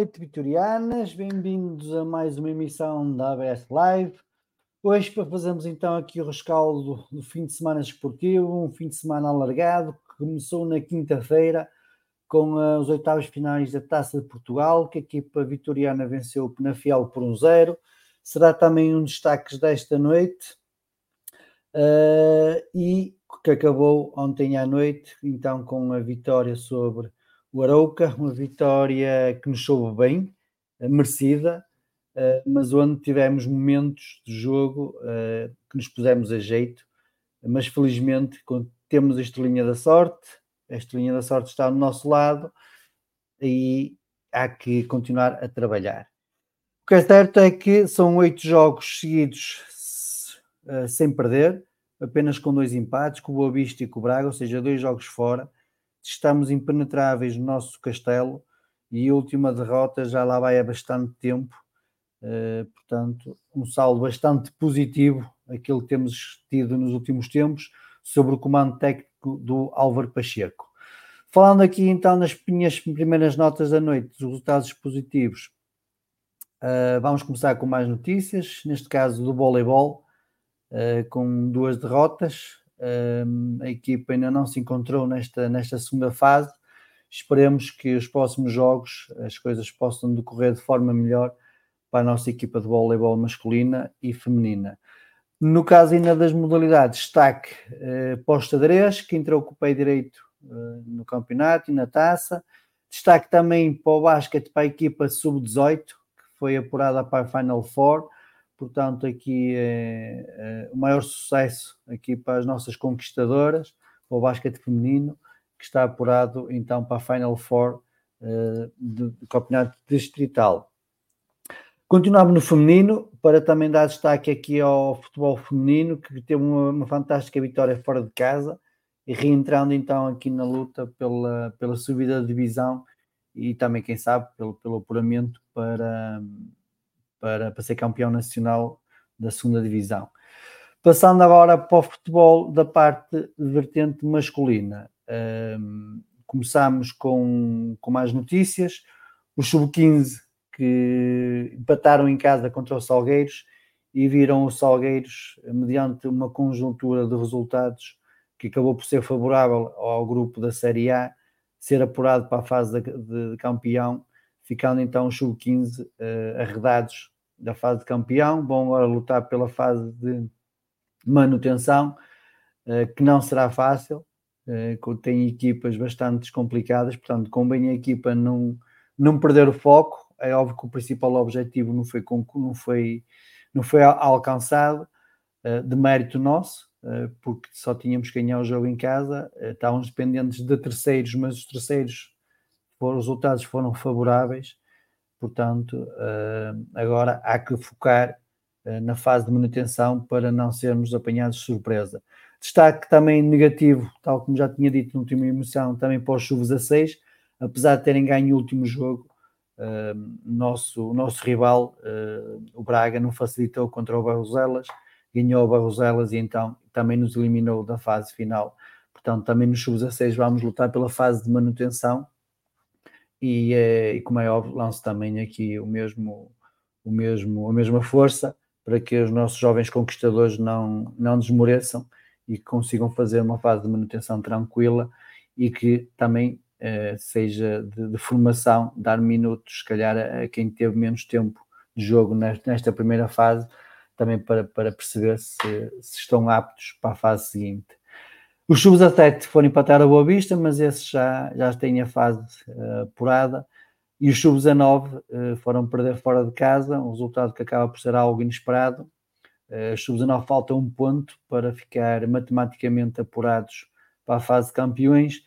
noite, vitorianas. Bem-vindos a mais uma emissão da ABS Live. Hoje para fazermos então aqui o rescaldo do fim de semana esportivo, um fim de semana alargado, que começou na quinta-feira com uh, os oitavos finais da Taça de Portugal, que a equipa vitoriana venceu o Penafiel por um zero. Será também um destaque desta noite. Uh, e que acabou ontem à noite, então com a vitória sobre o Arauca, uma vitória que nos soube bem, uh, merecida, mas onde tivemos momentos de jogo que nos pusemos a jeito, mas felizmente temos esta linha da sorte, esta linha da sorte está do nosso lado e há que continuar a trabalhar. O que é certo é que são oito jogos seguidos sem perder, apenas com dois empates, com o Boa Vista e com o Braga, ou seja, dois jogos fora. Estamos impenetráveis no nosso castelo e a última derrota já lá vai há bastante tempo. Uh, portanto, um saldo bastante positivo, aquele que temos tido nos últimos tempos, sobre o comando técnico do Álvaro Pacheco. Falando aqui então nas minhas primeiras notas da noite, dos resultados positivos, uh, vamos começar com mais notícias, neste caso do voleibol, uh, com duas derrotas. A equipa ainda não se encontrou nesta, nesta segunda fase. Esperemos que os próximos jogos as coisas possam decorrer de forma melhor para a nossa equipa de voleibol masculina e feminina. No caso ainda das modalidades, destaque uh, para o que entrou com o pé direito uh, no campeonato e na taça. Destaque também para o basquete para a equipa sub-18, que foi apurada para a Final Four. Portanto, aqui é, é, o maior sucesso aqui para as nossas conquistadoras, para o basquete feminino, que está apurado então para a Final Four uh, do, do campeonato distrital. Continuamos no feminino, para também dar destaque aqui ao futebol feminino, que teve uma, uma fantástica vitória fora de casa e reentrando então aqui na luta pela, pela subida de divisão e também, quem sabe, pelo, pelo apuramento para, para, para ser campeão nacional da segunda divisão. Passando agora para o futebol da parte vertente masculina. Um, começamos com, com mais notícias. O Sub-15 que empataram em casa contra o Salgueiros e viram o Salgueiros, mediante uma conjuntura de resultados que acabou por ser favorável ao grupo da Série A, ser apurado para a fase de, de campeão, ficando então os sub-15 uh, arredados da fase de campeão, vão agora lutar pela fase de manutenção, uh, que não será fácil, tem equipas bastante complicadas, portanto, convém a equipa não, não perder o foco. É óbvio que o principal objetivo não foi, não foi, não foi alcançado de mérito nosso, porque só tínhamos que ganhar o jogo em casa, estávamos dependentes de terceiros, mas os terceiros, os resultados foram favoráveis, portanto, agora há que focar na fase de manutenção para não sermos apanhados de surpresa. Destaque também negativo, tal como já tinha dito na última emoção, também para os chuvos a 6, apesar de terem ganho o último jogo, uh, nosso, o nosso rival, o Braga, não facilitou contra o Barroselas, ganhou o Barroselas e então também nos eliminou da fase final. Portanto, também nos chuvos a 6 vamos lutar pela fase de manutenção e, uh, e como é óbvio, lanço também aqui o mesmo, o mesmo, a mesma força para que os nossos jovens conquistadores não, não desmoreçam e que consigam fazer uma fase de manutenção tranquila e que também eh, seja de, de, formação, dar minutos, se calhar, a, a, quem teve menos tempo de jogo nesta, nesta primeira fase, também para, para perceber se, se, estão aptos para a fase seguinte. Os sub-17 foram empatar a Boa Vista, mas esses já, já têm a fase uh, apurada. E os sub-19 uh, foram perder fora de casa, um resultado que acaba por ser algo inesperado, Uh, os sub-19 falta um ponto para ficar matematicamente apurados para a fase de campeões.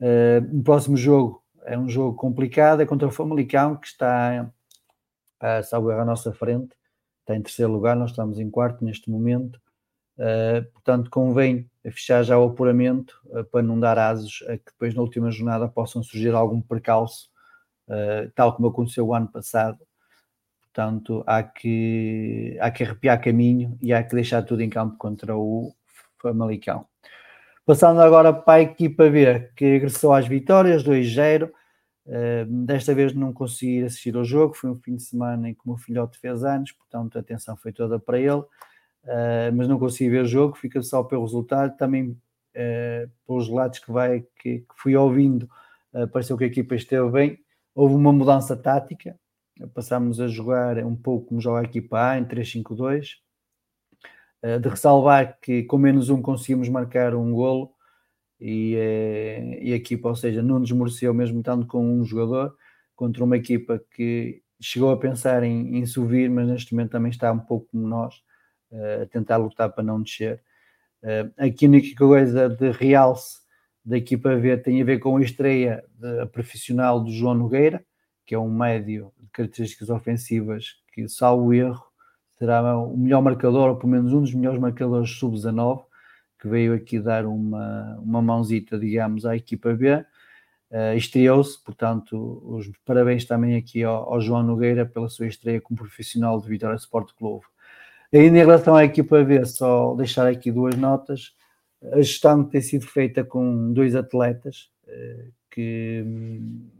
Uh, o próximo jogo é um jogo complicado, é contra o Famalicão, que está a salvar à nossa frente, está em terceiro lugar, nós estamos em quarto neste momento. Uh, portanto, convém fechar já o apuramento uh, para não dar asos a que depois na última jornada possam surgir algum percalço, uh, tal como aconteceu o ano passado, Portanto, há que, há que arrepiar caminho e há que deixar tudo em campo contra o Famalicão. Passando agora para a equipa B, que regressou às vitórias, 2-0. Uh, desta vez não consegui assistir ao jogo, foi um fim de semana em que o meu filhote fez anos, portanto a atenção foi toda para ele, uh, mas não consegui ver o jogo, fica só pelo resultado, também uh, pelos lados que, vai, que, que fui ouvindo, uh, pareceu que a equipa esteve bem, houve uma mudança tática, passámos a jogar um pouco como joga a equipa A em 3-5-2. Eh, de ressalvar que com menos um conseguimos marcar um golo. E, eh, e a equipa, ou seja, não desmoreceu mesmo estando com um jogador contra uma equipa que chegou a pensar em, em subir, mas neste momento também está um pouco como nós, a tentar lutar para não descer. Aqui a única coisa de realce da equipa V tem a ver com a estreia de, a profissional do João Nogueira, que é um médio de características ofensivas que, salvo erro, será o melhor marcador, ou pelo menos um dos melhores marcadores sub-19, que veio aqui dar uma, uma mãozita, digamos, à equipa B. Uh, estreou-se, portanto, os parabéns também aqui ao, ao, João Nogueira pela sua estreia como profissional de Vitória Sport Clube. Ainda em relação à equipa B, só deixar aqui duas notas. A gestão tem sido feita com dois atletas uh, que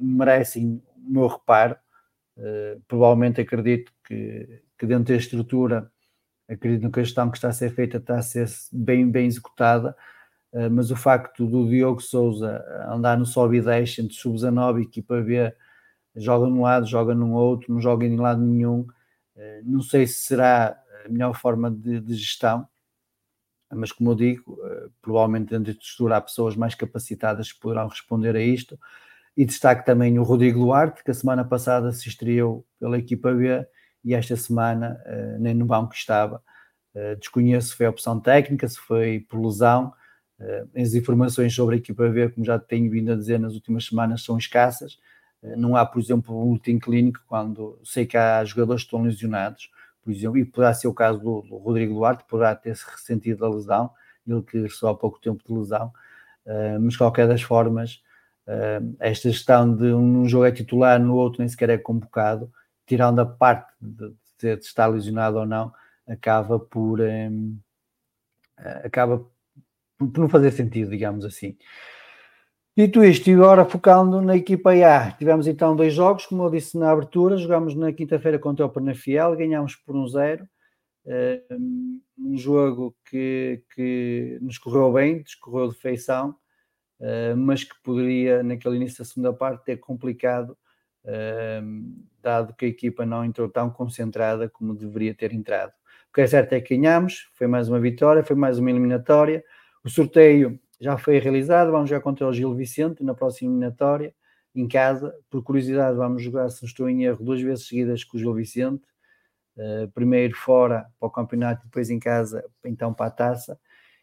merecem o meu reparo. Uh, provavelmente acredito que, que dentro da estrutura, acredito que a gestão que está a ser feita está a ser bem, bem executada, uh, mas o facto do Diogo Souza andar no sobe e desce entre sub-19 e equipa B, joga num lado, joga num outro, não joga em lado nenhum, não sei se será a melhor forma de, de gestão, mas como eu digo, provavelmente dentro da estrutura há pessoas mais capacitadas que poderão responder a isto. E destaque também o Rodrigo Duarte, que a semana passada se estreou pela equipa B e esta semana uh, nem no banco estava. Uh, desconheço se foi opção técnica, se foi por lesão. As informações sobre a equipa B, como já tenho vindo a dizer nas últimas semanas, são escassas. não há, por exemplo, um boletim clínico quando sei que há jogadores que estão lesionados, por exemplo, e poderá ser o caso do, do Rodrigo Duarte, poderá ter-se ressentido a lesão, ele que só há pouco tempo de lesão, mas de qualquer das formas, Uh, esta gestão de um jogo é titular, no outro nem sequer é convocado, tirando a parte de, de, de estar lesionado ou não, acaba por um, acaba por não fazer sentido, digamos assim. Dito isto, e agora focando na equipa A, tivemos então dois jogos, como eu disse na abertura, jogámos na quinta-feira contra o Pernafiel, ganhámos por um zero, um jogo que, que nos correu bem, descorreu de feição, uh, mas que poderia, naquele início da segunda parte, ter complicado, uh, dado que a equipa não entrou tão concentrada como deveria ter entrado. O que é certo é que ganhámos, foi mais uma vitória, foi mais uma eliminatória. O sorteio já foi realizado. Vamos jogar contra o Gil Vicente na próxima eliminatória, em casa. Por curiosidade, vamos jogar, se não estou em erro, duas vezes seguidas com o Gil Vicente. Uh, primeiro fora para o campeonato, depois em casa, então para a taça.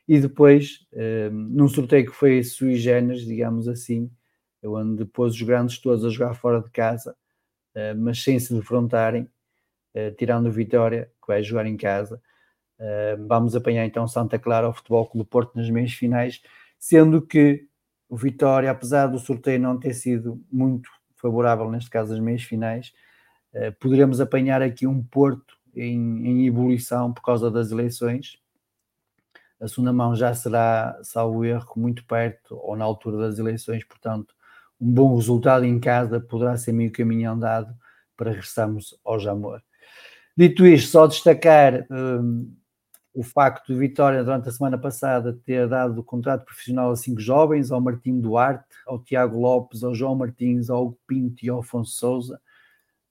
E depois, uh, num sorteio que foi sui generis, digamos assim, onde depois os grandes todos a jogar fora de casa, uh, mas sem se defrontarem, tirando o Vitória, que vai jogar em casa. vamos apanhar então Santa Clara ao Futebol Clube Porto nas meias finais sendo que o Vitória, apesar do sorteio não ter sido muito favorável, neste caso das meias finais, eh, poderemos apanhar aqui um Porto em, em, ebulição por causa das eleições. A segunda mão já será, salvo erro, muito perto ou na altura das eleições, portanto, um bom resultado em casa poderá ser meio caminho andado para regressarmos ao Jamor. Dito isto, só destacar hum, o facto de Vitória, durante a semana passada, ter dado o contrato profissional a cinco jovens, ao Martim Duarte, ao Tiago Lopes, ao João Martins, ao Hugo Pinto e ao Afonso Souza.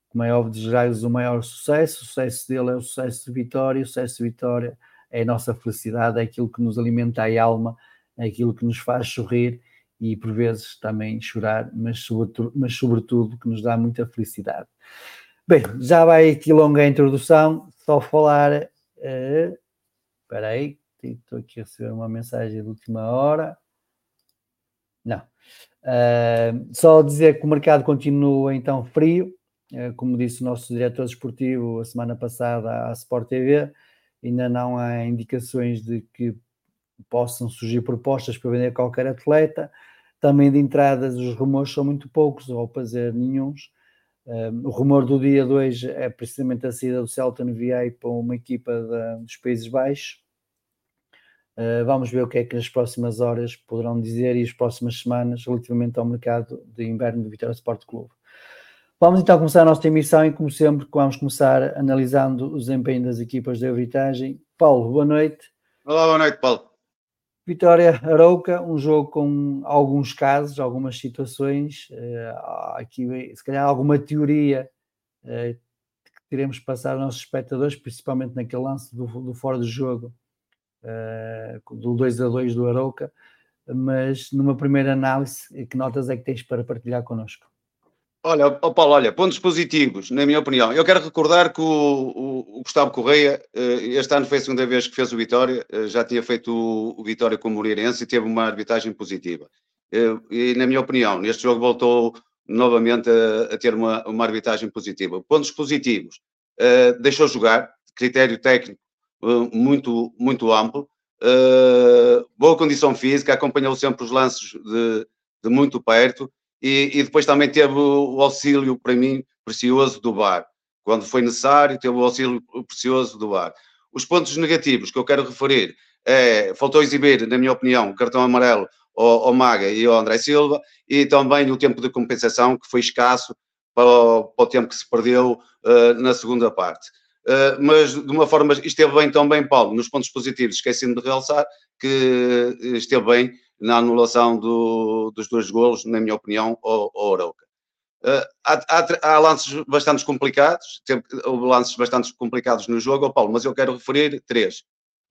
Como é óbvio, desejar-lhes o maior sucesso. O sucesso dele é o sucesso de Vitória, o sucesso de Vitória é a nossa felicidade, é aquilo que nos alimenta a alma, é aquilo que nos faz sorrir e por vezes também chorar, mas sobretudo, mas sobretudo que nos dá muita felicidade. Bem, já vai aqui longa a introdução, só falar. Uh, Espera aí, estou aqui a receber uma mensagem de última hora. Não. Uh, só dizer que o mercado continua então frio, uh, como disse o nosso diretor esportivo a semana passada à Sport TV, ainda não há indicações de que possam surgir propostas para vender qualquer atleta. Também de entradas, os rumores são muito poucos, ou para dizer nenhums. Uh, o rumor do dia 2 é precisamente a saída do Celton VA para uma equipa dos Países Baixos. Uh, vamos ver o que é que nas próximas horas poderão dizer e as próximas semanas relativamente ao mercado de inverno do Vitória Sport Clube. Vamos então começar a nossa emissão e, como sempre, vamos começar analisando o desempenho das equipas de arbitragem. Paulo, boa noite. Olá, boa noite, Paulo. Vitória Arouca, um jogo com alguns casos, algumas situações, uh, aqui se calhar alguma teoria uh, que teremos passar aos nossos espectadores, principalmente naquele lance do, do fora do jogo, uh, do 2 a 2 do Arouca, mas numa primeira análise, que notas é que tens para partilhar connosco? Olha, oh Paulo, olha, pontos positivos, na minha opinião. Eu quero recordar que o, o, Gustavo Correia, eh, este ano foi a segunda vez que fez o Vitória, eh, já tinha feito o, o Vitória com o Moreirense e teve uma arbitragem positiva. Eh, e, na minha opinião, neste jogo voltou novamente a, a ter uma, uma arbitragem positiva. Pontos positivos, deixou jogar, critério técnico muito, muito amplo, boa condição física, acompanhou sempre os lances de, de muito perto e, e, depois também teve o auxílio, para mim, precioso do VAR. Quando foi necessário, teve o auxílio precioso do VAR. Os pontos negativos que eu quero referir é, faltou exibir, na minha opinião, o cartão amarelo ao, ao, Maga e ao André Silva e também o tempo de compensação, que foi escasso para o, para o tempo que se perdeu uh, na segunda parte. Uh, mas de uma forma, esteve bem também, Paulo, nos pontos positivos, esquecendo de realçar que esteve bem na anulação do, dos dois golos, na minha opinião, ao, ao Arauca. Uh, há, há, há, lances bastante complicados, houve lances bastante complicados no jogo, Paulo, mas eu quero referir três.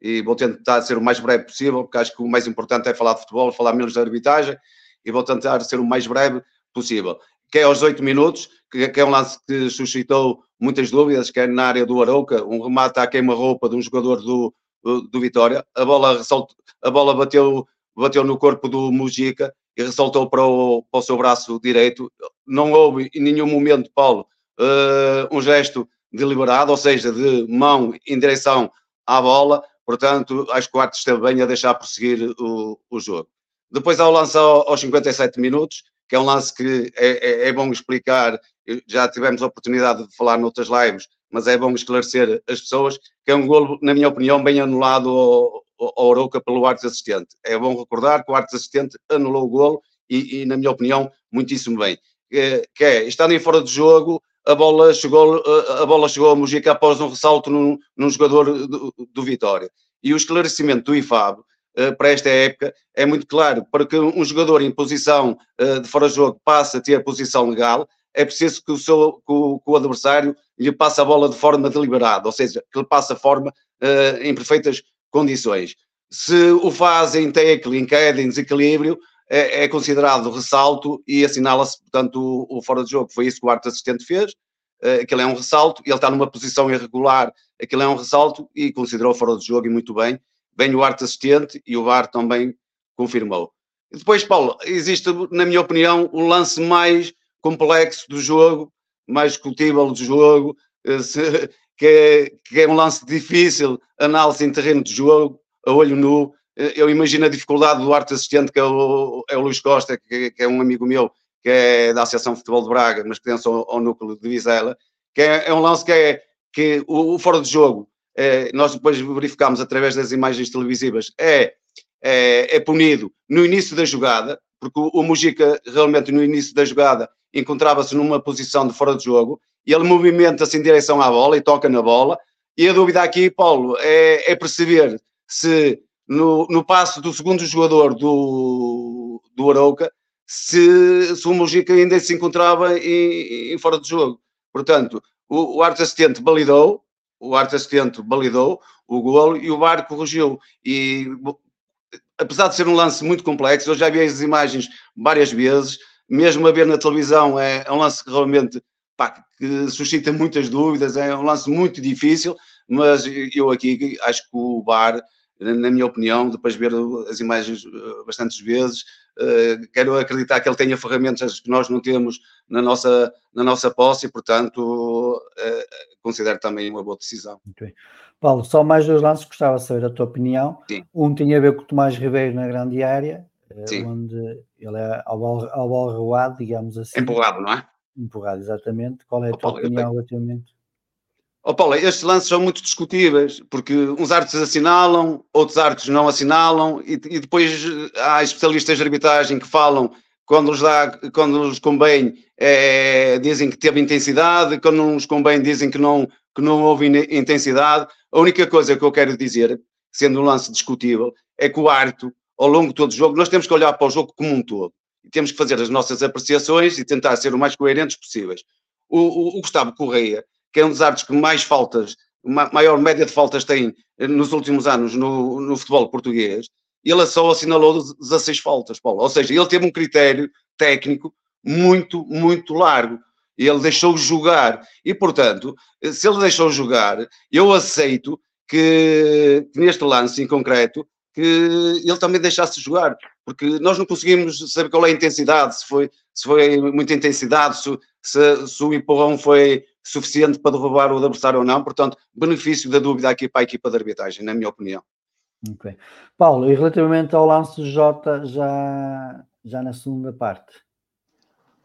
E vou tentar ser o mais breve possível, porque acho que o mais importante é falar de futebol, falar menos de arbitragem, e vou tentar ser o mais breve possível. Que é aos oito minutos, que, que, é um lance que suscitou muitas dúvidas, que é na área do Arauca, um remate à queima-roupa de um jogador do, do, do Vitória, a bola, a bola bateu bateu no corpo do Mujica e ressaltou para o, para o seu braço direito. Não houve em nenhum momento, Paulo, uh, um gesto deliberado, ou seja, de mão em direção à bola. Portanto, acho que o Arte esteve bem a deixar prosseguir o, o jogo. Depois há o lance aos 57 minutos, que é um lance que é, é, é bom explicar, já tivemos a oportunidade de falar noutras lives, mas é bom esclarecer as pessoas, que é um golo, na minha opinião, bem anulado ao, ao Arouca pelo árbitro assistente. É bom recordar que o árbitro assistente anulou o golo e, e, na minha opinião, muitíssimo bem. Que, que é, estando em fora de jogo, a bola chegou, a bola chegou a Mujica após um ressalto num, num jogador do, do, Vitória. E o esclarecimento do IFAB uh, para esta época é muito claro. Para que um jogador em posição uh, de fora de jogo passe a ter posição legal, é preciso que o, seu, que o, que o adversário lhe passe a bola de forma deliberada, ou seja, que lhe passe a forma uh, em perfeitas condições. Se o faz em tackle, em desequilíbrio, é, é considerado ressalto e assinala-se, portanto, o, o, fora de jogo. Foi isso que o arte assistente fez. Uh, aquilo é um ressalto, ele está numa posição irregular, aquilo é um ressalto e considerou fora de jogo e muito bem. Vem o arte assistente e o VAR também confirmou. E depois, Paulo, existe, na minha opinião, um lance mais complexo do jogo, mais discutível do jogo, eh, que é, que é um lance difícil, análise em terreno de jogo, a olho nu. Eu imagino a dificuldade do arte assistente, que é o, é o Luís Costa, que, que, é um amigo meu, que é da Associação Futebol de Braga, mas que pertence ao, ao núcleo de Vizela, que é, é, um lance que é que o, o fora de jogo, é, nós depois verificamos através das imagens televisivas, é, é, é punido no início da jogada, porque o, o Mujica realmente no início da jogada encontrava-se numa posição de fora de jogo, ele movimenta-se em direção à bola e toca na bola, e a dúvida aqui, Paulo, é, é perceber se no, no passo do segundo jogador do, do Arauca, se, se o Mujica ainda se encontrava em, em fora de jogo. Portanto, o, o arte assistente validou, o arte assistente validou o golo e o VAR corrigiu. E apesar de ser um lance muito complexo, eu já vi as imagens várias vezes, mesmo a ver na televisão, é, é um lance que realmente pá, que suscita muitas dúvidas, é um lance muito difícil, mas eu aqui acho que o VAR, na minha opinião, depois de ver as imagens eh, bastantes vezes, uh, quero acreditar que ele tenha ferramentas que nós não temos na nossa, na nossa posse e, portanto, uh, considero também uma boa decisão. Muito bem. Paulo, só mais dois lances, gostava de saber a tua opinião. Sim. Um tinha a ver com o Tomás Ribeiro na grande área, Sim. onde ele é ao ao bal digamos assim. Empurrado, não é? Empurrado, exatamente. Qual é a oh, tua Paulo, opinião relativamente? Oh, Paulo, estes lances são muito discutíveis, porque uns árbitros assinalam, outros árbitros não assinalam, e, e, depois há especialistas de arbitragem que falam, quando lhes, dá, quando lhes convém, é, dizem que teve intensidade, quando não lhes convém, dizem que não, que não houve intensidade. A única coisa que eu quero dizer, sendo um lance discutível, é que o árbitro, ao longo de todo o jogo, nós temos que olhar para o jogo como um todo. Temos que fazer as nossas apreciações e tentar ser o mais coerentes possíveis. O, o, o Gustavo Correia, que é um dos árbitros que mais faltas, maior média de faltas tem eh, nos últimos anos no, no futebol português, ele só assinalou 16 faltas, Paulo. Ou seja, ele teve um critério técnico muito, muito largo. Ele deixou jogar. E, portanto, se ele deixou jogar, eu aceito que, que neste lance em concreto, que ele também deixasse jogar, porque nós não conseguimos saber qual é a intensidade, se foi, se foi muita intensidade, se, se, se o empurrão foi suficiente para derrubar o adversário ou não, portanto, benefício da dúvida aqui para a equipa de arbitragem, na minha opinião. Ok. Paulo, e relativamente ao lance de Jota já, já na segunda parte?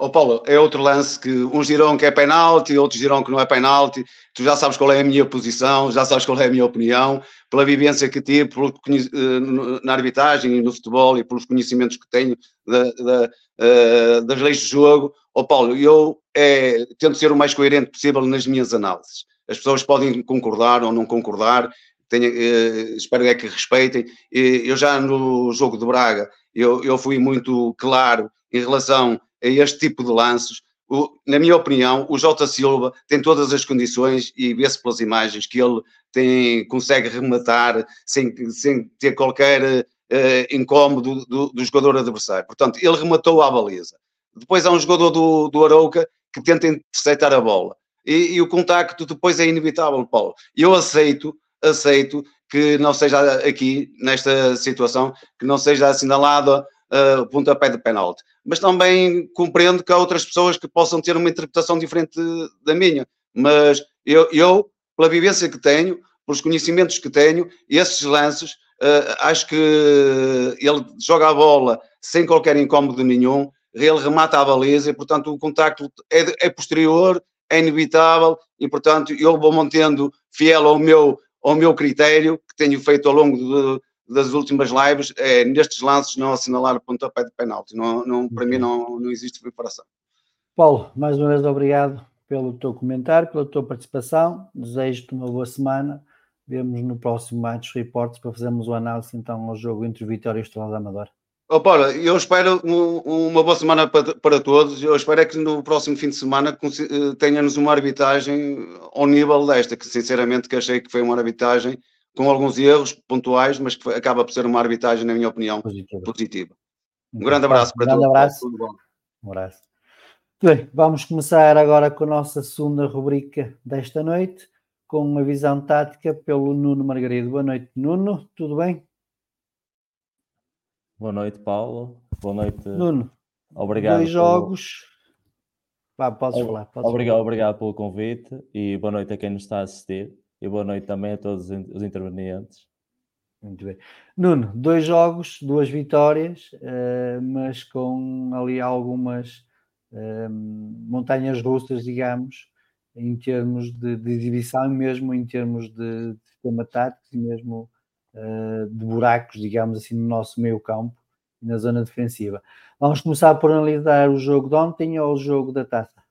Ó oh, Paulo, é outro lance que uns dirão que é penalti, outros dirão que não é penalti. Tu já sabes qual é a minha posição, já sabes qual é a minha opinião, pela vivência que tive pelo, eh, na arbitragem e no futebol e pelos conhecimentos que tenho da, da, eh, das leis de jogo. Ó oh, Paulo, eu é, tento ser o mais coerente possível nas minhas análises. As pessoas podem concordar ou não concordar, tenho, eh, espero é que respeitem. Eu já no jogo de Braga, eu, eu fui muito claro em relação a este tipo de lances. O, na minha opinião, o Jota Silva tem todas as condições e vê-se pelas imagens que ele tem, consegue rematar sem, sem ter qualquer uh, incómodo do, do, jogador adversário. Portanto, ele rematou à baliza. Depois há um jogador do, do Arauca que tenta interceptar a bola. E, e, o contacto depois é inevitável, Paulo. Eu aceito, aceito que não seja aqui, nesta situação, que não seja assinalada uh, pontapé de penalti. Mas também compreendo que há outras pessoas que possam ter uma interpretação diferente da minha. Mas eu, eu pela vivência que tenho, pelos conhecimentos que tenho, esses lances, uh, acho que ele joga a bola sem qualquer incómodo nenhum, ele remata a baliza e, portanto, o contacto é, é posterior, é inevitável e, portanto, eu vou mantendo fiel ao meu, ao meu critério que tenho feito ao longo de, das últimas lives é nestes lances não assinalar o pontapé de penalti. Não, não, para mim não, não existe preparação. Paulo, mais uma vez obrigado pelo teu comentário, pela tua participação. Desejo-te uma boa semana. Vemos no próximo Match Reports para fazermos o análise então ao jogo entre Vitória e Estrela da Amadora. Oh, Paulo, eu espero uma boa semana para, para todos. Eu espero é que no próximo fim de semana eh, tenhamos uma arbitragem ao nível desta, que sinceramente que achei que foi uma arbitragem com alguns erros pontuais, mas que acaba por ser uma arbitragem, na minha opinião, positiva. positiva. Um grande abraço para um grande Abraço. Um abraço. Bem, vamos começar agora com a nossa segunda rubrica desta noite, com uma visão tática pelo Nuno Margarido. Boa noite, Nuno. Tudo bem? Boa noite, Paulo. Boa noite. Nuno. Obrigado. Dois jogos. Vá, podes falar. Podes obrigado, falar. obrigado pelo convite e boa noite a quem nos está a assistir e boa noite também a todos os intervenientes. Muito bem. Nuno, dois jogos, duas vitórias, uh, mas com ali algumas uh, montanhas russas, digamos, em termos de, de, exibição, mesmo em termos de, de sistema tático e mesmo uh, de buracos, digamos assim, no nosso meio campo, na zona defensiva. Vamos começar por analisar o jogo de ontem ou o jogo da taça?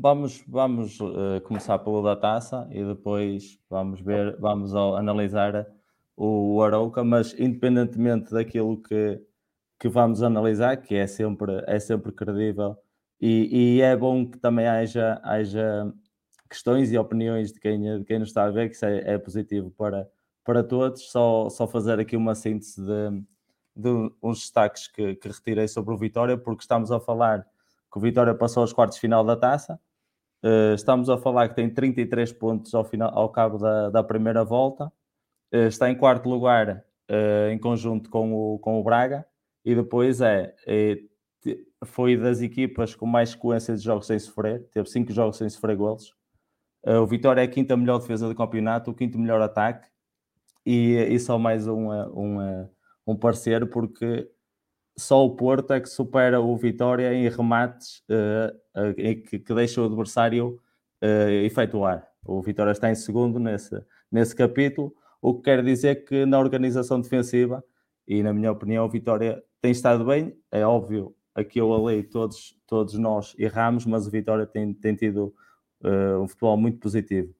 Vamos, vamos uh, começar pelo da taça e depois vamos ver, vamos analisar o, o Arauca, mas independentemente daquilo que, que vamos analisar, que é sempre, é sempre credível, e, e é bom que também haja, haja questões e opiniões de quem, de quem nos está a ver, que isso é, é positivo para, para todos. Só, só fazer aqui uma síntese de, de uns destaques que, que retirei sobre o Vitória, porque estamos a falar que o Vitória passou aos quartos de final da taça, Uh, estamos a falar que tem 33 pontos ao, final, ao cabo da, da primeira volta. Uh, está em quarto lugar uh, em conjunto com o, com o Braga. E depois é, é, foi das equipas com mais sequência de jogos sem sofrer. Teve 5 jogos sem sofrer golos. o Vitória é a quinta melhor defesa do campeonato, o quinto melhor ataque. E, e só mais um, um, um parecer, porque só o Porto é que supera o Vitória em remates uh, uh, que, que deixa o adversário uh, efetuar. O Vitória está em segundo nesse, nesse capítulo, o que quer dizer que na organização defensiva, e na minha opinião, o Vitória tem estado bem. É óbvio, aqui eu ali todos, todos nós erramos, mas o Vitória tem, tem tido um futebol muito positivo.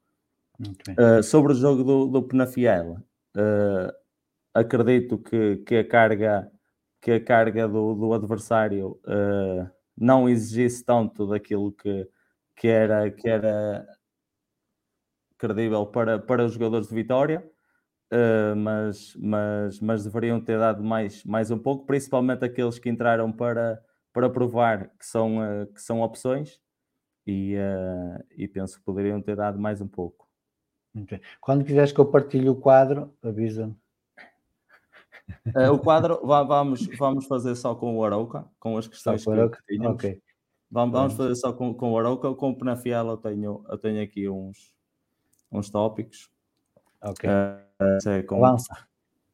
Muito sobre o jogo do, do Penafiel, acredito que, que a carga que a carga do, do adversário uh, não exigisse tanto daquilo que, que, era, que era credível para, para os jogadores de Vitória, uh, mas, mas, mas deveriam ter dado mais, mais um pouco, principalmente aqueles que entraram para, para provar que são, uh, que são opções, e, e penso que poderiam ter dado mais um pouco. Quando quiseres que eu partilhe o quadro, avisa-me. Uh, o quadro vamos, vamos fazer só com o Arauca, com as questões que, que tínhamos. Okay. Vamos, vamos fazer só com, com o Arauca. Com o Penafiel eu tenho, eu tenho aqui uns, uns tópicos. Ok. Uh, com... Avança.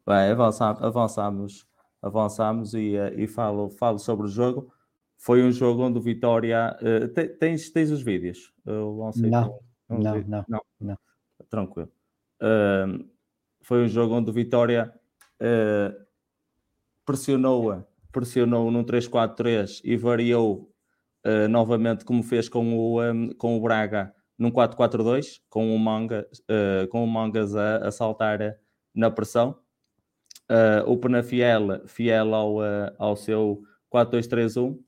Bem, avançamos, avançamos, avançamos e, uh, e falo, falo sobre o jogo. Foi um jogo onde o Vitória. Uh, tens, tens os vídeos? Eu não, um, um não, não, não, não, Tranquilo. Uh, foi um jogo onde o Vitória uh, pressionou-a, pressionou num 3-4-3 e variou uh, novamente como fez com o, um, com o Braga num 4-4-2, com o, Manga, uh, com o Mangas a, a saltar na pressão. Uh, o Penafiel, fiel ao, ao seu 4-2-3-1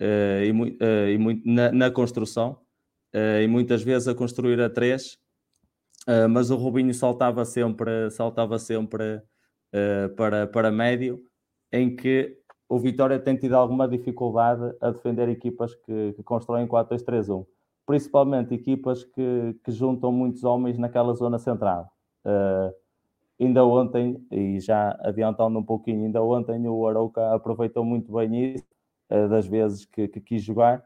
e, e muito, na, na construção, e muitas vezes a construir a 3, mas o Rubinho saltava sempre, saltava sempre uh, para, para médio, em que o Vitória tem tido alguma dificuldade a defender equipas que, que constroem 4-2-3-1, principalmente equipas que, que, juntam muitos homens naquela zona central. Uh, ainda ontem, e já adiantando um pouquinho, ainda ontem o Arauca aproveitou muito bem isso, uh, das vezes que, que quis jogar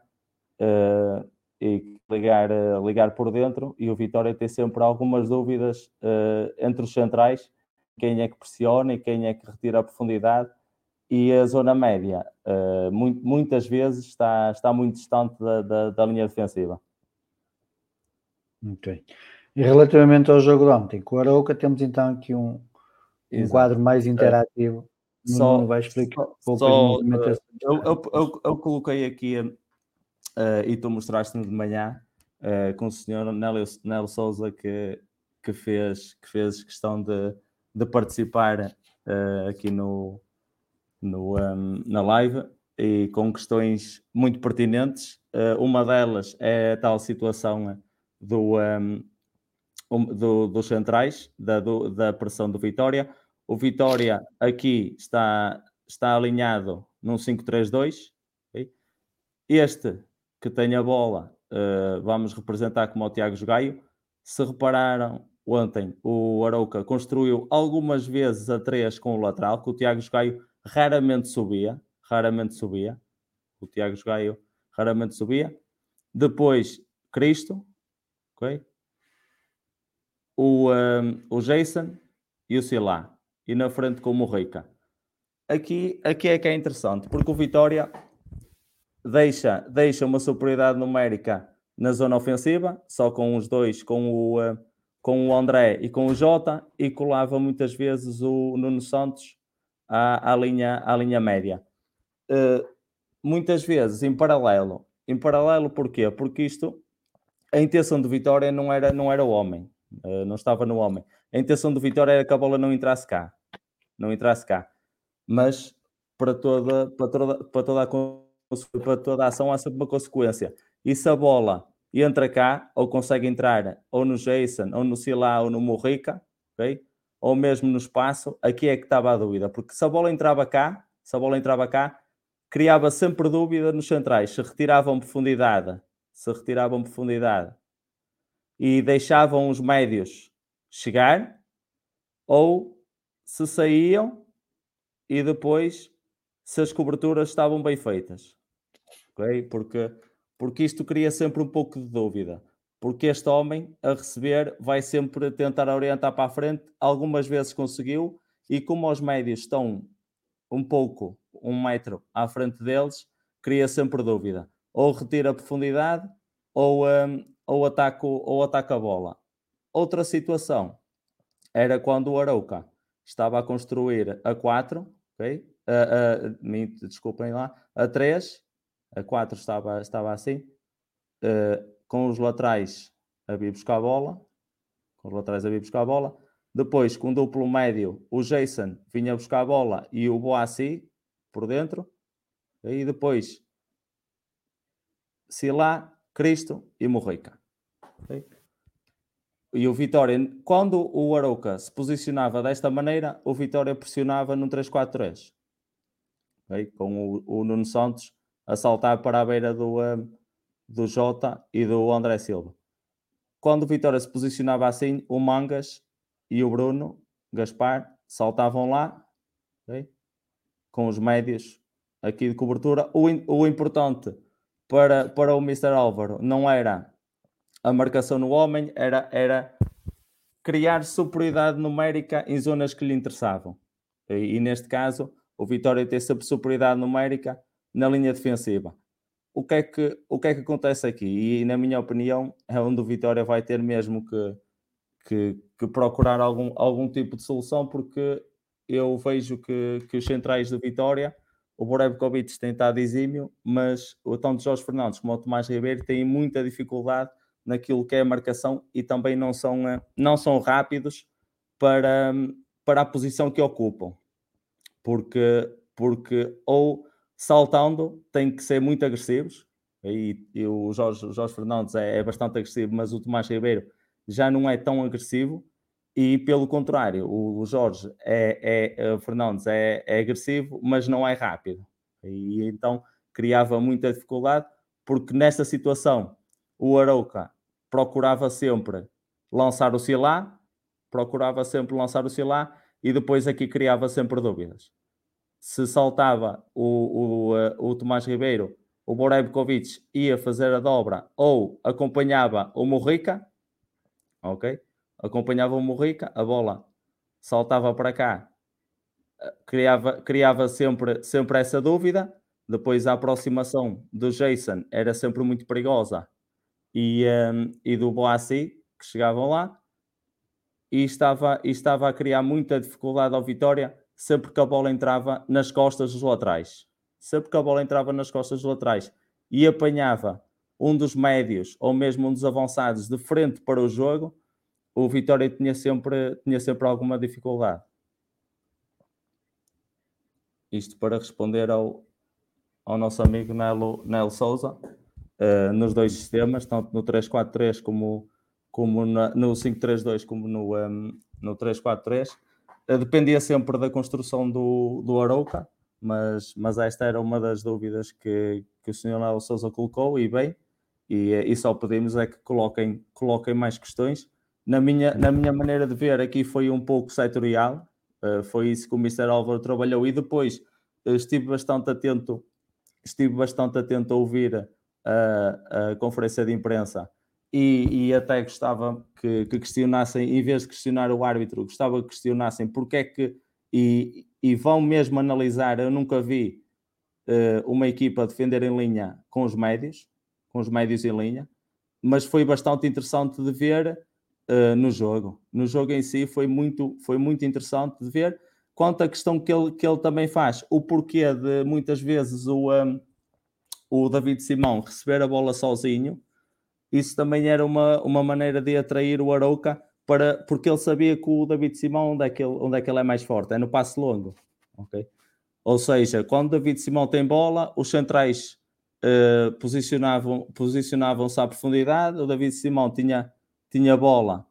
uh, e ligar, ligar por dentro, e o Vitória tem sempre algumas dúvidas entre os centrais quem é que pressiona e quem é que retira a profundidade. E a zona média, uh, muito, muitas vezes, está, está muito distante da, da, da linha defensiva. Ok. E relativamente ao jogo de ontem, com o Arauca, temos então aqui um, um quadro mais interativo. Uh, só, não vai explicar só, só uh, eu, eu, eu, eu, coloquei aqui, uh, e tu mostraste-me de manhã, com o senhor Nélio, Nélio Souza, que, que, fez, que fez questão de de participar uh, aqui no, no, um, na live e com questões muito pertinentes. Uh, uma delas é a tal situação do, um, do, dos centrais, da, do, da pressão do Vitória. O Vitória aqui está, está alinhado num 5-3-2. Okay? Este que tem a bola, uh, vamos representar como o Tiago Gaio. Se repararam, ontem o Arauca construiu algumas vezes a três com o lateral, que o Tiago Gaio raramente subia, raramente subia. O Tiago Gaio raramente subia. Depois, Cristo, ok? O, um, o Jason e o Silá. E na frente com o Morrica. Aqui, aqui é que é interessante, porque o Vitória deixa, deixa uma superioridade numérica na zona ofensiva, só com os dois, com o, uh, com o André e com o Jota, e colava muitas vezes o Nuno Santos à, à, linha, à linha média. Uh, muitas vezes em paralelo. Em paralelo porquê? Porque isto, a intenção do Vitória não era, não era o homem, uh, não estava no homem. A intenção do Vitória era que a bola não entrasse cá, não entrasse cá. Mas para toda, para toda, para toda, a, para toda a ação há sempre uma consequência. E se a bola entra cá, ou consegue entrar ou no Jason, ou no Silá, ou no Morrica, ok? ou mesmo no espaço, aqui é que estava a dúvida, porque se a bola entrava cá, se a bola entrava cá, criava sempre dúvida nos centrais, se retiravam profundidade, se retiravam profundidade e deixavam os médios chegar, ou se saíam e depois se as coberturas estavam bem feitas. Ok? Porque, porque isto cria sempre um pouco de dúvida porque este homem a receber vai sempre tentar orientar para a frente, algumas vezes conseguiu, e como os médios estão um pouco, um metro à frente deles, cria sempre dúvida. Ou retira a profundidade, ou, um, ou, ataca, ou ataca a bola. Outra situação era quando o Arauca estava a construir a 4, ok? A, a, desculpem lá, a 3, a 4 estava, estava assim. Uh, com os laterais a vir buscar a bola, com os laterais a vir buscar a bola. Depois, com o duplo médio, o Jason vinha buscar a bola e o Boassi por dentro. E depois, Silá, Cristo e Morrica. Okay? E o Vitória, quando o Arouca se posicionava desta maneira, o Vitória pressionava num 3-4-3. Okay? Com o, o Nuno Santos a saltar para a beira do, um, do Jota e do André Silva. Quando o Vitória se posicionava assim, o Mangas e o Bruno Gaspar saltavam lá, okay? com os médios aqui de cobertura. O, o importante para, para o Mr. Álvaro não era a marcação no homem, era, era criar superioridade numérica em zonas que lhe interessavam. E, e neste caso, o Vitória tem sempre superioridade numérica na linha defensiva o que, é que, o que é que acontece aqui? E na minha opinião é onde o Vitória vai ter mesmo que, que, que procurar algum, algum tipo de solução, porque eu vejo que, que os centrais do Vitória, o Borebkovic tem estado exímio, mas o tanto Jorge Fernandes como o Tomás Ribeiro têm muita dificuldade naquilo que é a marcação e também não são, eh, não são rápidos para, para a posição que ocupam. Porque, porque ou saltando têm que ser muito agressivos. E, e o Jorge, Jorge Fernandes é, é, bastante agressivo, mas o Tomás Ribeiro já não é tão agressivo. E pelo contrário, o, o Jorge é, é, o Fernandes é, é agressivo, mas não é rápido. E então criava muita dificuldade, porque nesta situação o Arauca procurava sempre lançar o Silá, procurava sempre lançar o Silá e depois aqui criava sempre dúvidas se saltava o, o, eh, o Tomás Ribeiro, o Borebkovic ia fazer a dobra ou acompanhava o Morrica, ok? Acompanhava o Morrica, a bola saltava para cá, eh, criava, criava sempre, sempre essa dúvida. Depois a aproximação do Jason era sempre muito perigosa e, um, ehm, e do Boassi, que chegavam lá, e estava, e estava a criar muita dificuldade ao Vitória sempre que a bola entrava nas costas dos laterais. Sempre que a bola entrava nas costas dos laterais e apanhava um dos médios ou mesmo um dos avançados de frente para o jogo, o Vitória tinha sempre, tinha sempre alguma dificuldade. Isto para responder ao, ao nosso amigo Nelo, Nelo Souza, uh, nos dois sistemas, tanto no 3-4-3 como, como na, no 5-3-2, como no, um, no 3-4-3. Uh, dependia sempre da construção do, do Arouca, mas, mas esta era uma das dúvidas que, que o Sr. Léo Souza colocou, e bem, e, e só pedimos é que coloquem, coloquem mais questões. Na minha, na minha maneira de ver, aqui foi um pouco setorial, uh, foi isso que o Mr. Álvaro trabalhou, e depois estive bastante atento, estive bastante atento a ouvir a, a conferência de imprensa e, e, até gostava que, que, questionassem, em vez de questionar o árbitro, gostava que questionassem porque é que, e, e vão mesmo analisar, eu nunca vi uh, uma equipa defender em linha com os médios, com os médios em linha, mas foi bastante interessante de ver uh, no jogo. No jogo em si foi muito, foi muito interessante de ver. Quanto à questão que ele, que ele também faz, o porquê de muitas vezes o, um, o David Simão receber a bola sozinho, isso também era uma, uma maneira de atrair o Arouca para, porque ele sabia que o David Simão onde é que ele, onde é, que ele é mais forte, é no passe longo. Okay? Ou seja, quando David Simão tem bola, os centrais uh, posicionavam, posicionavam-se à profundidade, o David Simão tinha, tinha bola,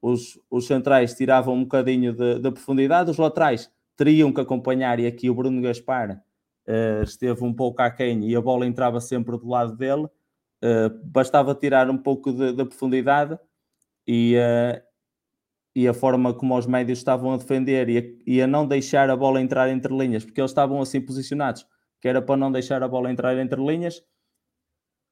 os, os centrais tiravam um bocadinho de profundidade, os laterais teriam que acompanhar, e aqui o Bruno Gaspar uh, esteve um pouco aquém e a bola entrava sempre do lado dele, uh, bastava tirar um pouco de profundidade e, uh, e a forma como os médios estavam a defender e a, e a, não deixar a bola entrar entre linhas, porque eles estavam assim posicionados, que era para não deixar a bola entrar entre linhas.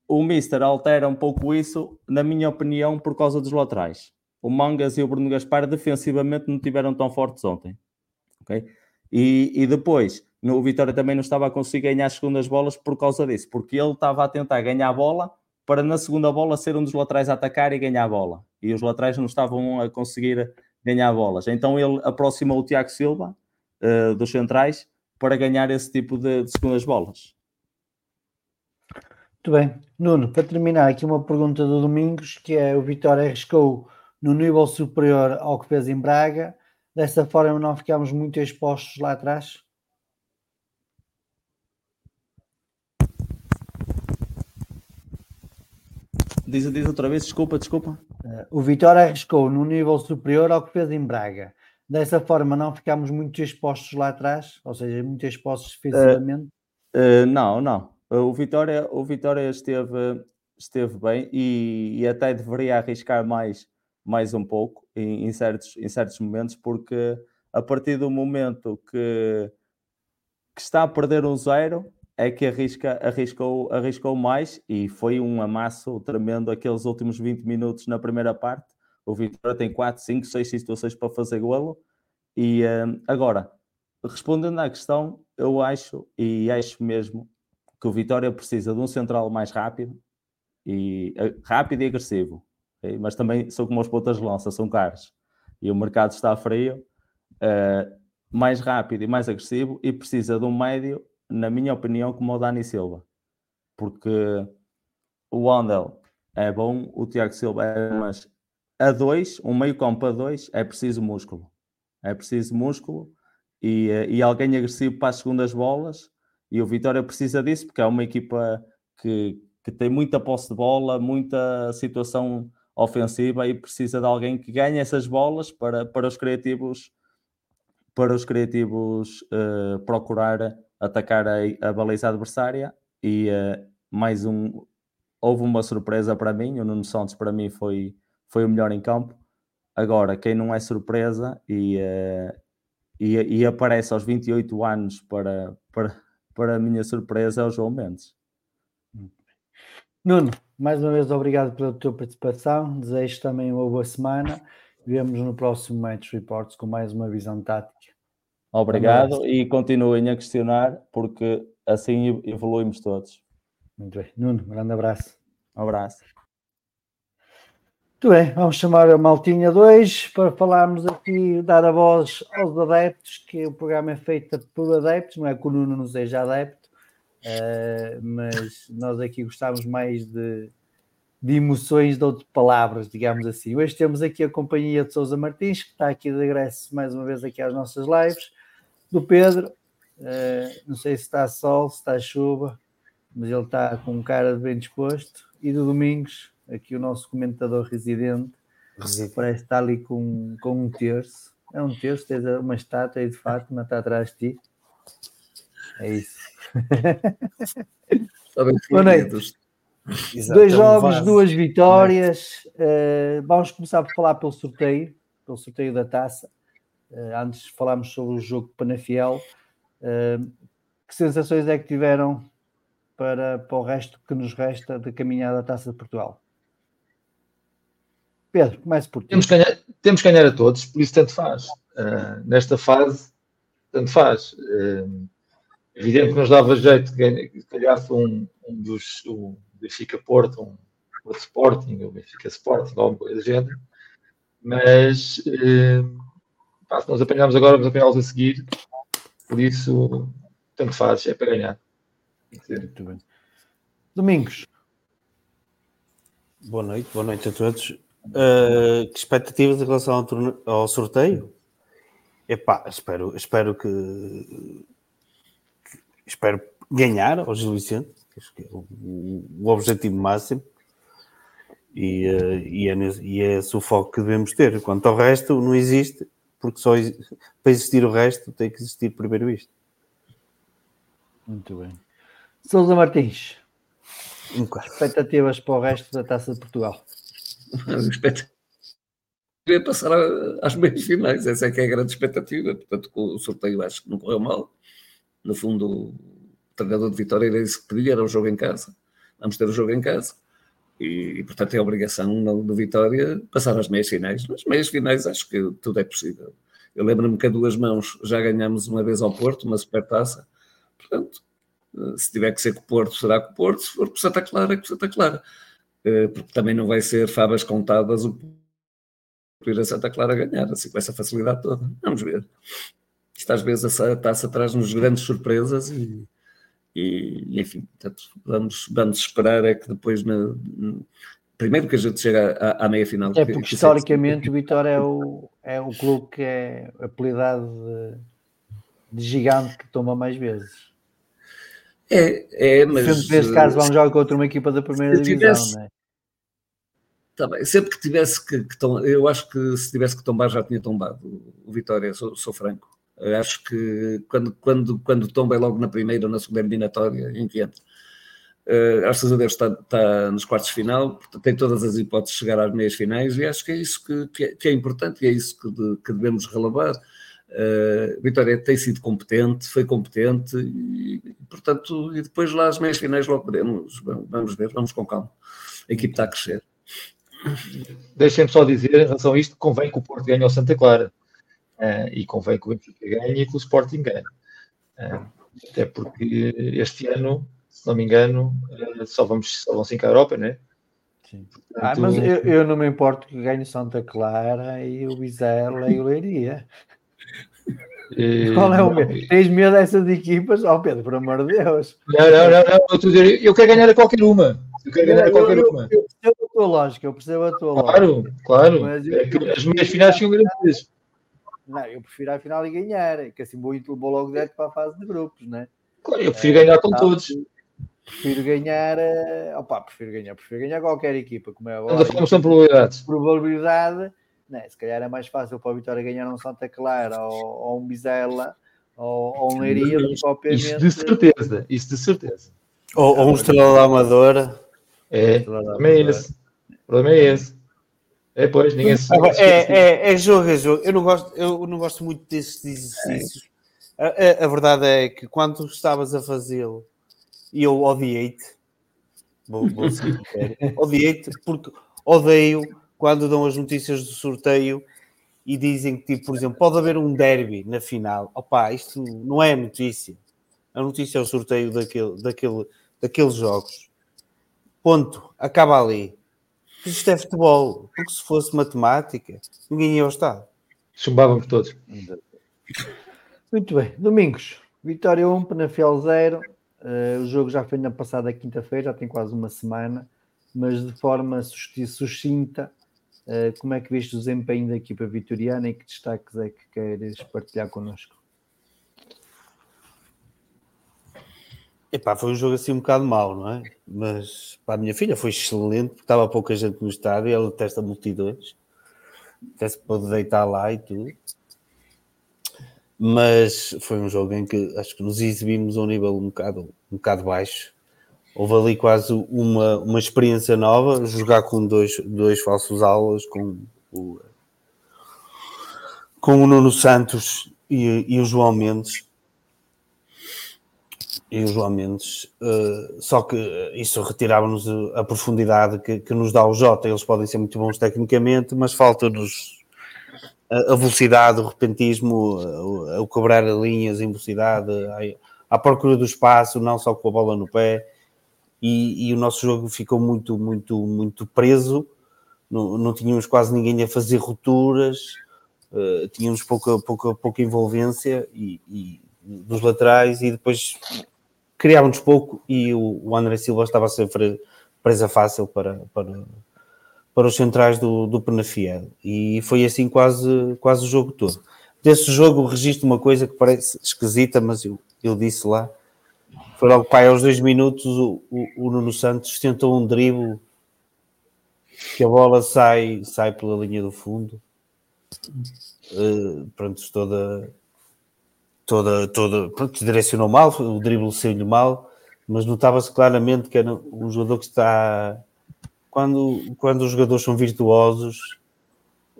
O Mister altera um pouco isso, na minha opinião, por causa dos laterais. O Mangas e o Bruno Gaspar defensivamente não tiveram tão fortes ontem. Okay? E, e depois, o Vitória também não estava a conseguir ganhar as segundas bolas por causa disso, porque ele estava a tentar ganhar a bola para na segunda bola ser um dos laterais a atacar e ganhar a bola. E os laterais não estavam a conseguir ganhar bolas. Então ele aproximou o Tiago Silva uh, dos centrais para ganhar esse tipo de, de segundas bolas. Muito bem. Nuno, para terminar, aqui uma pergunta do Domingos, que é o Vitória arriscou no nível superior ao que fez em Braga, dessa forma não ficámos muito expostos lá atrás? Diz, diz outra vez, desculpa, desculpa. Uh, o Vitória arriscou no nível superior ao que fez em Braga. Dessa forma, não ficámos muito expostos lá atrás, ou seja, muito expostos fisicamente. Uh, uh, não, não. O Vitória, o Vitória esteve, esteve bem e, e, até deveria arriscar mais, mais um pouco em, em, certos, em certos momentos, porque a partir do momento que, que está a perder um zero, é que arrisca, arriscou, arriscou mais e foi um amasso tremendo aqueles últimos 20 minutos na primeira parte. O Vitória tem 4, 5, 6 situações para fazer golo. E uh, agora, respondendo à questão, eu acho e acho mesmo que o Vitória precisa de um central mais rápido e uh, rápido e agressivo. Okay? Mas também são como os pontas de lança, são caros. E o mercado está frio, uh, mais rápido e mais agressivo e precisa de um médio na minha opinião, como o Dani Silva, porque o Wandel é bom, o Tiago Silva é, mas a dois, um meio campo a dois, é preciso músculo. É preciso músculo e, eh, e alguém agressivo para as segundas bolas. E o Vitória precisa disso, porque é uma equipa que, que tem muita posse de bola, muita situação ofensiva e precisa de alguém que ganhe essas bolas para, para os criativos para os criativos uh, procurar atacar a, a baliza adversária e uh, mais um houve uma surpresa para mim, o Nuno Santos para mim foi, foi o melhor em campo. Agora, quem não é surpresa e, uh, e, e, aparece aos 28 anos para, para, para a minha surpresa é o João Mendes. Nuno, mais uma vez obrigado pela tua participação, desejo também uma boa semana. Vemos no próximo Match Reports com mais uma visão tática. Obrigado e continuem a questionar, porque assim evoluímos todos. Muito bem. Nuno, um grande abraço. Um abraço. Muito bem, vamos chamar a Maltinha 2 para falarmos aqui, dar a voz aos adeptos, que o programa é feito por adeptos, não é que o Nuno não seja adepto, uh, mas nós aqui gostamos mais de, de emoções de outras palavras, digamos assim. Hoje temos aqui a companhia de Sousa Martins, que está aqui de regresso mais uma vez aqui às nossas lives do Pedro. Uh, não sei se está sol, se está chuva, mas ele está com um cara de bem disposto. E do Domingos, aqui o nosso comentador residente, parece estar ali com, com um terço. É um terço, tens uma estátua aí de Fátima, está atrás de ti. É isso. Boa noite. Exato, Dois é jogos, duas vitórias. Uh, vamos começar por falar pelo sorteio, pelo sorteio da taça. Uh, antes falámos sobre o jogo Panafiel. Uh, que sensações é que tiveram para, para o resto que nos resta de caminhar da taça de Portugal? Pedro, comece por ti. Temos que ganhar, temos que ganhar a todos, por isso tanto faz. nesta fase, tanto faz. evidente que nos dava jeito de ganhar um, um dos. Um, Benfica Porto, um, Sporting, ou Benfica Sporting, alguma coisa do género. Mas eh, pá, se nós apanhamos agora, vamos apanhá-los a seguir. Por isso, tanto faz, é para ganhar. Muito bem. Domingos. Boa noite, boa noite a todos. Uh, que expectativas em relação ao, ao sorteio? Epá, espero, espero que, que espero ganhar ao Gil Vicente acho que é o, o objetivo máximo e, uh, e, é e é esse o foco que devemos ter. Quanto ao resto, não existe, porque só para existir o resto tem que existir primeiro isto. Muito bem. Sousa Martins, expectativas para o resto da Taça de Portugal? expectativa é passar às meias finais, essa é que é a grande expectativa. Portanto, o sorteio acho que não correu mal. No fundo, treinador de Vitória era isso que pedia, era o jogo em casa. Vamos ter o jogo em casa. E, e portanto, é obrigação no Vitória passar às meias finais. Nas meias finais acho que tudo é possível. Eu lembro-me que a duas mãos já ganhámos uma vez ao Porto, uma supertaça. Portanto, eh, se tiver que ser com o Porto, será com o Porto. Se for com Santa Clara, é com Santa Clara. Eh, porque também não vai ser favas contadas o ir a Santa Clara ganhar, assim com essa facilidade toda. Vamos ver. Isto às vezes a taça traz-nos grandes surpresas e, e, enfim, portanto, vamos, vamos esperar é que depois, na, primeiro que a gente chega à, à meia final. É porque que, historicamente o Vitória é o, é o clube que é apelidado de, de gigante que toma mais vezes. É, é, mas. Sempre neste caso vamos jogar contra uma equipa da primeira divisão, tivesse, não é? Tá bem. Sempre que tivesse que, que eu acho que se tivesse que tombar já tinha tombado o Vitória, sou, sou franco. Acho que quando, quando, quando tomba é logo na primeira ou na segunda eliminatória em que entra. Graças a Deus está, está nos quartos de final, tem todas as hipóteses de chegar às meias finais e acho que é isso que, que, é, que é, importante e é isso que, de, que devemos relevar. Uh, Vitória tem sido competente, foi competente e, portanto, e depois lá às meias finais logo podemos, vamos ver, vamos com calma. A equipe está a crescer. Deixem-me só dizer em relação a isto, convém que o Porto ganhe ao Santa Clara. Uh, e convém que o Benfica ganhe e que o Sporting ganhe. Uh, até porque este ano, se não me engano, uh, só, vamos, só vão 5 à Europa, não é? Sim. Portanto, ah, mas eu, eu, não me importo que ganhe Santa Clara e o Bizela e o Leiria. Qual é o medo? Tens medo dessas equipas? Ó oh, Pedro, por amor de Deus. Não, não, não, não. Eu, dizer, eu quero ganhar a qualquer uma. Eu quero ganhar a qualquer eu, uma. Eu, percebo a tua lógica, eu percebo a tua claro, lógica. Claro, claro. É as minhas finais são garantidas. Não, eu prefiro a final e ganhar, que assim vou, vou logo direto para a fase de grupos, né? Claro, eu prefiro é, ganhar com tá, todos. Prefiro ganhar, uh, opa, prefiro ganhar, prefiro ganhar qualquer equipa, como é agora. Ainda são probabilidades. Probabilidade, né? se calhar é mais fácil para a Vitória ganhar um Santa Clara ou, ou um Bizela ou, ou um Leiria do que propriamente... Isso de certeza, isso de certeza. Ou, ou um Estrela da Amadora. É, também é esse. O problema é esse. É, pois, ninguém se. É, é, é, jogo, é jogo. Eu não gosto, eu não gosto muito desses exercícios. A, a, a, verdade é que quando estavas a fazê-lo, e eu odiei-te, vou, vou odiei-te porque odeio quando dão as notícias do sorteio e dizem que, tipo, por exemplo, pode haver um derby na final. Opa, isto não é notícia. A notícia é o sorteio daquele, daquele, daqueles jogos. Ponto. Acaba ali. Isto é futebol, porque se fosse matemática, ninguém ia ao estado. Chumbávamos todos. Muito bem. Domingos, Vitória 1, Penafiel 0. Uh, o jogo já foi na passada quinta-feira, já tem quase uma semana, mas de forma sucinta, uh, como é que viste o desempenho da equipa vitoriana e que destaques é que queres partilhar connosco? Epá, foi um jogo assim um bocado mau, não é? Mas para a minha filha foi excelente, porque estava pouca gente no estádio, ela testa multidões, até se pode deitar lá e tudo. Mas foi um jogo em que acho que nos exibimos a um nível um bocado, um bocado baixo. Houve ali quase uma, uma experiência nova, jogar com dois, dois falsos aulas, com o, com o Nuno Santos e, e o João Mendes e o João Mendes, uh, só que isso retirava-nos a profundidade que, que, nos dá o Jota. Eles podem ser muito bons tecnicamente, mas falta-nos a, a, velocidade, o repentismo, o, cobrar linhas em velocidade, a, a, procura do espaço, não só com a bola no pé. E, e o nosso jogo ficou muito, muito, muito preso. Não, não tínhamos quase ninguém a fazer rupturas, uh, tínhamos pouca, pouca, pouca envolvência e, e dos laterais e depois criávamos pouco e o, o André Silva estava ser presa fácil para, para, para os centrais do, do Penafiel. E foi assim quase, quase o jogo todo. Desse jogo registro uma coisa que parece esquisita, mas eu, eu disse lá. Foi logo, pai, aos dois minutos o, o, o Nuno Santos tentou um drible que a bola sai, sai pela linha do fundo. Uh, pronto, toda, toda, toda, pronto, direcionou mal, o drible saiu-lhe mal, mas notava-se claramente que era um jogador que está. Quando, quando os jogadores são virtuosos,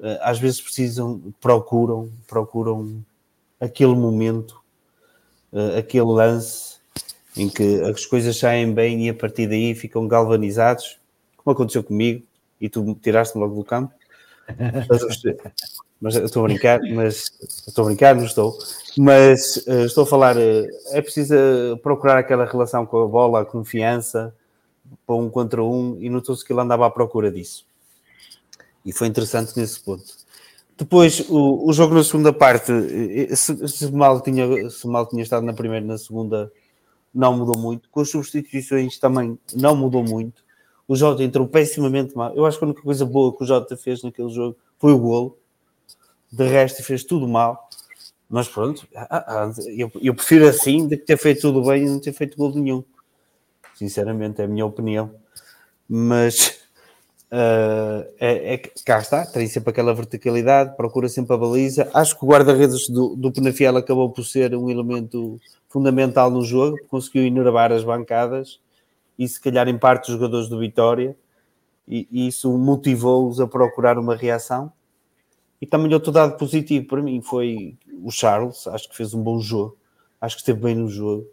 eh, às vezes precisam, procuram, procuram aquele momento, eh, aquele lance em que as coisas saem bem e a partir daí ficam galvanizados, como aconteceu comigo, e tu tiraste-me logo do campo. mas estou a brincar, mas estou a brincar, não estou, mas uh, estou a falar, uh, é preciso eh, procurar aquela relação com a bola, a confiança, para um contra um, e notou-se que ele andava à procura disso. E foi interessante nesse ponto. Depois, o, o jogo na segunda parte, se, se, mal tinha, se mal tinha estado na primeira na segunda, não mudou muito. Com as substituições também não mudou muito. O Jota entrou pessimamente mal. Eu acho que a única coisa boa que o Jota fez naquele jogo foi o golo de resto fez tudo mal. Mas pronto, ah, ah, eu, eu prefiro assim do que ter feito tudo bem e não ter feito gol nenhum. Sinceramente, é a minha opinião. Mas uh, é, é, cá está, tem sempre aquela verticalidade, procura sempre a baliza. Acho que o guarda-redes do, do Penafiel acabou por ser um elemento fundamental no jogo, conseguiu enervar as bancadas e se calhar em parte os jogadores do Vitória, e, e isso motivou-os a procurar uma reação e também outro dado positivo para mim foi o Charles, acho que fez um bom jogo, acho que esteve bem no jogo,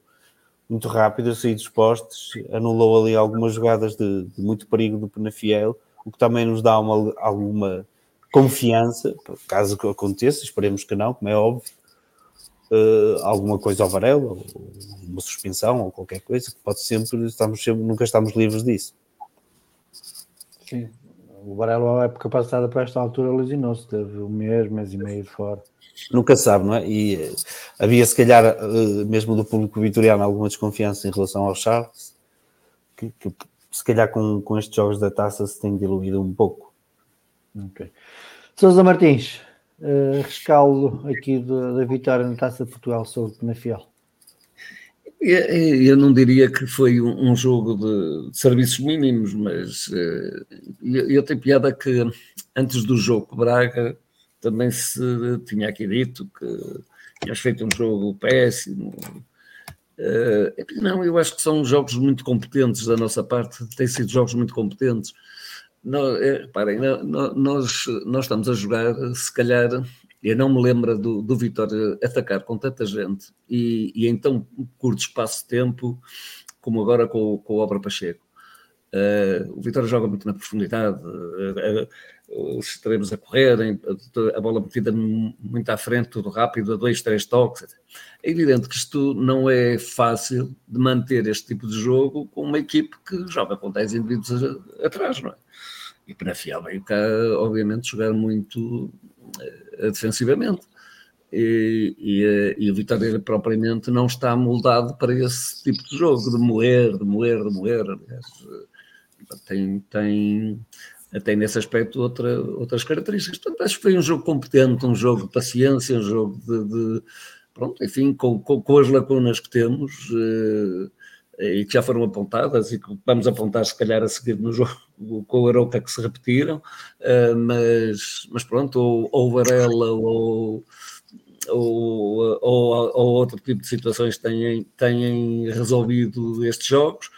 muito rápido a sair dos postes, anulou ali algumas jogadas de, de muito perigo do Penafiel, o que também nos dá uma, alguma confiança, caso aconteça, esperemos que não, como é óbvio, uh, alguma coisa ao Varela, ou uma suspensão, ou qualquer coisa, que pode sempre, estamos sempre, nunca estamos livres disso. Sim, o Varela, a época passada, para esta altura, lesionou-se, teve um mês, mês e meio de fora. Nunca sabe, não é? E uh, havia, se calhar, uh, mesmo do público vitoriano, alguma desconfiança em relação ao Charles, que, que, se calhar com, com estes jogos da taça se tem diluído um pouco. Ok. Sousa Martins, uh, rescaldo aqui da vitória na taça de Portugal sobre o Penafiel. Eu não diria que foi um, jogo de, serviços mínimos, mas uh, eu, tenho piada que antes do jogo Braga também se tinha aqui dito que tinhas feito um jogo péssimo. Uh, não, eu acho que são jogos muito competentes da nossa parte, têm sido jogos muito competentes. É, reparem, nós, nós estamos a jogar, se calhar, eu não me lembro do, do Vitória atacar com tanta gente e, e em tão curto espaço de tempo como agora com, com o Obra Pacheco. Uh, o Vitória joga muito na profundidade, uh, uh, os extremos a correrem, a, bola metida muito à frente, tudo rápido, a dois, três toques. É evidente que isto não é fácil de manter este tipo de jogo com uma equipe que joga com 10 indivíduos atrás, não é? E Penafiel veio cá, obviamente, jogar muito eh, defensivamente. E, e, e, o Vitória propriamente não está moldado para esse tipo de jogo, de moer, de moer, de moer. Eh, tem, tem, tem nesse aspecto outra, outras características. Portanto, acho que foi um jogo competente, um jogo de paciência, um jogo de, de pronto, enfim, com, com, com, as lacunas que temos, uh, e que já foram apontadas e que vamos apontar se calhar a seguir no jogo com o Aroca que se repetiram, uh, mas, mas pronto, ou, ou Varela ou, ou, ou, ou, outro tipo de situações têm, têm resolvido estes jogos.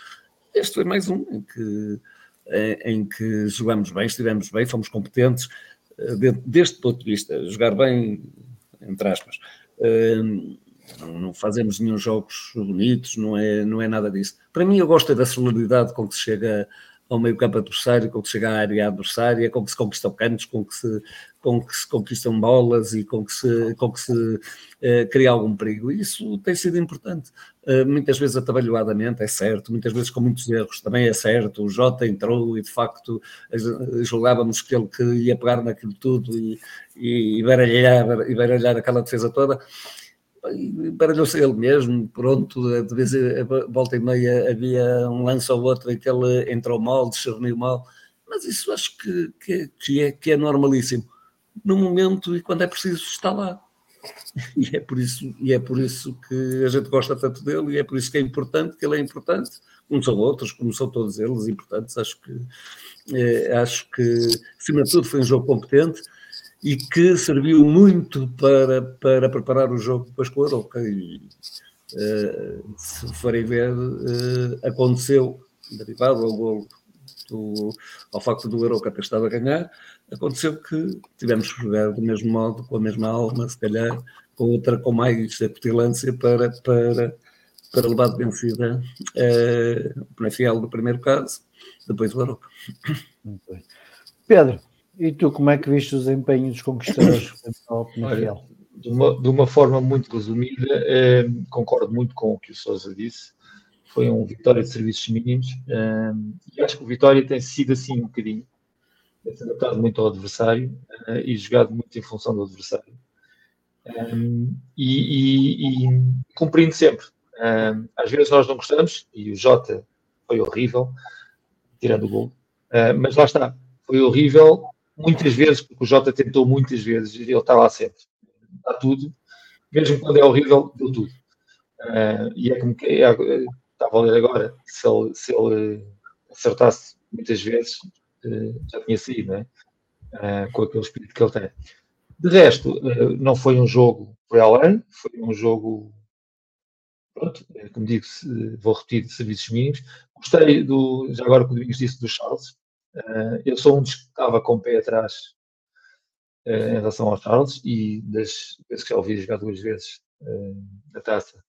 Este foi mais um em que, em que jogamos bem, estivemos bem, fomos competentes, deste ponto de vista, jogar bem, entre aspas. Uh, não fazemos nenhum jogos bonitos, não é, não é nada disso. Para mim, eu gosto é da celeridade com que se chega ao meio campo adversário, com que se chega à área adversária, com que se conquistam cantos, com que se, com que se conquistam bolas e com que se, com que se uh, cria algum perigo. Isso tem sido importante. Uh, muitas vezes atabalhoadamente, é certo, muitas vezes com muitos erros, também é certo. O Jota entrou e de facto julgávamos que ele que ia pegar naquilo tudo e, e baralhar, e baralhar aquela defesa toda baralhou-se ele mesmo, pronto, de vez em volta e meia havia um lance ou outro em que ele entrou mal, discerniu mal, mas isso acho que, que, que, é, que é normalíssimo. No momento e quando é preciso, está lá. E é, por isso, e é por isso que a gente gosta tanto dele e é por isso que é importante, que ele é importante, como são outros, como são todos eles importantes. Acho que, é, acho que acima de tudo, foi um jogo competente e que serviu muito para, para preparar o jogo depois com a Aroca. E, uh, se forem ver, uh, aconteceu, derivado ao golo, do, ao facto do Aroca ter estado a ganhar, aconteceu que tivemos que jogar do mesmo modo, com a mesma alma, se calhar, com outra com mais acutilância para, para, para levar de vencida uh, o Penafiel do primeiro caso, depois o Aroca. Pedro, e tu, como é que viste o desempenho dos conquistadores Olha, de, uma, de uma forma muito resumida, eh, concordo muito com o que o Sousa disse. Foi um Vitória de serviços mínimos eh, e acho que o Vitória tem sido assim um bocadinho. Tem se adaptado muito ao adversário eh, e jogado muito em função do adversário. E, e, e cumprindo sempre. Às vezes nós não gostamos, e o Jota foi horrível, tirando o gol, mas lá está, foi horrível muitas vezes, porque o Jota tentou muitas vezes, e ele está lá sempre, dá tudo, mesmo quando é horrível, deu tudo. Uh, e é como que é, estava a ler agora, se ele, se ele acertasse muitas vezes, uh, já tinha saído, não é? Uh, com aquele espírito que ele tem. De resto, não foi um jogo para além, foi um jogo, pronto, como digo, vou repetir, de serviços mínimos. Gostei do, já agora que o Domingos disse, do Charles, Uh, eu sou um dos que estava com o pé atrás uh, em relação ao Charles e das vezes que já ouvi jogar duas vezes uh, a taça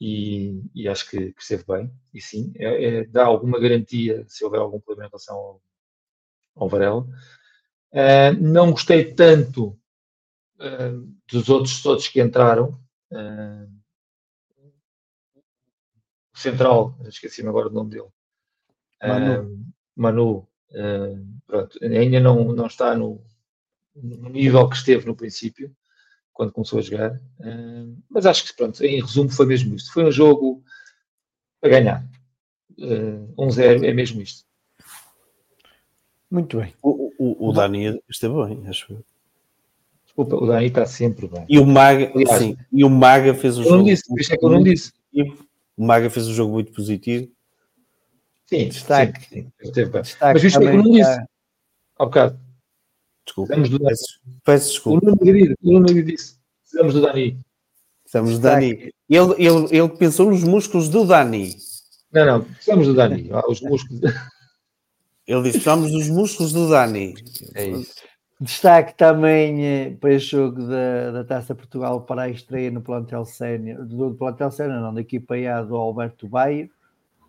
e, e acho que, que, esteve bem. E sim, é, é, dá alguma garantia se houver algum problema em relação ao, ao Varela. não gostei tanto dos outros todos que entraram. Central, esqueci-me agora do nome dele. Manu. Manu Uh, pronto, ainda não, não está no, no, nível que esteve no princípio, quando começou a jogar. Uh, mas acho que, pronto, em resumo, foi mesmo isto. Foi um jogo a ganhar. Uh, 1-0 é mesmo isto. Muito bem. O, o, o Dani esteve bem, acho eu. Desculpa, o Dani está sempre bem. E o Maga, Aliás, sim, e o Maga fez um jogo. Não disse, é que eu não disse. O Maga fez um jogo muito positivo Sim, destaque. Sim, sim. destaque Mas isto é não disse há bocado. Desculpa. Do Peço, peço desculpa. O Nuno disse. Precisamos do Dani. Precisamos do Dani. Ele, ele, ele pensou nos músculos do Dani. Não, não. Precisamos do Dani. Os músculos. Ele disse: precisamos dos músculos do Dani. É isso. Destaque também eh, para este jogo da, da Taça Portugal para a estreia no plantel sénior, do plantel sénior, não, da equipa A do Alberto Baio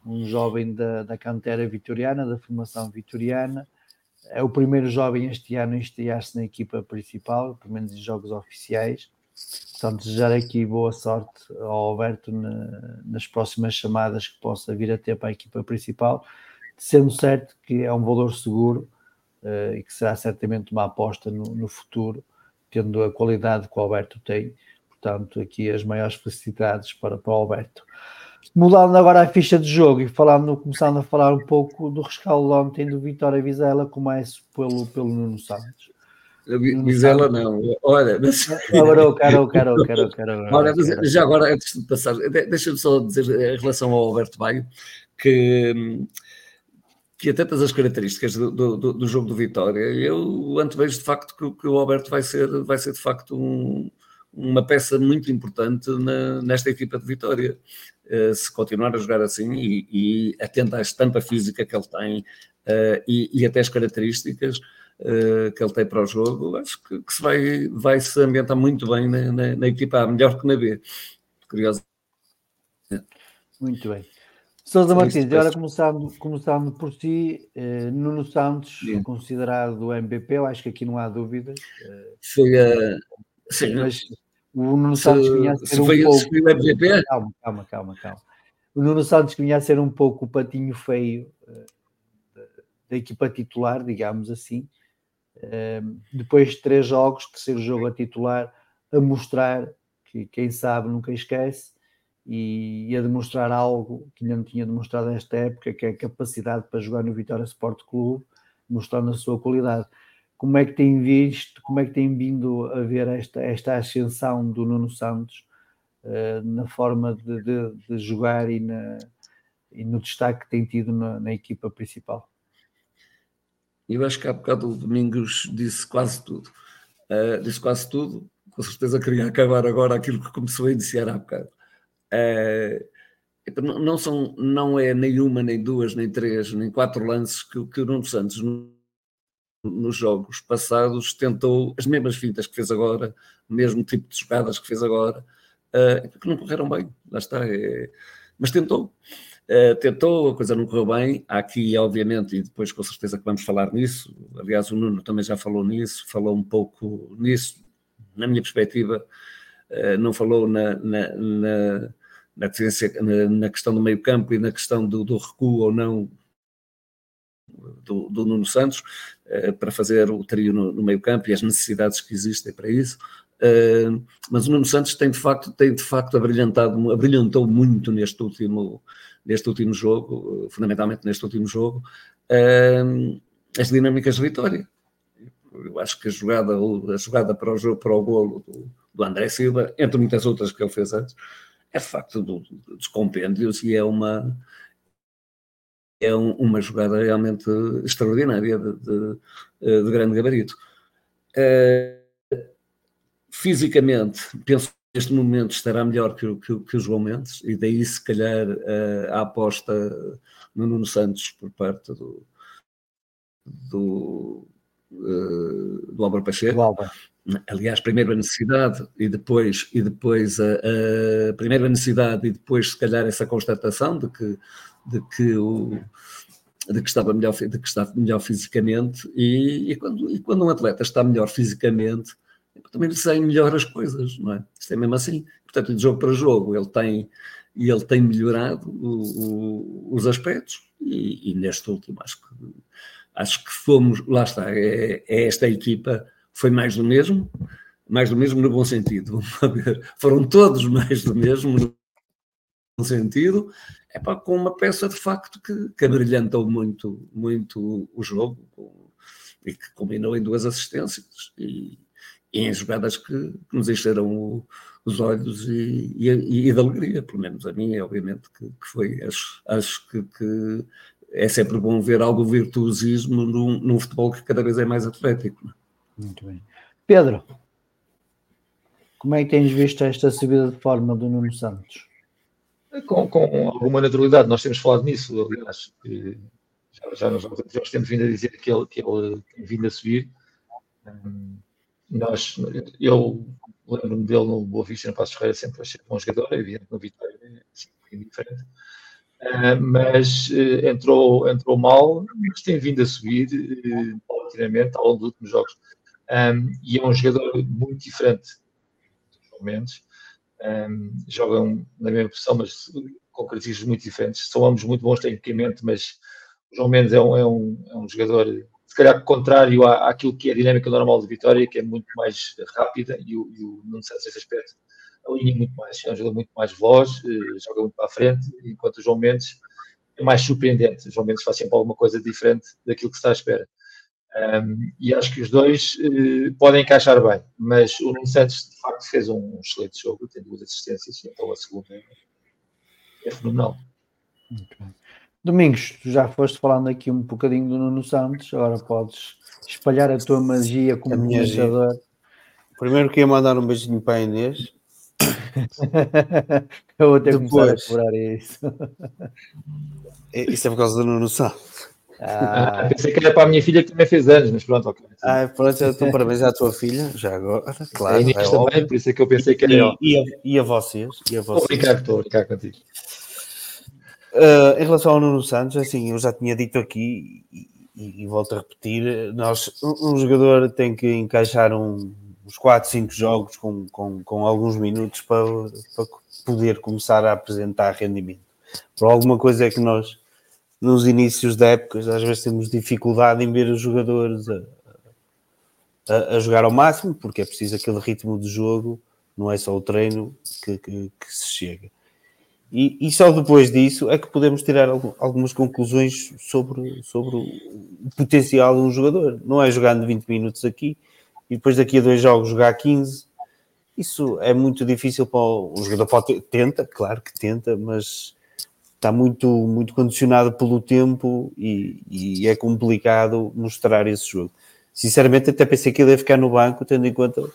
um jovem da, da cantera vitoriana, da formação vitoriana. É o primeiro jovem este ano a estrear-se na equipa principal, pelo menos em jogos oficiais. Portanto, desejar aqui boa sorte ao Alberto na, nas próximas chamadas que possa vir a ter para a equipa principal, sendo certo que é um valor seguro uh, e que será certamente uma aposta no, no futuro, tendo a qualidade que o Alberto tem. Portanto, aqui as maiores felicidades para, para o Alberto. Mudando agora a ficha de jogo e falando, começando a falar um pouco do rescaldo ontem do Vitória Vizela, começo pelo, pelo Nuno Santos. Vizela não. Olha, mas... Arouca, Arouca, Arouca, Arouca, Olha, mas já agora, antes de passar, deixa-me só dizer em relação ao Alberto Baio que, que a tantas as características do, do, do jogo do Vitória, eu antevejo de facto que, que, o Alberto vai ser, vai ser de facto um, uma peça muito importante na, nesta equipa de Vitória. Uh, se continuar a jogar assim e, e atento à estampa física que ele tem uh, e, e até as características, uh, que ele tem para o jogo, acho que, que se vai, vai se ambientar muito bem na, na, na equipa A, melhor que na B. Curioso. Muito bem. Sousa Martins, agora começando, começando por si, eh, Nuno Santos, Sim. considerado do MVP, eu acho que aqui não há dúvidas. Eh, foi a. Sim, mas o Nuno Santos vinha a ser um foi, pouco. o MVP? Calma, calma, calma, calma. O Nuno Santos vinha a ser um pouco o patinho feio eh, da equipa titular, digamos assim, depois de três jogos, terceiro jogo a titular, a mostrar que quem sabe nunca esquece e a demonstrar algo que ainda não tinha demonstrado nesta época, que é a capacidade para jogar no Vitória Sport Clube, mostrando a sua qualidade. Como é que tem visto, como é que tem vindo a ver esta, esta ascensão do Nuno Santos uh, na forma de, de, de jogar e, na, e, no destaque que tem tido na, na equipa principal? Eu acho que há bocado o Domingos disse quase tudo. Uh, disse quase tudo. Com certeza queria acabar agora aquilo que começou a iniciar há bocado. Uh, não, são, não é nem uma, nem duas, nem três, nem quatro lances que, que o Nuno Santos nos jogos passados tentou as mesmas fintas que fez agora, o mesmo tipo de jogadas que fez agora, uh, que não correram bem, lá está. É, mas tentou. Uh, tentou, a coisa não correu bem. Há aqui, obviamente, e depois com certeza que vamos falar nisso. Aliás, o Nuno também já falou nisso, falou um pouco nisso, na minha perspectiva, uh, não falou na, na, na, na, na, questão do meio-campo e na questão do, do, recuo ou não do, do Nuno Santos, para fazer o trio no, no meio-campo e as necessidades que existem para isso. Uh, mas o Nuno Santos tem de facto, tem de facto abrilhantado, abrilhantou muito neste último, neste último jogo, fundamentalmente neste último jogo, uh, as dinâmicas de vitória. Eu acho que a jogada, a jogada para o jogo, para o golo do, do André Silva, entre muitas outras que ele fez antes, é de facto do, dos compêndios e é uma é um, uma jogada realmente extraordinária de, de, de grande gabarito. Uh, fisicamente, penso que neste momento estará melhor que, que, que o João Mendes, e daí se calhar uh, a aposta no Nuno Santos por parte do, do, uh, do Álvaro Pacheco. Do Álvaro. Aliás, primeiro a necessidade e depois, e depois a, a, primeira necessidade e depois, se calhar, essa constatação de que, de que o de que estava melhor, de que estava melhor fisicamente e, e, quando, e quando um atleta está melhor fisicamente, também lhe saem melhor as coisas, não é? Isto é mesmo assim. Portanto, de jogo para jogo, ele tem, ele tem melhorado o, o, os aspectos e, e, neste último acho que, acho que fomos, lá está, é, é esta equipa, foi mais do mesmo, mais do mesmo no bom sentido. Foram todos mais do mesmo no bom sentido, é para com uma peça de facto que, que abrilhantou muito, muito o jogo e que combinou em duas assistências. E, e em jogadas que, que nos encheram os olhos e, e, e, de alegria, pelo menos a mim, obviamente, que, que foi, acho, acho que, que, é sempre bom ver algum virtuosismo num, num futebol que cada vez é mais atlético. É? Muito bem. Pedro, como é que tens visto esta subida de forma do Nuno Santos? Com, com alguma naturalidade, nós temos falado nisso, aliás, já, já nos já temos vindo a dizer que ele, que ele tem vindo a subir. Um, nós, eu lembro-me dele no Boa Vista, no Passo Ferreira, sempre achei bom jogador, é evidente no Vitória é um pouquinho diferente. Uh, mas uh, entrou, entrou mal, mas tem vindo a subir uh, ao longo dos últimos jogos. Um, e é um jogador muito diferente dos momentos. Um, jogam na mesma posição, mas com características muito diferentes. São ambos muito bons tecnicamente, mas o João Mendes é um, é um, é um jogador se calhar contrário à, àquilo que é a dinâmica normal de Vitória, que é muito mais rápida e o, e o Nuno Santos, nesse aspecto, alinha muito mais, é um jogador muito mais veloz, eh, joga muito para a frente, enquanto o João Mendes é mais surpreendente. O João Mendes faz sempre alguma coisa diferente daquilo que se está à espera. Um, e acho que os dois uh, podem encaixar bem, mas o Nuno Santos de facto fez um, um excelente jogo, tem duas assistências, então a segunda é, é fenomenal. Domingos, tu já foste falando aqui um bocadinho do Nuno Santos, agora podes espalhar a tua magia como comentador. Primeiro queria mandar um beijinho para a Inês. Eu vou ter que começar a cobrar isso. É, isso é por causa do Nuno Santos. Ah. ah. pensei que era para a minha filha que também fez anos, mas pronto, ok. Ah, pronto, então parabéns à tua filha, já agora, claro. A Inês é também, óbvio. por isso é que eu pensei que era e, e, a, e a vocês. E a vocês. Obrigado, estou a brincar contigo. Uh, em relação ao Nuno Santos, assim, eu já tinha dito aqui e, e, e volto a repetir, nós, um, um, jogador tem que encaixar um, uns 4, 5 jogos com, com, com alguns minutos para, para poder começar a apresentar rendimento. Por alguma coisa é que nós nos inícios da época, às vezes temos dificuldade em ver os jogadores a, a, a, jogar ao máximo, porque é preciso aquele ritmo de jogo, não é só o treino que, que, que se chega. E, e, só depois disso é que podemos tirar algumas conclusões sobre, sobre o potencial de um jogador. Não é jogando 20 minutos aqui e depois daqui a dois jogos jogar 15. Isso é muito difícil para o, o jogador. Pode, tenta, claro que tenta, mas está muito, muito condicionado pelo tempo e, e, é complicado mostrar esse jogo. Sinceramente, até pensei que ele ia ficar no banco, tendo em conta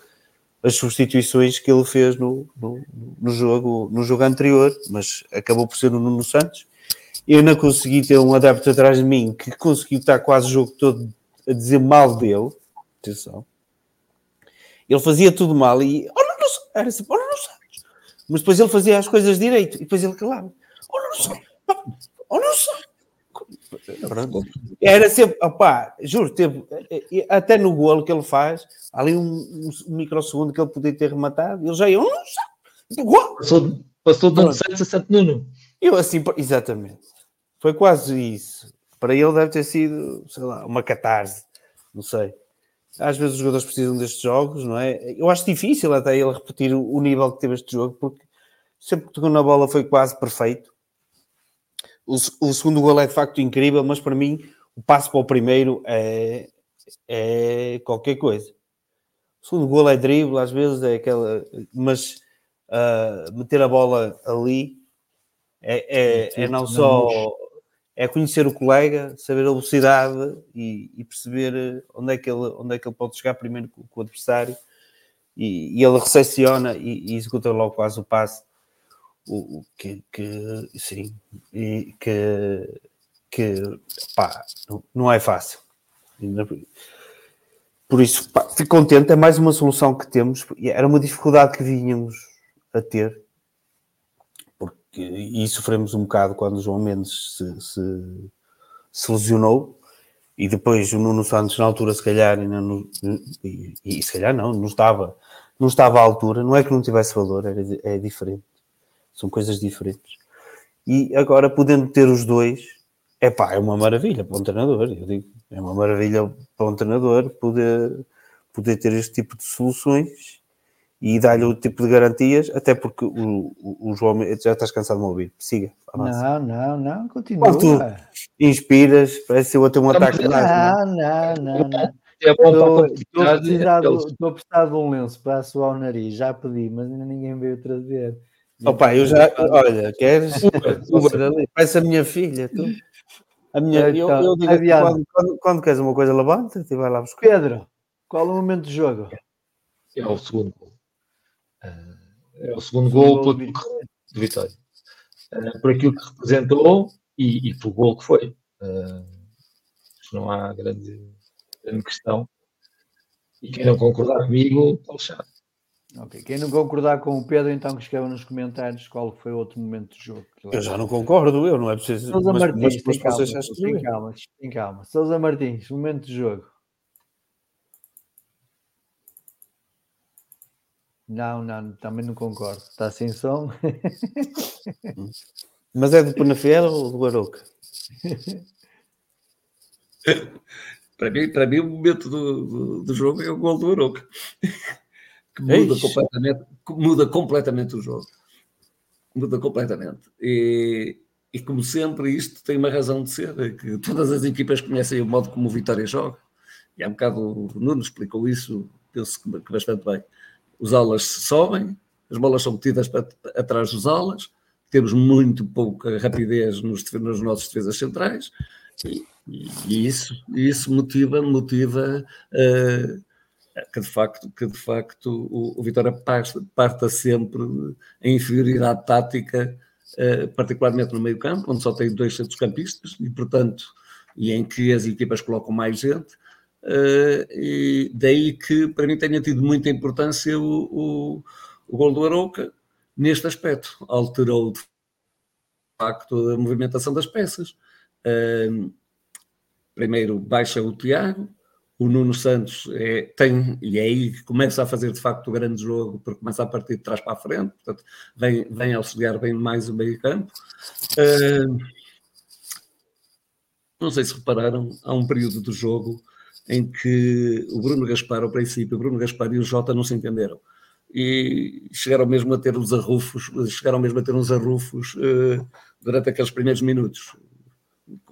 as substituições que ele fez no, no, no jogo, no jogo anterior, mas acabou por ser o Nuno Santos. Eu não consegui ter um adepto atrás de mim que conseguiu estar quase o jogo todo a dizer mal dele. Atenção. Ele fazia tudo mal e. Oh, não, não, era assim, oh, não, não, Mas depois ele fazia as coisas direito e depois ele calava. Não sei. Oh, não sei. Era sempre, opá, juro, teve, até no golo que ele faz, ali um, um microsegundo que ele podia ter rematado, ele já ia, oh, não sei. Passou, passou de um Santos a Santo Nuno. Eu assim, exatamente. Foi quase isso. Para ele deve ter sido, sei lá, uma catarse. Não sei. Às vezes os jogadores precisam destes jogos, não é? Eu acho difícil até ele repetir o nível que teve este jogo, porque sempre que tocou na bola foi quase perfeito. O, o, segundo gol é de facto incrível, mas para mim o passo para o primeiro é, é qualquer coisa. O segundo gol é drible, às vezes é aquela, mas uh, meter a bola ali é, é, é não só é conhecer o colega, saber a velocidade e, e, perceber onde é, que ele, onde é que ele pode chegar primeiro com, com o adversário. E, e, ele recepciona e, e executa logo quase o passe o, o que, que, sim, e que, que pá, não é fácil. Por isso, pá, fico contente, é mais uma solução que temos. Era uma dificuldade que vínhamos a ter, porque e sofremos um bocado quando João Mendes se, se, se lesionou. E depois o Nuno Santos, na altura, se calhar, não, e, e, se calhar não, não estava, não estava à altura. Não é que não tivesse valor, era, é diferente são coisas diferentes. E agora, podendo ter os dois, é pá, é uma maravilha para um treinador, eu digo, é uma maravilha para um treinador poder, poder ter este tipo de soluções e dar-lhe o tipo de garantias, até porque o, o, o João, já estás cansado de me ouvir, siga. Avança. Não, não, não, continua. Quando tu inspiras, parece eu a ter um ataque. Não, não, não, não. Estou, estou, a precisar de, estou a precisar de um lenço para assoar o nariz, já pedi, mas ainda ninguém veio trazer. Opa, eu já, olha, queres? Parece a minha filha, tu. A minha, eu, eu digo quando, quando, quando, queres uma coisa, levanta e vai lá buscar. Pedro, qual é o momento do jogo? É o segundo gol. É o segundo gol de vitória. Por aquilo que representou e, e pelo gol que foi. Não há grande, grande questão. E quem não concordar comigo, está lixado. Ok, quem não concordar com o Pedro, então que escreva nos comentários qual foi o outro momento do jogo. Eu já não concordo, eu não é preciso. Sousa mas, Martins, mas, tem, calma, tem calma, tem calma. Sousa Martins, momento do jogo. Não, não, também não concordo. Está sem som. Mas é do Penafiel ou do Aroca? para, mim, para mim, o momento do, do, do jogo é o gol do Aroca que muda completamente, muda completamente o jogo. Muda completamente. E, e como sempre, isto tem uma razão de ser, é que todas as equipas conhecem o modo como o Vitória joga. e há um bocado o Nuno explicou isso, penso que, que bastante bem. Os alas sobem, as bolas são metidas para, atrás dos alas, temos muito pouca rapidez nos, nos nossos defesas centrais, e, e isso, isso motiva, motiva uh, que de facto, que de facto o, o Vitória parta, sempre em inferioridade tática, uh, particularmente no meio campo, onde só tem dois centrocampistas, e portanto, e em que as equipas colocam mais gente, uh, e daí que para mim tenha tido muita importância o, o, o gol do Arouca neste aspecto, alterou de facto a movimentação das peças. Uh, primeiro baixa o Tiago, o Nuno Santos é, tem, e é aí que começa a fazer de facto o grande jogo, porque começa a partir de trás para a frente, portanto, vem, vem auxiliar bem mais o meio campo. Uh, não sei se repararam, há um período do jogo em que o Bruno Gaspar, ao princípio, o Bruno Gaspar e o Jota não se entenderam. E chegaram mesmo a ter uns arrufos, chegaram mesmo a ter uns arrufos uh, durante aqueles primeiros minutos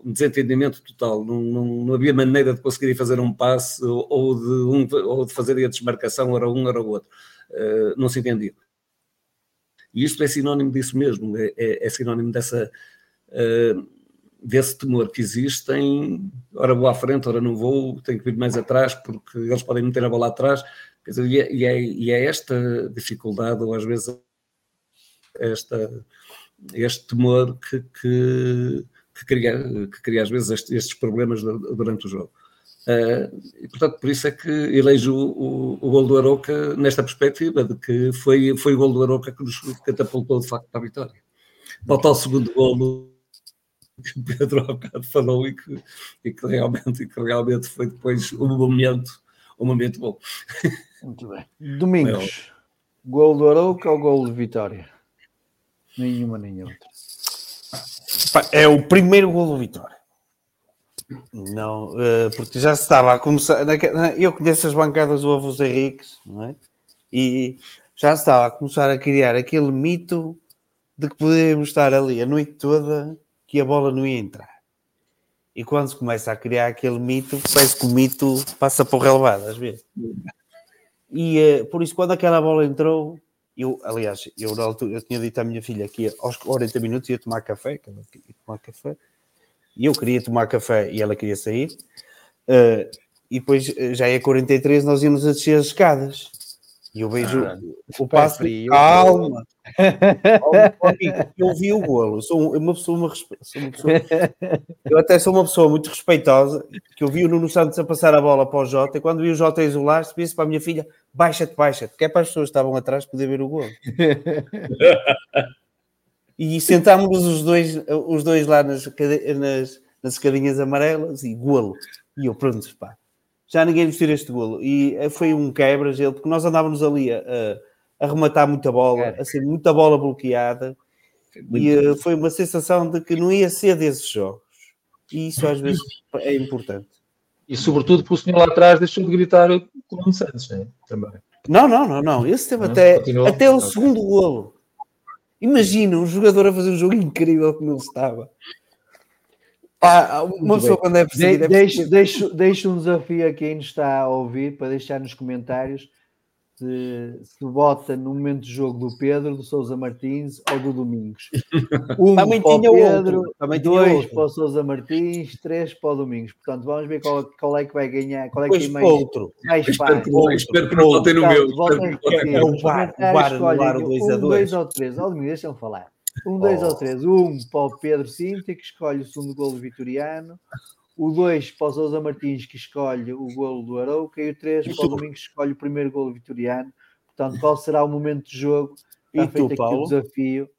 um desentendimento total, não, não, não, havia maneira de conseguir fazer um passe ou, ou, de, um, ou de fazer a desmarcação, era um, era o outro. Uh, não se entendia. E isto é sinónimo disso mesmo, é, é, é sinónimo dessa, uh, desse temor que existe em, ora vou à frente, ora não vou, tenho que vir mais atrás, porque eles podem meter a bola atrás. Quer dizer, e, é, e, é, e é esta dificuldade, ou às vezes esta, este temor que, que que cria, que cria às vezes estes, problemas durante o jogo. Uh, e, portanto, por isso é que elejo o, o, o gol do Aroca nesta perspectiva de que foi, foi o gol do Aroca que nos catapultou de facto para a vitória. Falta o segundo gol que o Pedro há bocado falou e que, e que, realmente, e que realmente foi depois um momento, um momento bom. Muito bem. Domingos, gol do Aroca ou gol de Vitória? Nenhuma nem outra. É o primeiro gol do Vitória. Não, eh, porque já se estava a começar. Eu conheço as bancadas do Avos Henriques, não é? E já se estava a começar a criar aquele mito de que poderíamos estar ali a noite toda que a bola não ia entrar. E quando se começa a criar aquele mito, parece que o mito passa por relevado às vezes. E uh, por isso, quando aquela bola entrou, eu, aliás, eu na altura eu tinha dito à minha filha que aos 40 minutos ia tomar café, que ela queria tomar café, e eu queria tomar café e ela queria sair. Uh, e depois eh, já é 43, nós íamos a descer as escadas. E eu vejo ah, o passo. Frio, calma! eu vi o golo. Sou uma pessoa, uma, sou uma pessoa, eu até sou uma pessoa muito respeitosa. Que eu vi o Nuno Santos a passar a bola para o Jota. E quando vi o Jota a isolar-se, disse para a minha filha: baixa-te, baixa-te, que é para as pessoas que estavam atrás poder ver o golo. e sentámos os dois, os dois lá nas, nas, nas escadinhas amarelas e golo. E eu, pronto, pá já ninguém nos tira este golo. E eh, foi um quebra, gelo, porque nós andávamos ali a, a, rematar muita bola, a ser muita bola bloqueada. e uh, foi uma sensação de que não ia ser desses jogos. E isso às vezes é importante. E sobretudo porque o senhor lá atrás deixou de gritar com o Santos, né? também. Não, não, não, não. Esse teve até, até o segundo golo. Imagina um jogador a fazer um jogo incrível como ele estava. Ah, uma pessoa quando é é deixo, deixo, deixo um desafio a quem nos está a ouvir para deixar nos comentários se, se vota no momento de jogo do Pedro, do Souza Martins ou do Domingos. Um Também para o Pedro, outro. Também dois outro. para o Souza Martins, três para o Domingos. Portanto, vamos ver qual, qual é que vai ganhar, qual é que tem mais, outro. mais fácil. Espero que não votem no meu. Votem é o VAR, o VAR, o 2 a 2. Um, dois ou três. Ó, Domingos, deixa-me falar. Um, dois oh. ou três. Um para o Pedro Cinta, que escolhe o segundo golo vitoriano. O dois para o Sousa Martins, que escolhe o golo do Arauca. E o três para o Domingos, que escolhe o primeiro golo vitoriano. Portanto, qual será o momento de jogo? Está e feito tu, Paulo? aqui o desafio.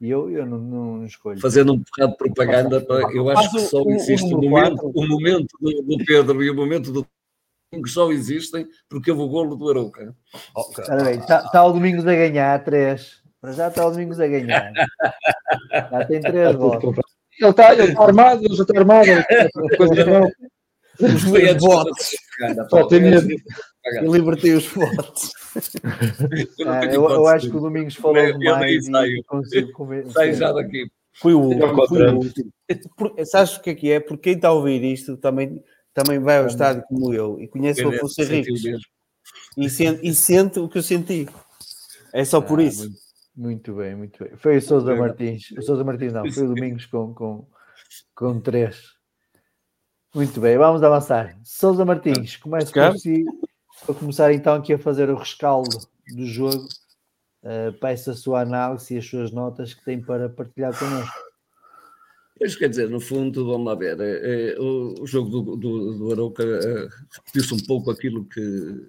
E eu, eu não, não, escolho. Fazendo um bocado de propaganda, eu acho que só existe o, o momento, o momento do, do Pedro e o momento do que só existem porque houve o golo do Arouca. Está tá, tá o Domingos a ganhar 3. Para já está o Domingos a ganhar. Já tem três votos. Ele está, ele está armado, ele está armado. Os não. Os votos. Só. Eu libertei os votos. Eu, ah, eu, eu acho que o Domingos falou eu, demais. Eu nem Sai já daqui. Fui é o último. É, é, sabes o que é que é? Porque quem está a ouvir isto também, também vai ao estádio como eu e conhece o Afonso Henriques. E sente, e sente o que eu senti. É só por ah, isso. Muito, bem, muito bem. Foi o Sousa Martins. O Sousa Martins não, foi o Domingos com, com, com três. Muito bem, vamos avançar. Sousa Martins, começa por si. Para começar então aqui a fazer o rescaldo do jogo. Uh, peço a sua análise e as suas notas que tem para partilhar connosco. Mas quer dizer, no fundo, vamos lá ver, é, é, o, o jogo do, do, do Arouca é, repetiu-se um pouco aquilo que,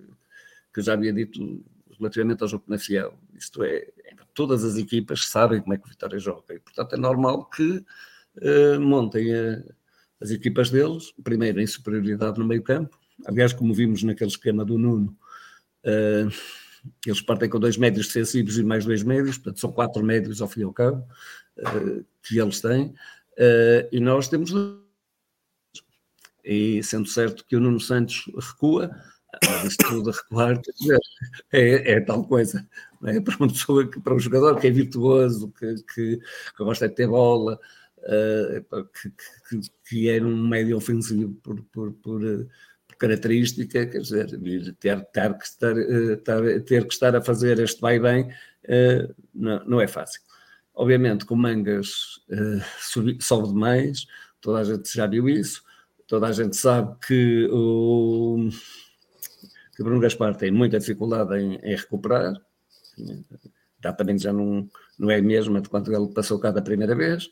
que já havia dito relativamente ao jogo na Fiel. Isto é, todas as equipas sabem como é que o Vitória joga e, portanto, é normal que eh, montem a- as equipas deles, primeiro em superioridade no meio campo, aliás, como vimos naquele esquema do Nuno, eh, eles partem com dois médios defensivos e mais dois médios, portanto, são quatro médios ao fim e ao cabo eh, que eles têm. E nós temos. E sendo certo que o Nuno Santos recua, mas isso tudo a recuar, é, é tal coisa. É? Para uma pessoa, que, para um jogador que é virtuoso, que, que, que gosta de ter bola, uh, que, que, que é um médio ofensivo por, por, por, uh, por característica, quer dizer, ter, ter, que estar, uh, ter, que estar a fazer este vai-bem uh, não, não é fácil. Obviamente que o Mangas sobe, sobe demais, toda a gente já viu isso, toda a gente sabe que o, que Bruno Gaspar tem muita dificuldade em, em recuperar, exatamente já não, não é a mesma de quando ele passou cá da primeira vez,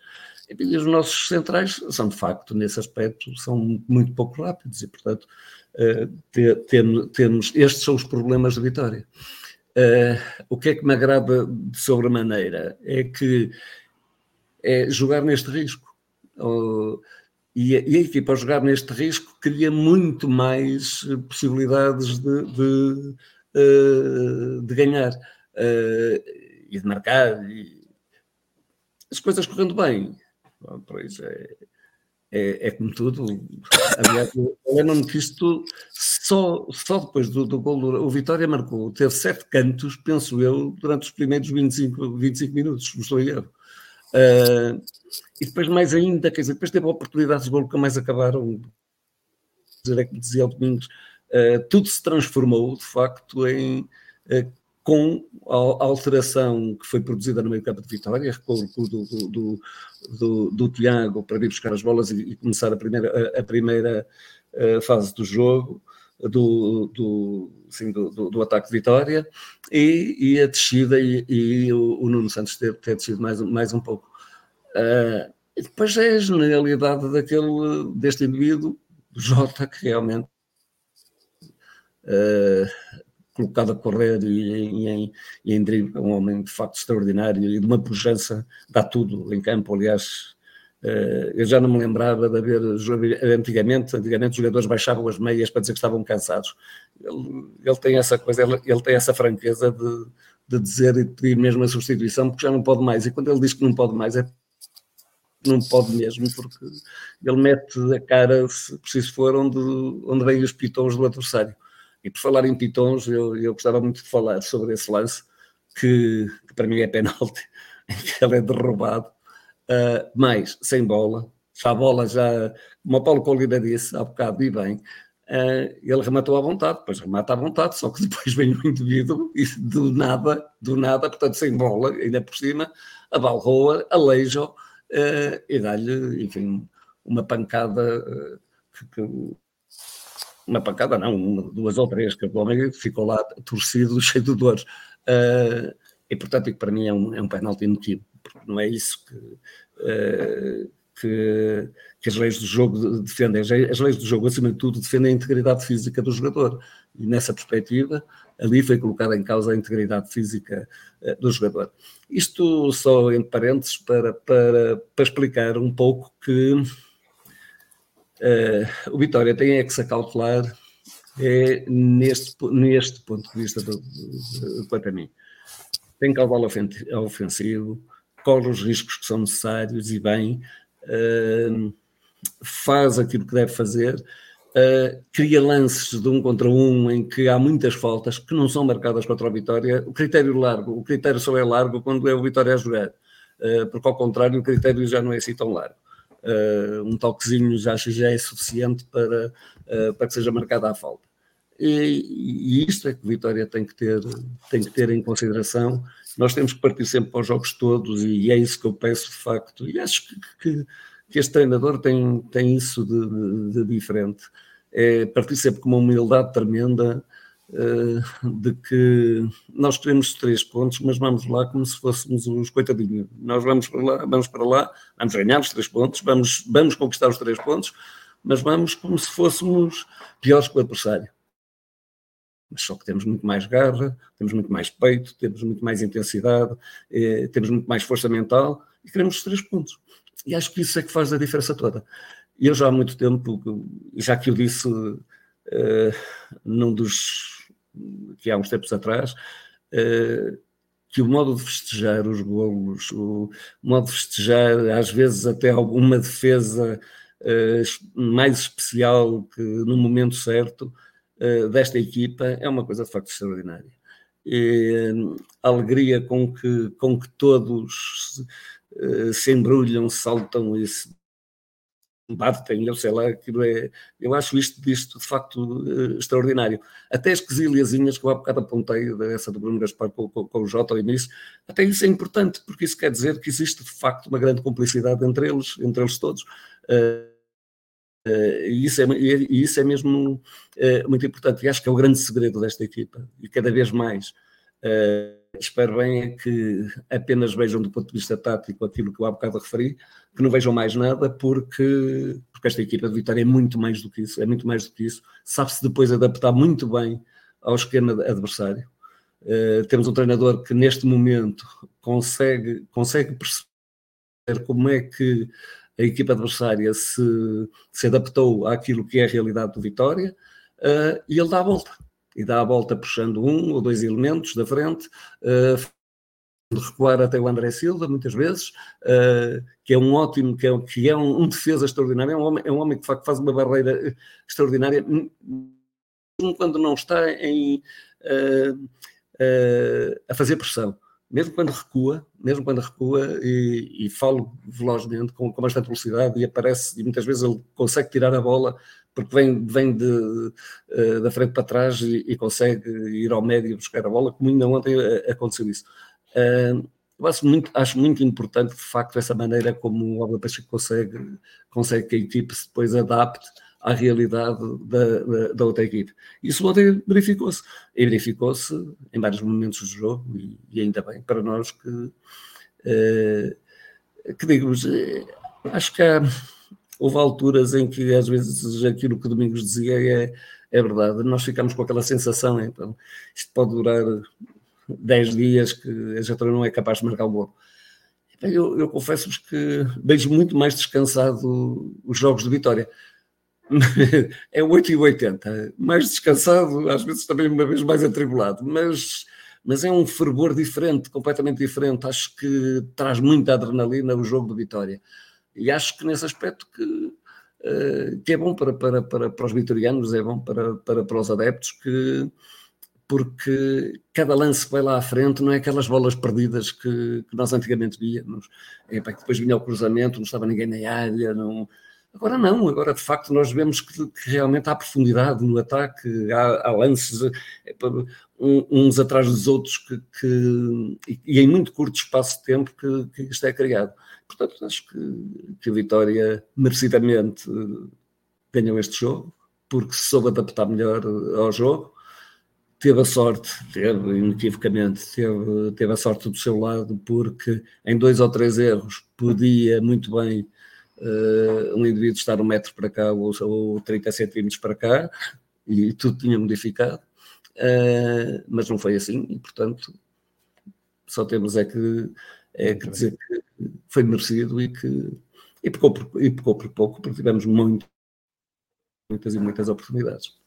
e os nossos centrais são de facto, nesse aspecto, são muito pouco rápidos e, portanto, uh, temos, estes são os problemas de Vitória. Uh, o que é que me agrada de sobremaneira é que é jogar neste risco. E, a, a, equipa a jogar neste risco cria muito mais possibilidades de, de, uh, de ganhar e de marcar. E as coisas correndo bem. Bom, é, é, é, como tudo. Aliás, lembro-me que isto só, só depois do, do gol, o Vitória marcou, teve sete cantos, penso eu, durante os primeiros 25, 25 minutos, não estou erro. Uh, e depois mais ainda, quer dizer, depois teve oportunidades de gol que mais acabaram. Dizer, é que dizia o Domingos, uh, tudo se transformou de facto em uh, com a alteração que foi produzida no meio campo de Vitória, recuo do, do, do, do, Tiago para vir buscar as bolas e, começar a primeira, a, primeira uh, fase do jogo, do, do, do, do, do, ataque de Vitória, e, e a descida, e, e o, o, Nuno Santos ter, ter descido mais, mais um pouco. Uh, e depois é a genialidade daquele, deste indivíduo, Jota, que realmente uh, colocado a correr e, em, e em drible, é um homem de facto extraordinário e de uma pujança, dá tudo em campo, aliás, uh, eu já não me lembrava de haver, antigamente, antigamente os jogadores baixavam as meias para dizer que estavam cansados, ele, ele tem essa coisa, ele, ele tem essa franqueza de, de dizer e de pedir mesmo a substituição, porque já não pode mais, e quando ele diz que não pode mais é não pode mesmo, porque ele mete a cara, se preciso for, onde, onde vêm os pitons do adversário. E por falar em pitons, eu, eu gostava muito de falar sobre esse lance, que, que para mim é penalti, que ele é derrubado, uh, mas sem bola, já a bola já, como o Paulo Colina disse há bocado, e bem, uh, ele rematou à vontade, depois remata à vontade, só que depois vem o indivíduo e do nada, do nada, portanto sem bola, ainda por cima, abalroa, aleija uh, e dá-lhe, enfim, uma pancada que, que uma pancada, não, uma, duas ou três, que o homem ficou lá torcido, cheio de dores. Uh, e, portanto, para mim é um, é um penalti porque não é isso que, uh, que, que, as leis do jogo defendem. As leis do jogo, acima de tudo, defendem a integridade física do jogador. E, nessa perspectiva, ali foi colocada em causa a integridade física uh, do jogador. Isto só em parênteses para, para, para explicar um pouco que Uh, o Vitória tem é que se acautelar é neste, neste ponto de vista do, do, quanto a mim. Tem caudal ofensivo, corre os riscos que são necessários e bem, uh, faz aquilo que deve fazer, uh, cria lances de um contra um em que há muitas faltas que não são marcadas contra o Vitória. O critério largo, o critério só é largo quando é o Vitória a jogar, porque ao contrário o critério já não é assim tão largo. Uh, um toquezinho já, já é suficiente para, uh, para que seja marcada a falta. E, e, isto é que Vitória tem que, ter, tem que ter em consideração. Nós temos que partir sempre para os jogos todos e é isso que eu peço de facto. E acho que, que, que este treinador tem, tem isso de, de, de diferente. É partir sempre com uma humildade tremenda, eh, de que nós queremos três pontos, mas vamos lá como se fôssemos os coitadinhos. Nós vamos para lá, vamos para lá, vamos ganhar os três pontos, vamos, vamos conquistar os três pontos, mas vamos como se fôssemos piores que o adversário. Mas só que temos muito mais garra, temos muito mais peito, temos muito mais intensidade, eh, temos muito mais força mental e queremos os três pontos. E acho que isso é que faz a diferença toda. Eu já há muito tempo, já que eu disse uh, num dos que há uns tempos atrás, uh, que o modo de festejar os golos, o modo de festejar, às vezes até alguma defesa uh, mais especial que no momento certo uh, desta equipa, é uma coisa de facto extraordinária. E, a alegria com que, com que todos se embrulham, saltam e se batem, eu sei lá, aquilo é, eu acho isto, isto de facto uh, extraordinário. Até as quesilhazinhas que eu há bocado apontei, dessa do Bruno Gaspar com, com, com o Jota ao início, até isso é importante, porque isso quer dizer que existe de facto uma grande cumplicidade entre eles, entre eles todos. Uh, uh, e, isso é, e isso é mesmo muito importante, e acho que é o grande segredo desta equipa, e cada vez mais. Uh, espero bem é que apenas vejam do ponto de vista tático aquilo que eu há bocado referi, que não vejam mais nada, porque, porque esta equipa de Vitória é muito mais do que isso, é muito mais do que isso, sabe-se depois adaptar muito bem ao esquema adversário. Uh, temos um treinador que neste momento consegue, consegue perceber como é que a equipa adversária se, se adaptou àquilo que é a realidade do Vitória uh, e ele dá a volta e dá a volta puxando um ou dois elementos da frente, uh, recuar até o André Silva, muitas vezes, uh, que é um ótimo, que é, que é um, um, defesa extraordinário, é um homem, é um homem que faz uma barreira extraordinária, mesmo quando não está em, uh, a fazer pressão mesmo quando recua, mesmo quando recua e, e falo velozmente, com, com, bastante velocidade e aparece, e muitas vezes ele consegue tirar a bola porque vem, vem de, uh, da frente para trás e, e, consegue ir ao médio buscar a bola, como ainda ontem uh, aconteceu isso. Uh, eu acho muito, acho muito importante, de facto, essa maneira como o Álvaro Pacheco consegue, consegue que a equipe se depois adapte à realidade da, da, da outra equipe. Isso ontem verificou-se. E verificou-se em vários momentos do jogo, e, e ainda bem para nós que, uh, que digo acho que há, houve alturas em que às vezes aquilo que Domingos dizia é, é verdade. Nós ficamos com aquela sensação, então, isto pode durar 10 dias que a gente não é capaz de marcar o gol. Eu, eu confesso-vos que vejo muito mais descansado os jogos de vitória é 8 e 80, mais descansado, às vezes também uma vez mais atribulado, mas, mas é um fervor diferente, completamente diferente. Acho que traz muita adrenalina o jogo de vitória. E acho que nesse aspecto que, uh, que é bom para, para, para, para os vitorianos, é bom para, para, para os adeptos, que, porque cada lance que vai lá à frente não é aquelas bolas perdidas que, que nós antigamente víamos. É, para que depois vinha o cruzamento, não estava ninguém na área, não Agora não, agora de facto nós vemos que, que realmente há profundidade no ataque, há, há lances é, uns atrás dos outros que, que, e, em muito curto espaço de tempo que, que isto é criado. Portanto, acho que, que a Vitória merecidamente ganhou este jogo, porque se soube adaptar melhor ao jogo, teve a sorte, teve inequivocamente, teve, teve a sorte do seu lado, porque em dois ou três erros podia muito bem uh, um indivíduo estar um metro para cá ou, ou 30 centímetros para cá, e tudo tinha modificado, uh, mas não foi assim, e portanto só temos é que, é que dizer que foi merecido e que e pecou, por, e pecou por pouco, porque tivemos muito, muitas e muitas oportunidades.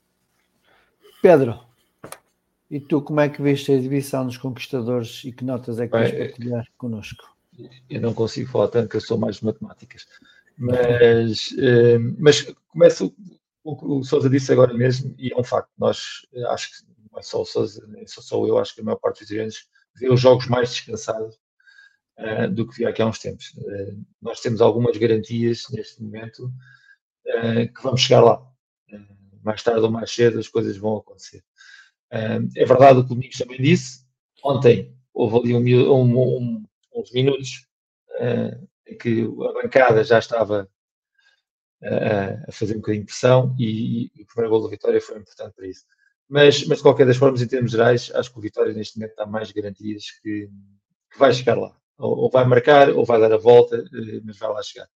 Pedro, e tu como é que viste a exibição dos conquistadores e que notas é que vais partilhar connosco? Eu não consigo falar tanto que eu sou mais de matemáticas. Mas, eh, mas começa o que o Sousa disse agora mesmo, e é um facto. Nós, eh, acho que não é só o Sousa, nem só, só eu, acho que a maior parte dos italianos vê os jogos mais descansados uh, do que havia aqui há uns tempos. Uh, nós temos algumas garantias neste momento uh, que vamos chegar lá. mais tarde ou mais cedo as coisas vão acontecer. é verdade o que o Domingos também disse. Ontem houve ali um, um, um, uns minutos que a bancada já estava a fazer um bocadinho de pressão e, e o primeiro gol da vitória foi importante para isso. Mas, mas de qualquer das formas, em termos gerais, acho que o Vitória neste momento dá mais garantias que, que vai chegar lá. Ou, ou, vai marcar, ou vai dar a volta, eh, mas vai lá chegar.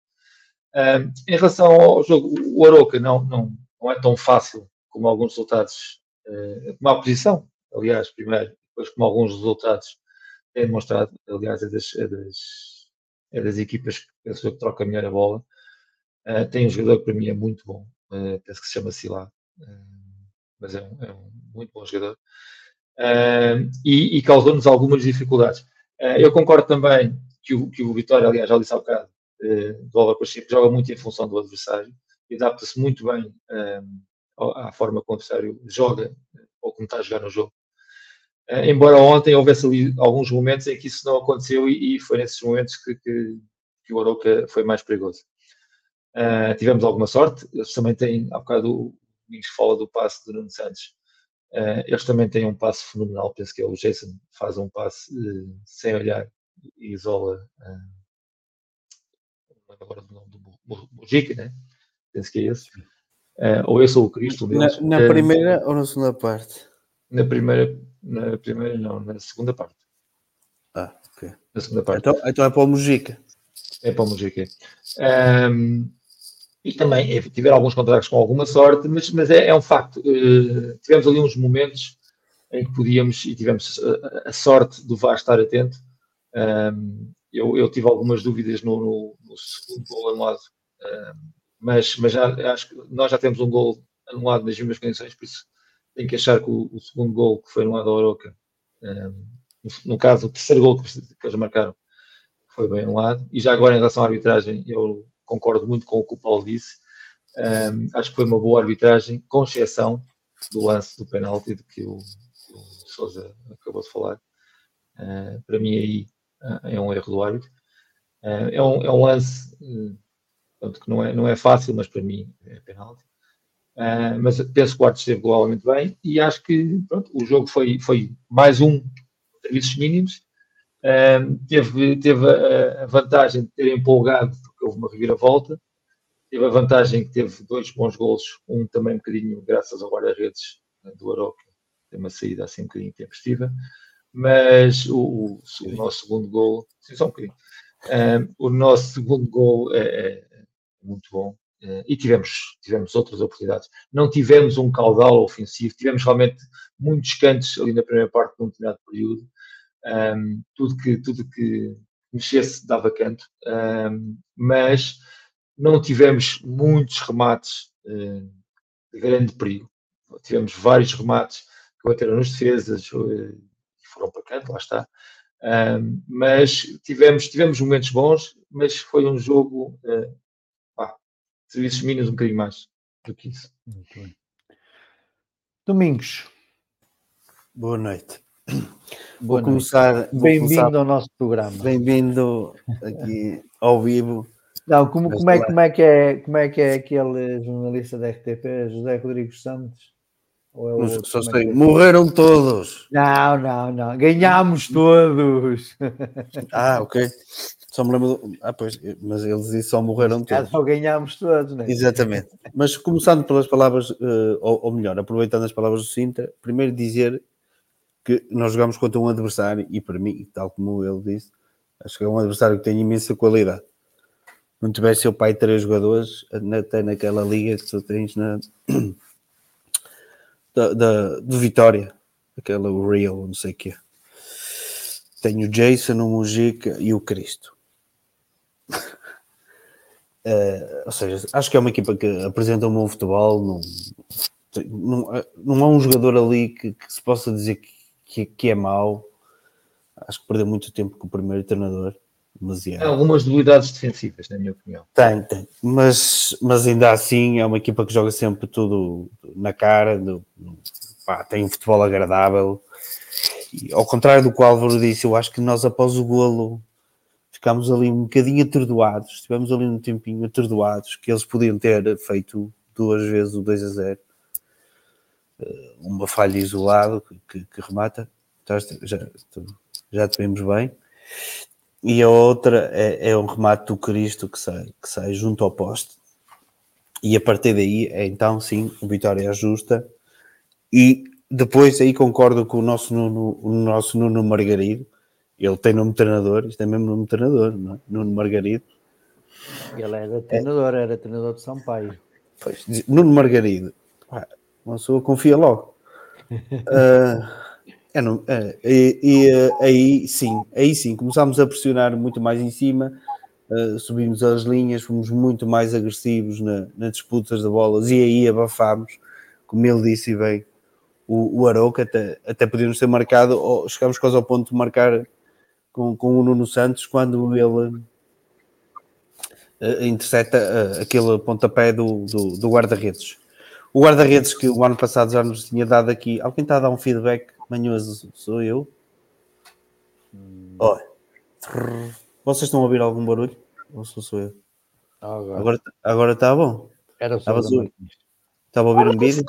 Em relação ao jogo, o Aroca não, não, não é tão fácil como alguns resultados, uh, como a posição, aliás, primeiro, depois como alguns resultados têm demonstrado, aliás, é das, é das, é das equipas que penso que troca melhor a bola. Uh, tem um jogador que para mim é muito bom, uh, penso que se chama Silá, uh, mas é um, é um, muito bom jogador. e, e causou-nos algumas dificuldades. eu concordo também que o, que o Vitória, aliás, já disse há bocado, do Álvaro Pacheco, joga muito em função do adversário e adapta-se muito bem à forma como o adversário joga ou como está a jogar no jogo. Uh, embora ontem houvesse ali alguns momentos em que isso não aconteceu e, e foi nesses momentos que, que, que, o Aroca foi mais perigoso. Uh, tivemos alguma sorte, eles também têm, há bocado o Domingos fala do passe do Nuno Santos, uh, eles também têm um passe fenomenal, penso que é o Jason, faz um passe uh, sem olhar e isola, não agora do nome do Mujica, né? penso que é esse, ou esse ou o Cristo. Na, na primeira ou na segunda parte? Na primeira, na primeira não, na segunda parte. Ah, ok. Na segunda parte. Então, então é para o Mujica. É para o Mujica. Um, e também é, tiveram alguns contratos com alguma sorte, mas, mas é, é um facto. Uh, tivemos ali uns momentos em que podíamos, e tivemos a, a sorte do VAR estar atento. Um, eu, eu, tive algumas dúvidas no, no, no segundo gol anulado, um, mas, mas já, acho que nós já temos um gol anulado nas mesmas condições, por isso tenho que achar que o, o segundo gol que foi anulado ao Oroca, um, no, no, caso, o terceiro gol que, que eles marcaram, foi bem anulado. E já agora, em relação à arbitragem, eu concordo muito com o que o Paulo disse. Um, acho que foi uma boa arbitragem, com exceção do lance do penalti de que o, o Sousa acabou de falar. Uh, para mim, aí uh, é um erro do árbitro. Uh, é, um, é um lance que não é, não é fácil, mas para mim é penalti. Mas penso que o árbitro esteve globalmente bem e acho que pronto, o jogo foi, foi mais um serviços mínimos. teve teve a, a vantagem de ter empolgado houve uma reviravolta. Teve a vantagem que teve dois bons golos, um também um bocadinho graças ao guarda-redes do Aroca, tem uma saída assim um bocadinho tempestiva, mas o, o, o nosso segundo gol, sim, só um bocadinho, um, o nosso segundo gol é, é muito bom uh, e tivemos, tivemos outras oportunidades. Não tivemos um caudal ofensivo, tivemos realmente muitos cantos ali na primeira parte de um determinado período, um, tudo que, tudo que mexesse dava canto, um, mas não tivemos muitos remates uh, de grande perigo. Tivemos vários remates que bateram nas defesas uh, e foram para canto, lá está. Um, mas tivemos, tivemos momentos bons, mas foi um jogo uh, serviços mínimos um bocadinho mais do que isso. Domingos. Boa noite. Boa vou começar. Bem-vindo ao nosso programa. Bem-vindo aqui ao vivo. Não, como, como, é, como, é que é, como é que é aquele jornalista da RTP, José Rodrigues Santos? Ou é outro, só sei, é? morreram todos. Não, não, não. Ganhámos todos. Ah, ok. Só me lembro. Do... Ah, pois, mas eles só morreram todos. Só ganhámos todos, né? Exatamente. Mas começando pelas palavras, eh, ou, melhor, aproveitando as palavras do Sintra, primeiro dizer que nós jogamos contra um adversário, e para mim, tal como ele disse, acho que é um adversário que tem imensa qualidade. Não tivesse seu pai três jogadores, até naquela liga que tu tens na da, da, do Vitória, aquela Real, não sei o quê. Tenho o Jason, o Mujica e o Cristo. Uh, ou seja, acho que é uma equipa que apresenta um bom futebol. Não, não, não há um jogador ali que, que se possa dizer que que, que é mau. Acho que perdeu muito tempo com o primeiro treinador. Demasiado. Tem algumas debilidades defensivas, na minha opinião. Tem, tem. Mas, mas ainda assim é uma equipa que joga sempre tudo na cara. Do, pá, tem um futebol agradável. E, ao contrário do que o Álvaro disse, eu acho que nós após o golo ficámos ali um bocadinho atordoados, estivemos ali um tempinho atordoados, que eles podiam ter feito duas vezes o 2 a 0. Eh, uma falha isolada que, que, remata, já, já, já te vimos bem. E a outra é, é um remate do Cristo que sai, que sai junto ao poste. E a partir daí, é, então sim, Vitória é justa. E depois aí concordo com o nosso Nuno, o nosso Nuno Margarido. Ele tem nome de treinador, isto é mesmo nome de treinador, não é? Nuno Margarido. Ele era treinador, é. era treinador de Sampaio. Pois, Nuno Margarido, uma pessoa confia logo. uh, É, não, é, e, e, eh, aí sim, aí sim, começámos a pressionar muito mais em cima, uh, subimos as linhas, fomos muito mais agressivos na, nas disputas de bolas e aí abafámos, como ele disse bem, o, o Arouca, até, até podíamos ter marcado, ou chegámos quase ao ponto de marcar com, com o Nuno Santos quando ele uh, intercepta uh, aquele pontapé do, do, do guarda-redes. O guarda-redes que o ano passado já nos tinha dado aqui, alguém está a dar um feedback manhoso sou eu. Hum. Olha. Vocês estão a ouvir algum barulho? Ou sou, sou eu? Agora. agora agora está bom. Era Estava, Estava a ouvir um vídeo.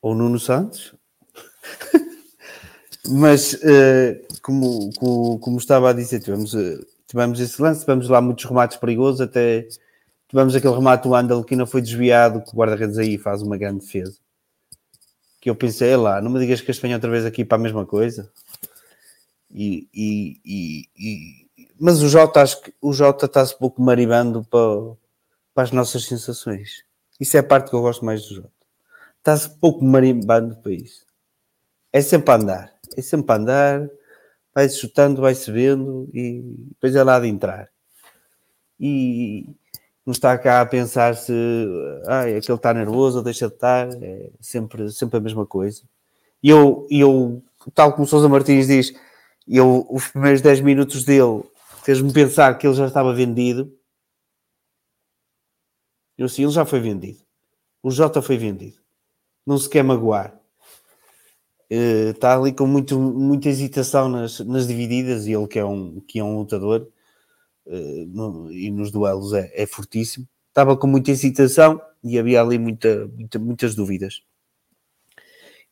Ou Nuno Santos. Mas uh, como, como, como, estava a dizer, tivemos, uh, tivemos esse lance, tivemos lá muitos remates perigosos, até tivemos aquele remate do Andal que não foi desviado, que o guarda-redes aí faz uma grande defesa que eu pensei, lá, não me digas que eles venham outra vez aqui para a mesma coisa. E, e, e, e... mas o Jota, acho que o Jota está-se pouco maribando para, para as nossas sensações. Isso é a parte que eu gosto mais do Jota. Está-se pouco marimbando para isso. É sempre a andar. É sempre a andar, vai-se chutando, vai-se vendo e depois é lá de entrar. E, não está cá a pensar se ah, aquele está nervoso ou deixa de estar, é sempre, sempre a mesma coisa. E eu, eu, tal como Sousa Martins diz, eu, os primeiros 10 minutos dele fez-me pensar que ele já estava vendido. Eu sim, ele já foi vendido. O Jota foi vendido. Não se quer magoar. Está ali com muito, muita hesitação nas, nas divididas e ele que é um, que é um lutador uh, no, e nos duelos é, é fortíssimo. Estava com muita excitação e havia ali muita, muita, muitas dúvidas.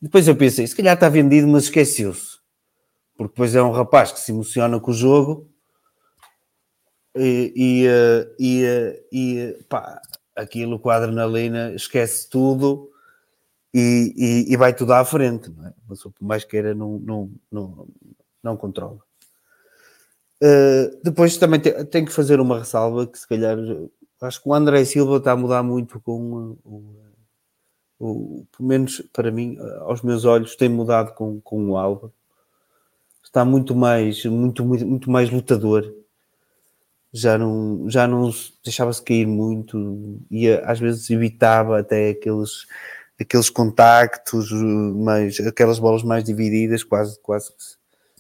Depois eu pensei, se calhar está vendido, mas esqueceu-se. Porque depois é um rapaz que se emociona com o jogo e, e, eh, e, eh, e pá, aquilo com a adrenalina esquece tudo e, e, e, vai tudo à frente, não é? Mas por mais queira, não, não, não, não controla. Uh, depois também te, tenho que fazer uma ressalva que se calhar acho que o André Silva está a mudar muito com o, o, pelo menos para mim, aos meus olhos, tem mudado com, com o Alba. Está muito mais, muito, muito, muito mais lutador. Já não, já não deixava-se cair muito e às vezes evitava até aqueles, aqueles contactos, mais, aquelas bolas mais divididas, quase, quase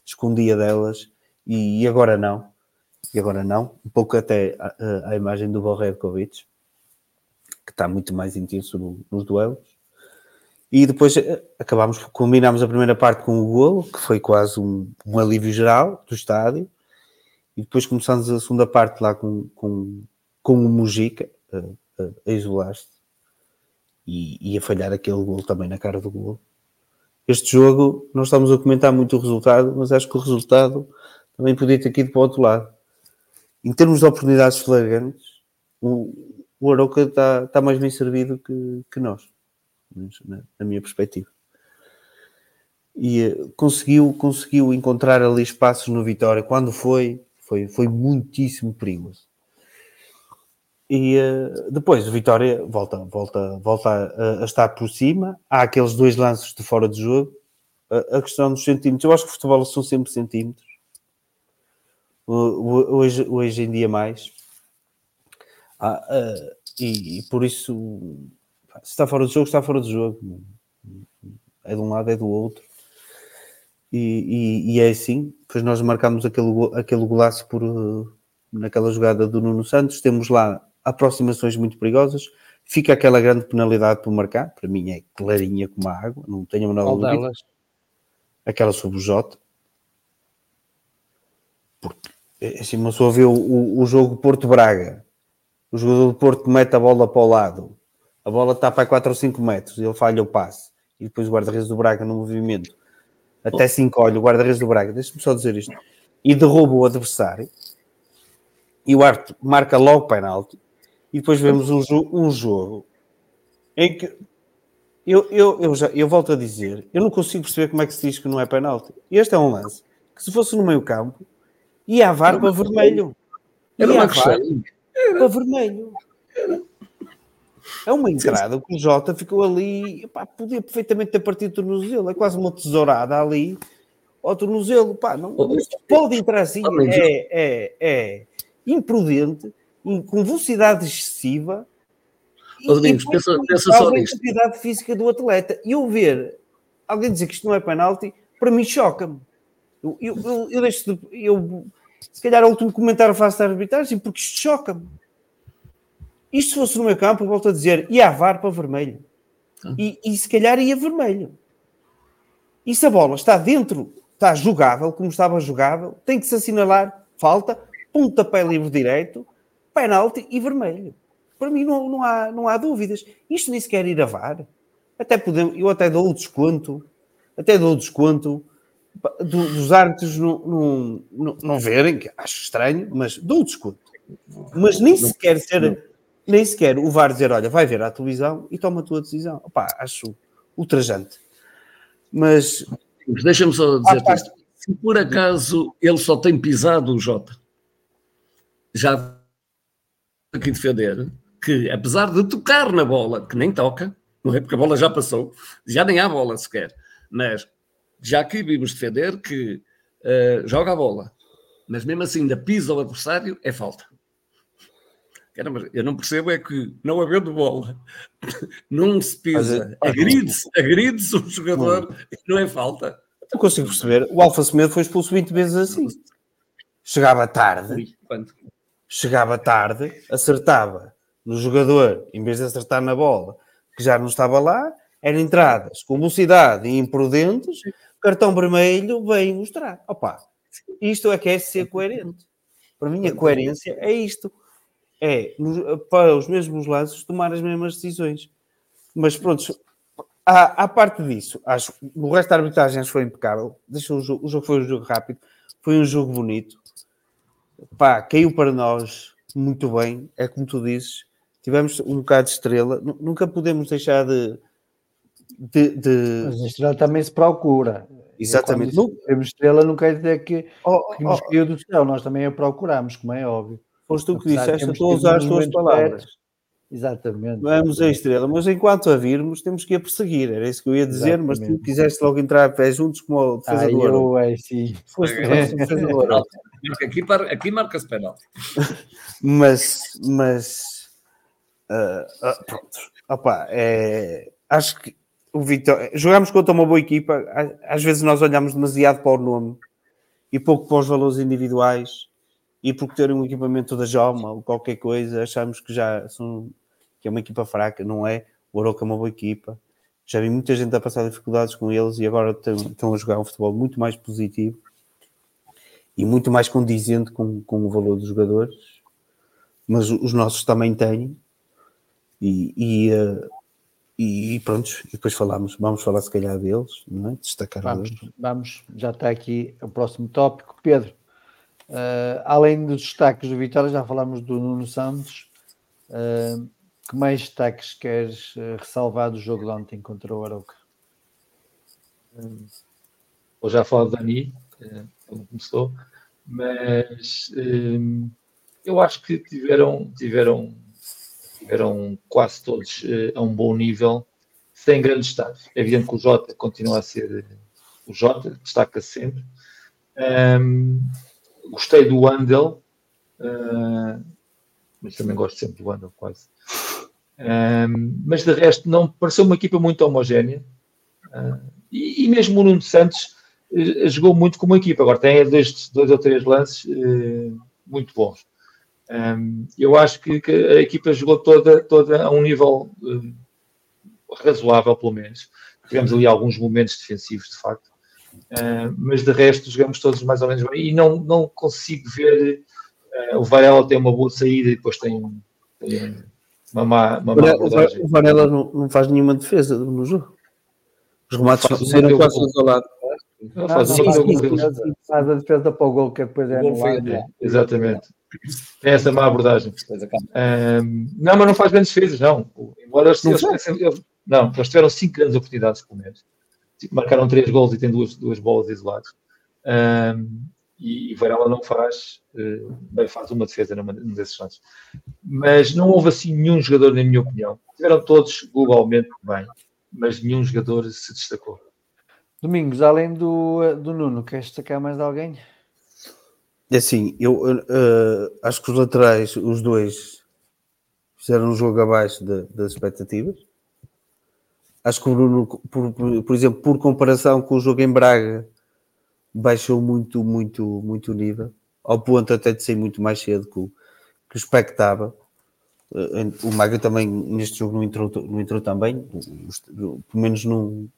escondia delas e, e agora não. E agora não. Um pouco até a, a imagem do Borrevkovic, que está muito mais intenso no, nos duelos. E depois eh, acabámos, combinámos a primeira parte com o golo, que foi quase um, um alívio geral do estádio. E depois começamos a segunda parte lá com, com, com o Mujica a, a, a isolar-se e, e, a falhar aquele golo também na cara do golo. Este jogo, nós estamos a comentar muito o resultado, mas acho que o resultado também podia ter ido para o outro lado. Em termos de oportunidades flagrantes, o, o Aroca está, mais bem servido que, que nós, na, na minha perspectiva. E uh, conseguiu, conseguiu encontrar ali espaços no Vitória. Quando foi, foi, foi muitíssimo perigoso. E uh, depois o Vitória volta, volta, volta a, a, estar por cima. Há aqueles dois lances de fora de jogo. A, questão dos centímetros, eu acho que o futebol são sempre centímetros hoje, hoje em dia mais. Ah, uh, e, e, por isso, se está fora do jogo, está fora do jogo. É de um lado, é do outro. E, e, e é assim. Depois nós marcamos aquele, aquele golaço por, naquela jogada do Nuno Santos. Temos lá aproximações muito perigosas. Fica aquela grande penalidade por marcar. Para mim é clarinha como a água. Não tenho a menor dúvida. Aquela sobre o Jota Porque, é, assim, uma pessoa vê o, o, o jogo Porto-Braga, o jogador do Porto mete a bola para o lado, a bola está para 4 ou 5 metros, ele falha o passe, e depois o guarda-redes do Braga no movimento, até se encolhe o guarda-redes do Braga, deixa-me só dizer isto, e derruba o adversário, e o Arte marca logo penalti, e depois vemos um, jo um jogo em que eu, eu, eu, já, eu volto a dizer, eu não consigo perceber como é que se diz que não é penalti. Este é um lance que se fosse no meio campo, ia a VAR para vermelho. Era uma questão. Para vermelho. É uma entrada que o Jota ficou ali, pá, podia perfeitamente ter partido o tornozelo, é quase uma tesourada ali ao tornozelo, pá, não pode entrar assim, é, é, é imprudente, com velocidade excessiva Ô, Domingos, pensa, pensa só nisto. a atividade física do atleta. E eu ver alguém dizer que isto não é penalti, para mim choca-me. Eu, eu, eu, eu deixo de, eu, se calhar, o último comentário faço da arbitragem, porque isto choca-me. Isto se fosse no meu campo, eu volto a dizer, ia a VAR para vermelho. Ah. E, e se calhar ia vermelho. E se a bola está dentro, está jogável, como estava jogável, tem que se assinalar falta, pontapé livre direito, penalti e vermelho. Para mim não, não, há, não há dúvidas. Isto nem sequer ir a VAR. Até podemos, eu até dou o desconto, até dou o desconto do, dos árbitros não, não, não, não, verem, que acho estranho, mas dou o desconto. Mas nem sequer ser, nem sequer o VAR dizer, olha, vai ver a televisão e toma a tua decisão. Opa, acho ultrajante. Mas... Deixa-me só dizer parte... Se por acaso ele só tem pisado o Jota, já aqui defender, que, apesar de tocar na bola, que nem toca, não é? Porque a bola já passou, já nem há bola sequer, mas já aqui vimos defender que uh, joga a bola, mas mesmo assim ainda pisa o adversário, é falta. Eu não percebo é que, não havendo bola, não se pisa, é, agride-se agride o jogador e não é falta. Não consigo perceber. O Alfa Semedo foi expulso 20 vezes assim. Chegava tarde, chegava tarde, acertava no jogador, em vez de acertar na bola, que já não estava lá, eram entradas com velocidade e imprudentes, cartão vermelho vem mostrar. Opa, isto é que é ser coerente. Para mim, a coerência é isto. É, para os mesmos lados, tomar as mesmas decisões. Mas pronto, à, à parte disso, acho o resto da arbitragem foi impecável. Deixa o, jogo, o jogo foi um jogo rápido, foi um jogo bonito. Pá, caiu para nós muito bem. É como tu dizes, tivemos um bocado de estrela, nunca podemos deixar de. de, de... Mas a estrela também se procura. Exatamente. Temos estrela não quer dizer que, oh, que nos oh, caiu do céu, nós também a procuramos, como é óbvio. Foste tu que disseste, estou a usar as tuas palavras. Exatamente. Vamos a estrela, mas enquanto a virmos, temos que a perseguir. Era isso que eu ia dizer, Exatamente. mas tu quiseste logo entrar a pé juntos como o defesa ah, do eu, é, sim. Foste defesa do Aqui, aqui marca-se penalti. mas, mas Uh, uh, pronto. Opa, é, acho que o Vitória. Jogamos contra uma boa equipa. Às vezes nós olhamos demasiado para o nome e pouco para os valores individuais. E por ter um equipamento da Joma ou qualquer coisa, achamos que já são, que é uma equipa fraca. Não é? O Oroca é uma boa equipa. Já vi muita gente a passar dificuldades com eles e agora estão a jogar um futebol muito mais positivo e muito mais condizente com, com o valor dos jogadores. Mas os nossos também têm e, e, uh, e, pronto, e depois falamos, vamos falar se calhar deles, não é? Destacar vamos, deles. vamos, já está aqui o próximo tópico. Pedro, uh, além dos destaques do Vitória, já falámos do Nuno Santos. Uh, que mais destaques queres ressalvar do jogo de ontem contra o Arauca? Vou já falar do Dani, como começou, mas eu acho que tiveram, tiveram eram quase todos uh, a um bom nível, sem grande estado. É evidente que o Jota continua a ser eh, o Jota, destaca-se sempre. Um, gostei do Wandel, uh, mas também gosto sempre do Wandel, quase. Um, mas de resto, não pareceu uma equipa muito homogénea. Uh, e, e, mesmo o Nuno Santos uh, jogou muito como equipa. Agora tem dois, dois ou três lances muito bons. Um, eu acho que, que, a equipa jogou toda, toda a um nível um, razoável, pelo menos. Tivemos ali alguns momentos defensivos, de facto, Uh, mas de resto jogamos todos mais ou menos bem e não, não consigo ver uh, o Varela tem uma boa saída e depois tem, tem uma má, uma má O Varela não, não faz nenhuma defesa no jogo. Os remates saíram quase todos ao lado. Ah, faz, sim, sim, sim, faz a defesa para o gol que depois é anulado. É. Exatamente. É essa má abordagem. Um, não, mas não faz grandes defesas, não. Embora eles, não, eles, não, eles tiveram 5 grandes oportunidades pelo menos. Tipo, marcaram 3 gols e têm duas, duas bolas isoladas. Um, e, e Varela não faz, uh, bem, faz uma defesa numa, num desses lances. Mas não houve assim nenhum jogador, na minha opinião. Tiveram todos globalmente bem, mas nenhum jogador se destacou. Domingos, além do, do Nuno, queres destacar mais alguém? É assim, eu uh, acho que os laterais, os dois, fizeram um jogo abaixo de, das expectativas. Acho que o Bruno, por, por, por, exemplo, por comparação com o jogo em Braga, baixou muito, muito, muito o nível, ao ponto até de sair muito mais cedo que o que expectava. Uh, o Maga também neste jogo não entrou, não entrou também, pelo menos não,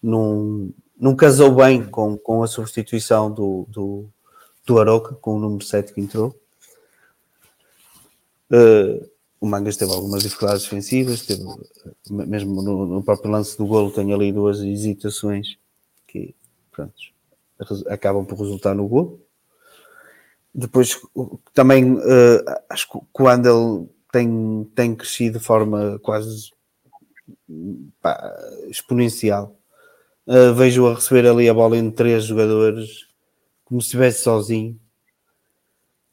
não, não casou bem com, com a substituição do, do, do Aroca, com o número 7 que entrou. Uh, o Mangas teve algumas dificuldades defensivas, teve, mesmo no, no, próprio lance do golo tem ali duas hesitações que pronto, acabam por resultar no golo. Depois também uh, acho que quando ele tem, tem crescido de forma quase pá, exponencial Uh, vejo a receber ali a bola entre três jogadores, como se estivesse sozinho.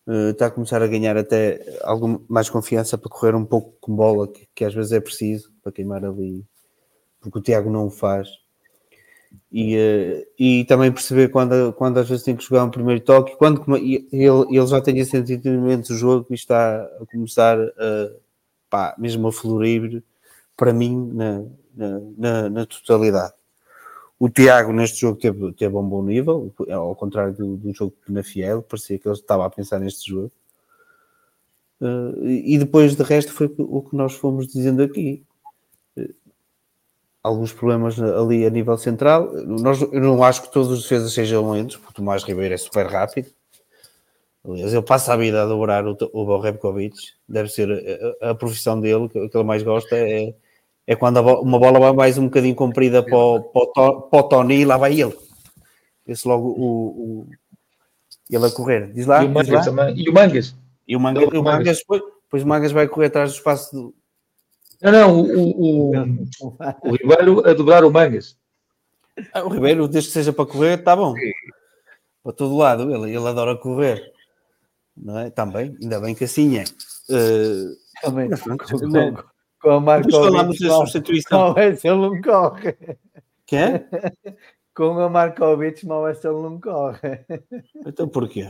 Uh, está a começar a ganhar até alguma mais confiança para correr um pouco com bola, que, que, às vezes é preciso para queimar ali, porque o Tiago não o faz. E, uh, e também perceber quando, quando às vezes tem que jogar um primeiro toque, quando ele, ele já tem esse entendimento do jogo e está a começar a, pá, mesmo a florir para mim na, na, na, na totalidade. O Tiago neste jogo teve, teve um bom nível, ao contrário do, do jogo na Fiel, parecia que ele estava a pensar neste jogo. Uh, e depois de resto foi o que nós fomos dizendo aqui. Alguns problemas ali a nível central. Nós, eu não acho que todos os defesas sejam lentos, porque o Tomás Ribeiro é super rápido. Aliás, ele passa a vida a dobrar o, o Borrebkovic. Deve ser a, a, profissão dele, que, que ele mais gosta é é quando bo uma bola vai mais um bocadinho comprida para o, para o, para o Tony e lá vai ele. Esse logo o, o, ele a correr. Diz lá. E o Mangas também. E o Mangas. E o Mangas, o Mangas depois, depois o Mangas vai correr atrás do espaço do. Não, não, o, o, o, o Ribeiro a dobrar o Mangas. Ah, o Ribeiro, desde que seja para correr, está bom. Para todo lado, ele, ele adora correr. Não é? Também, ainda bem que assim é. Uh, também, com a Markovic. substituição. Mal é se ele não corre. Quê? Com a Markovic, mal é se ele não corre. Então porquê?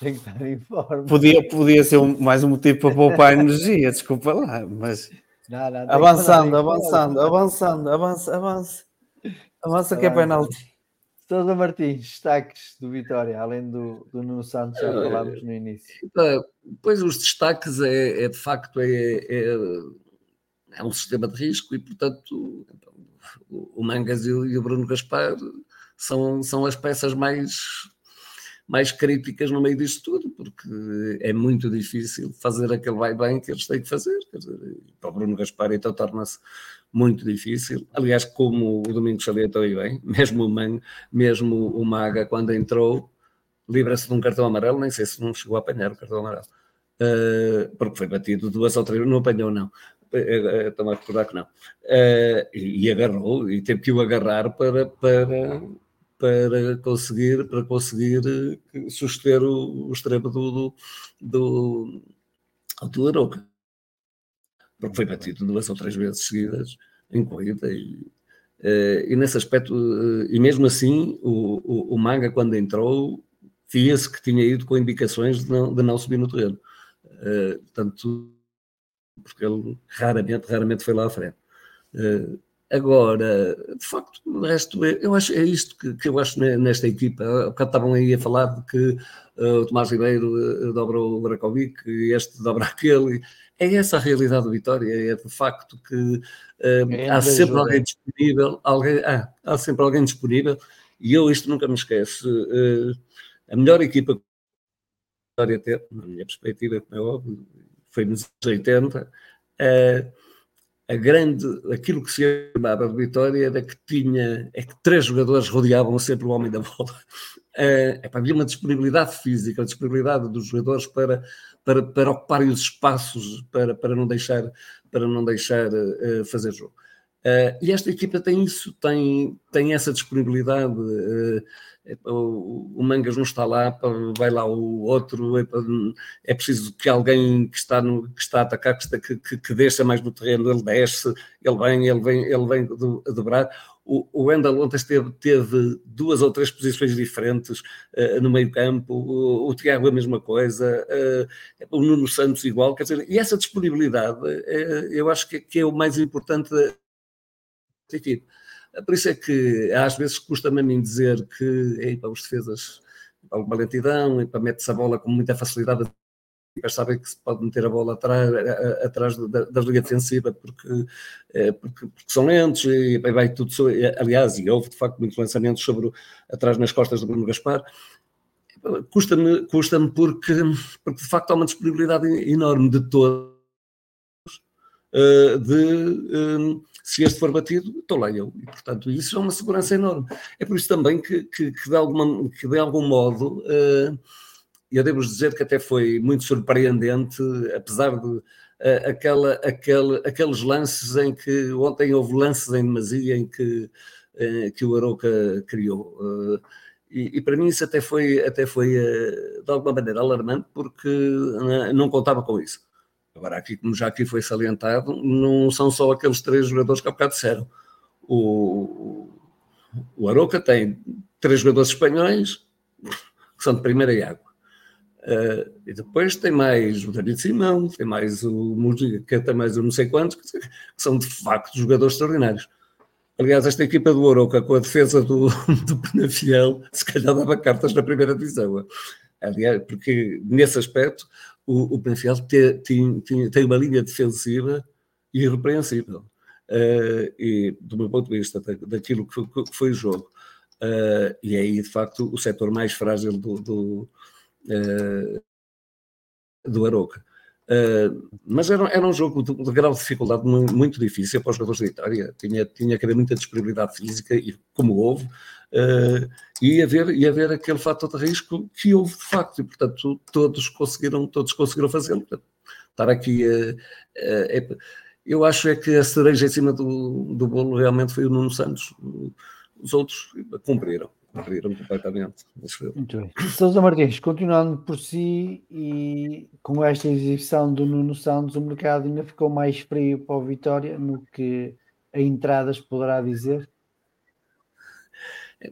Tem que estar em forma. Podia, podia ser um, mais um motivo para poupar energia, desculpa lá, mas. Não, não, avançando, avançando, avançando, avança, avança. Avança que é penalti. Sousa Martins, destaques do Vitória, além do, do Nuno Santos, já falámos no início. Pois os destaques é, é de facto é, é é um sistema de risco e, portanto, então, o Mangas e o Bruno Gaspar são, são as peças mais, mais críticas no meio disto tudo, porque é muito difícil fazer aquele vai bem que eles têm que fazer. Dizer, para o Bruno Gaspar, então torna-se muito difícil. Aliás, como o Domingos salientou aí bem, mesmo o, Man, mesmo o Maga, quando entrou, livra-se de um cartão amarelo, nem sei se não chegou a apanhar o cartão amarelo. Uh, porque foi batido duas ou três, não apanhou, não. Estou a recordar que não. Uh, e, e, agarrou, e teve que o agarrar para, para, para conseguir, para conseguir eh, suster o, o extremo do, do, do, do Aroca. Porque foi batido duas ou três vezes seguidas em corrida e, uh, e nesse aspecto, uh, e mesmo assim, o, o, o Manga, quando entrou, via-se que tinha ido com indicações de não, de não subir no terreno. Portanto, porque ele raramente, raramente foi lá à frente. Agora, de facto, o resto, é, eu acho, é isto que, que eu acho nesta equipa. Porque estavam aí a falar de que uh, o Tomás Ribeiro uh, dobra o Brakovic e este dobra aquele. É essa a realidade do Vitória, é de facto que é há sempre alguém disponível, alguém, ah, há sempre alguém disponível E eu isto nunca me esqueço. Uh, a melhor equipa que a Vitória teve, na minha perspectiva, como é óbvio, foi nos 80. A grande, aquilo que se chamava de Vitória era que tinha, é que três jogadores rodeavam sempre o homem da bola. Uh, havia uma disponibilidade física, a disponibilidade dos jogadores para, para, para ocuparem os espaços, para, para não deixar, para não deixar uh, fazer jogo. Uh, e esta equipa tem isso, tem, tem essa disponibilidade. Uh, o, o, Mangas não está lá, vai lá o outro. É, é preciso que alguém que está, no, que está a atacar, que, que, que, que mais no terreno, ele desce, ele vem, ele vem, ele vem a dobrar. O, o Wendel ontem teve, teve duas ou três posições diferentes uh, no meio campo, o, o, Tiago a mesma coisa, uh, o Nuno Santos igual, quer dizer, e essa disponibilidade uh, eu acho que, que, é o mais importante equipe. Por isso é que às vezes custa-me a mim dizer que epa, os defesas alguma lentidão, epa, mete-se a bola com muita facilidade equipas sabem que se pode meter a bola atrás, atrás da, da linha defensiva porque, porque, porque, são lentos e vai tudo. Aliás, e houve de facto muitos lançamentos sobre atrás nas costas do Bruno Gaspar. Custa-me custa porque, porque de facto há uma disponibilidade enorme de todos de se este for batido, estou lá eu. E, portanto, isso é uma segurança enorme. É por isso também que, que, que de, alguma, que de algum modo, uh, eu devo dizer que até foi muito surpreendente, apesar de uh, aquela, aquele, aqueles lances em que, ontem houve lances em demasia em que, que o Aroca criou. E, e, para mim isso até foi, até foi de alguma maneira alarmante, porque não contava com isso. Agora, aqui, como já aqui foi salientado, não são só aqueles três jogadores que há bocado disseram. O, o Aroca tem três jogadores espanhóis que são de primeira água. Uh, e depois tem mais o David Simão, tem mais o Mujica, tem mais o não sei quantos, que são de facto jogadores extraordinários. Aliás, esta equipa do Oroca, com a defesa do, do Penafiel, se calhar dava cartas na primeira divisão. Aliás, porque nesse aspecto o, o tem, uma linha defensiva irrepreensível. Uh, e do meu ponto de vista, daquilo que foi, que foi o jogo. Uh, e é aí, de facto, o setor mais frágil do, do, uh, do Aroca. Uh, mas era, era um jogo de, de grau de dificuldade muito, muito difícil para os jogadores da Itália. Tinha, tinha que haver muita disponibilidade física, e como houve, uh, e, haver, e haver aquele fator de risco que houve de facto, e portanto todos conseguiram, todos conseguiram fazê-lo. Estar aqui, uh, é, eu acho é que a cereja em cima do, do bolo realmente foi o Nuno Santos. Os outros cumpriram cumpriram completamente. Muito bem. Sousa Martins, continuando por si e com esta exibição do Nuno Santos, o mercado ainda ficou mais frio para o Vitória no que a entradas poderá dizer?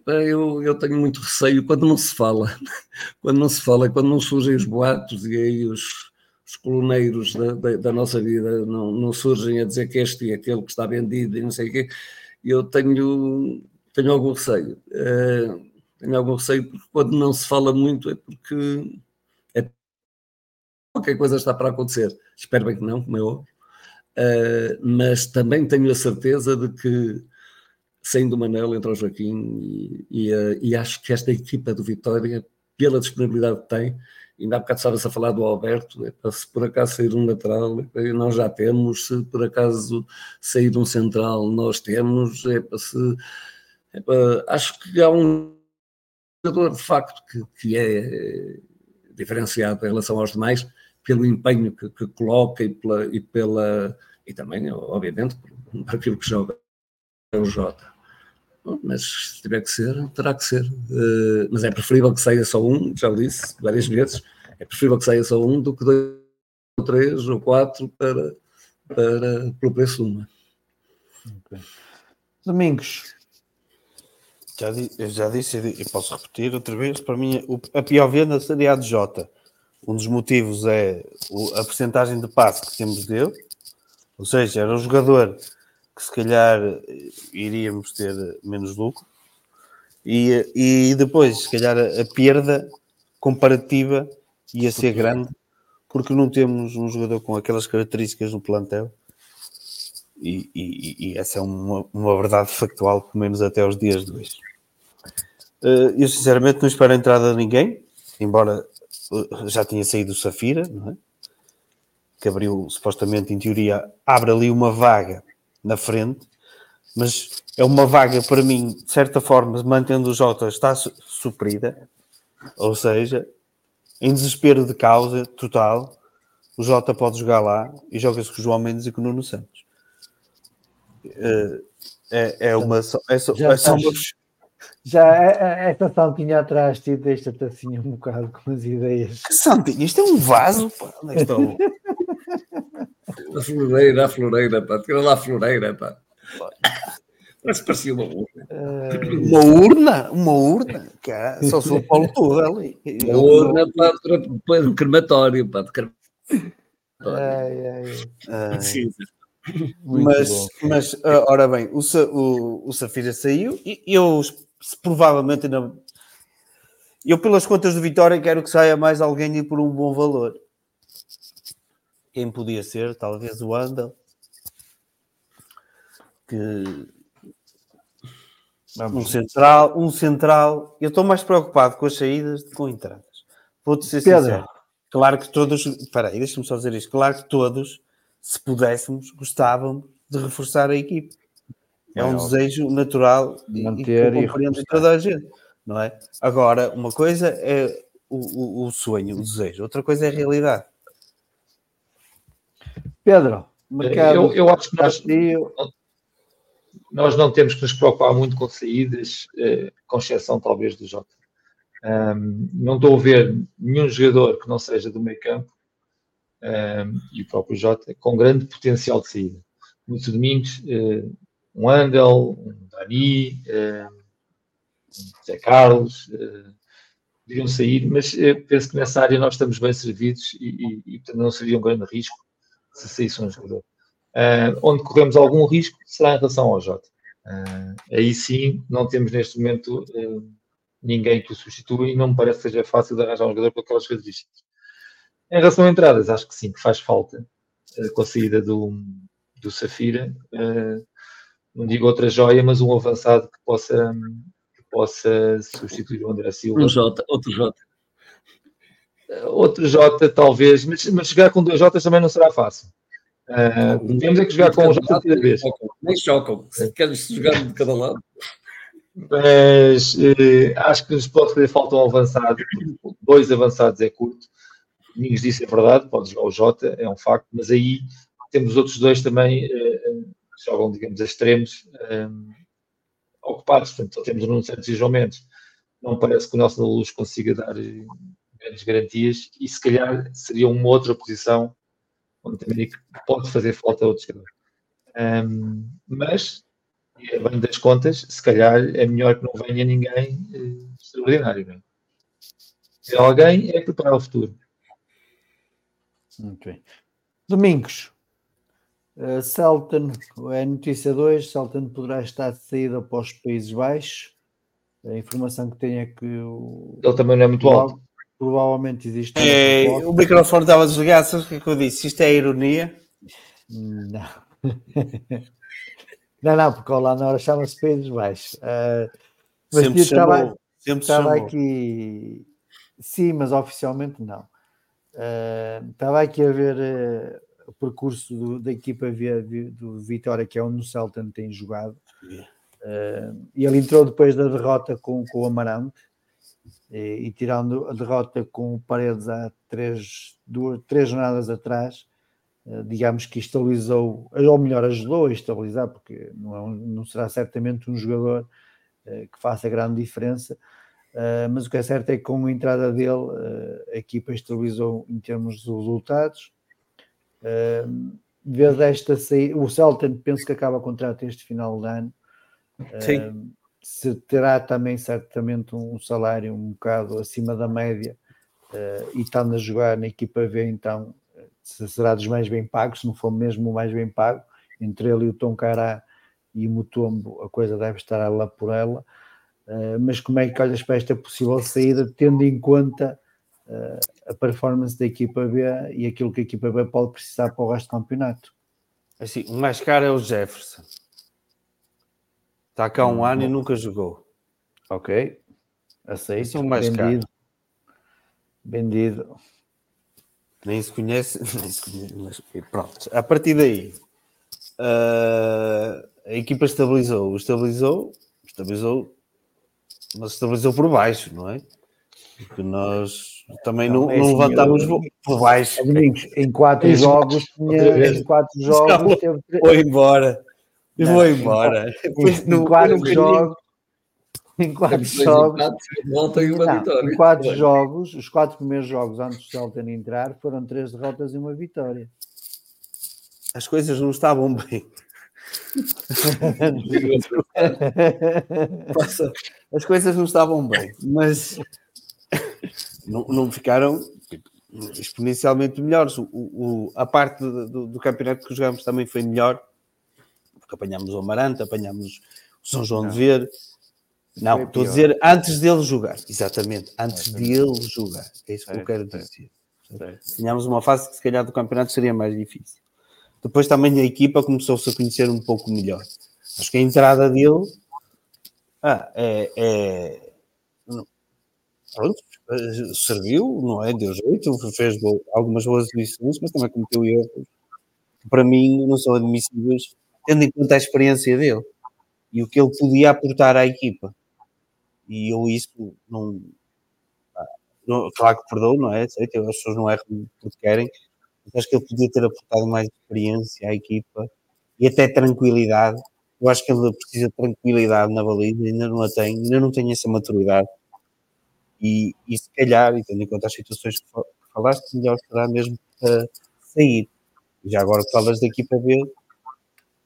Eu, eu tenho muito receio quando não se fala, quando não se fala, quando não surgem os boatos e aí os, os coloneiros da, da, da, nossa vida não, não surgem a dizer que este e aquele que está vendido e não sei o quê, eu tenho, tenho algum receio. Uh, tenho algum receio porque quando não se fala muito é porque é qualquer coisa está para acontecer. Espero bem que não, como é óbvio. Uh, mas também tenho a certeza de que saindo o Manel entra o Joaquim e, e, uh, e, acho que esta equipa do Vitória, pela disponibilidade que tem, ainda há bocado estava-se a falar do Alberto, é, se por acaso sair um lateral, é, nós já temos, se por acaso sair um central, nós temos, é, se acho que há um jogador de facto que, que é diferenciado em relação aos demais pelo empenho que, que coloca e pela, e pela e também, obviamente, por aquilo que joga é o Jota. Mas se tiver que ser, terá que ser. Uh, mas é preferível que saia só um, já o disse várias vezes, é preferível que saia só um do que dois ou três ou quatro para, para, pelo preço de uma. Okay. Domingos, já, eu já disse e posso repetir outra vez, para mim a pior venda seria a de Jota. Um dos motivos é a percentagem de passe que temos dele, ou seja, era um jogador que se calhar iríamos ter menos lucro, e, e depois, se calhar, a perda comparativa ia ser grande, porque não temos um jogador com aquelas características no plantel. E, e, e essa é uma, uma verdade factual, pelo menos até os dias de hoje. Uh, eu sinceramente não espero a entrada de ninguém, embora uh, já tinha saído o Safira, não é? que abriu supostamente, em teoria, abre ali uma vaga na frente, mas é uma vaga para mim, de certa forma, mantendo o Jota, está su suprida, ou seja, em desespero de causa total, o Jota pode jogar lá e joga-se com o João Mendes e com o Nuno Santos. Uh, é, é uma. É só, já, é só uma... já esta santinha atrás te deixa-te assim um bocado com as ideias. Que santinha? Isto é um vaso, pá. Onde é que está o... A floreira, a floreira, pá. Tira lá a floreira, pá. Parece que parecia uma urna. Uh... Uma urna? Uma urna? Cara, só sou o Paulo Torre ali. Uma urna pá, para um crematório, pá. De crematório. Ai, ai, ai. mas, mas, ora bem, o, o, o Safira saiu e eu provavelmente não. Eu, pelas contas do Vitória, quero que saia mais alguém e por um bom valor. Quem podia ser? Talvez o Andal. Que Vamos. Um central, um central. Eu estou mais preocupado com as saídas do que com entradas. Vou-te ser Pedro. sincero. Claro que todos. Espera aí, deixa-me só dizer isto. Claro que todos, se pudéssemos, gostávamos de reforçar a equipe. É, é um óbvio. desejo natural Manter e compreendo toda a gente, não é? Agora, uma coisa é o, o, o sonho, o desejo, outra coisa é a realidade. Pedro, mercado. Eu, eu acho que nós, nós não temos que nos preocupar muito com saídas, eh, com exceção talvez do Jota. Um, não estou a ver nenhum jogador que não seja do meio campo um, e o próprio Jota com grande potencial de saída. Muito Domingos, uh, um Angel, um Dani, um Zé Carlos, uh, poderiam sair, mas penso que nessa área nós estamos bem servidos e, e, e portanto, não seria um grande risco se saísse um jogador. Uh, onde corremos algum risco será em relação ao Jota. Uh, aí sim, não temos neste momento uh, ninguém que o substitua e não me parece que seja fácil de arranjar um jogador com aquelas características. Em relação a entradas, acho que sim, que faz falta com a saída do, do Safira. não digo outra joia, mas um avançado que possa, que possa substituir o André Silva. Um Jota, outro Jota. Outro Jota, talvez, mas, mas chegar com dois Jotas também não será fácil. Uh, temos é que jogar com o Jota cada vez. Nem chocam. Se queres jogar de cada lado. Mas uh, acho que nos pode fazer falta um avançado. Dois avançados é curto. Ninguém disse é verdade, pode jogar o Jota, é um facto, mas aí temos outros dois também uh, que jogam, digamos, a extremos ocupados. Portanto, só temos o Nuno Santos e o João Mendes. Não parece que o nosso Luz consiga dar grandes garantias e se calhar seria uma outra posição onde também pode fazer falta a outro jogador. Um, mas, a bem das contas, se calhar é melhor que não venha ninguém uh, extraordinário. Não é? Se alguém é preparar o futuro. Muito bem. Domingos, uh, Celton, é notícia 2, Celton poderá estar de saída para os Países Baixos. A informação que tenho é que o... Ele também não é muito alto provavelmente existe. É, o microfone estava desligado, sabes o que é que eu disse? Isto é ironia? Não. não, não, porque lá na hora chama-se Países Baixos. Uh, mas sempre chamou, estava, sempre estava aqui. Sim, mas oficialmente não. Uh, estava aqui a ver uh, o percurso do, da equipa via, do Vitória, que é onde o Celta tem jogado. Uh, e ele entrou depois da derrota com, com o Amarante e, e, tirando a derrota com o Paredes há três, duas, três jornadas atrás, eh, digamos que estabilizou, ou melhor, ajudou a estabilizar, porque não, é um, não será certamente um jogador que faça grande diferença, mas o que é certo é que com a entrada dele a equipa estabilizou em termos de resultados. Vez esta sair, o Celta penso que acaba contrato este final de ano. Sim se terá também certamente um salário um bocado acima da média uh, e estando a jogar na equipa V, então se será dos mais bem pagos, se não for mesmo o mais bem pago, entre ele e o Tom Cará e o Mutombo, a coisa deve estar lá por ela. Uh, mas como é que olhas para esta possível saída, tendo em conta uh, a performance da equipa B e aquilo que a equipa B pode precisar para o resto do campeonato? Assim, o mais caro é o Jefferson. Está cá um ano e nunca jogou. Ok. Aceito. São mais Vendido. Vendido. Nem se conhece, nem se conhece mas pronto. A partir daí, ah, a equipa estabilizou, estabilizou, estabilizou, mas estabilizou por baixo, não é? Porque nós também não, Não, é não assim, levantámos eu- por baixo. Amigos, em quatro jogos, tinha, em quatro jogos, teve Vou embora. Não, vou em embora. em, em quatro jogos, em quatro jogos, volta e uma não, vitória. em quatro jogos, os quatro primeiros jogos antes do Celta entrar foram três derrotas e uma vitória. As coisas não estavam bem. As coisas não estavam bem, mas não, não ficaram tipo, exponencialmente melhores. O, o- a parte do, do- do campeonato que jogamos também foi melhor, porque apanhámos o Amarante, apanhámos o São João de Ver. Não, Foi estou a dizer antes dele jogar, exatamente, antes dele jogar. É isso que eu quero dizer. Tínhamos uma fase que se calhar do campeonato seria mais difícil. Depois também a equipa começou-se a conhecer um pouco melhor. Acho que a entrada dele ah, é, é- não- pronto, serviu, não é? Deu jeito, fez algumas boas decisões, mas também cometeu erros que para mim não são admissíveis, tendo em conta a experiência dele e o que ele podia aportar à equipa. E eu isso não, não- claro que perdoo, não é? Sei que as pessoas não erram porque querem, mas acho que ele podia ter aportado mais experiência à equipa e até tranquilidade. Eu acho que ele precisa de tranquilidade na baliza, ainda não a tem, ainda não tem essa maturidade. E, e se calhar, e tendo em conta as situações que fa- que falaste, melhor será mesmo para sair. Já agora falas da equipa B,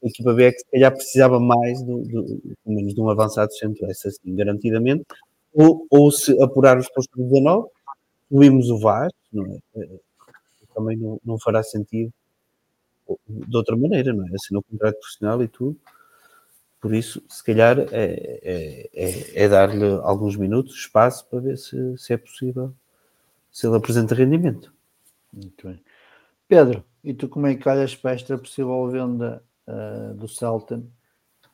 a equipa B é que se calhar precisava mais do, do, menos de um avançado centro, essa assim, garantidamente, ou, ou se apurar os postos de 19, subimos o VAR, não é? Eh, também não, não fará sentido de outra maneira, não é? Assim, no contrato profissional e tudo. Por isso, se calhar, é, é, é, é dar-lhe alguns minutos, espaço, para ver se, se é possível, se ele apresenta rendimento. Muito bem. Pedro, e tu como é que olhas para esta possível venda ah, do Celta,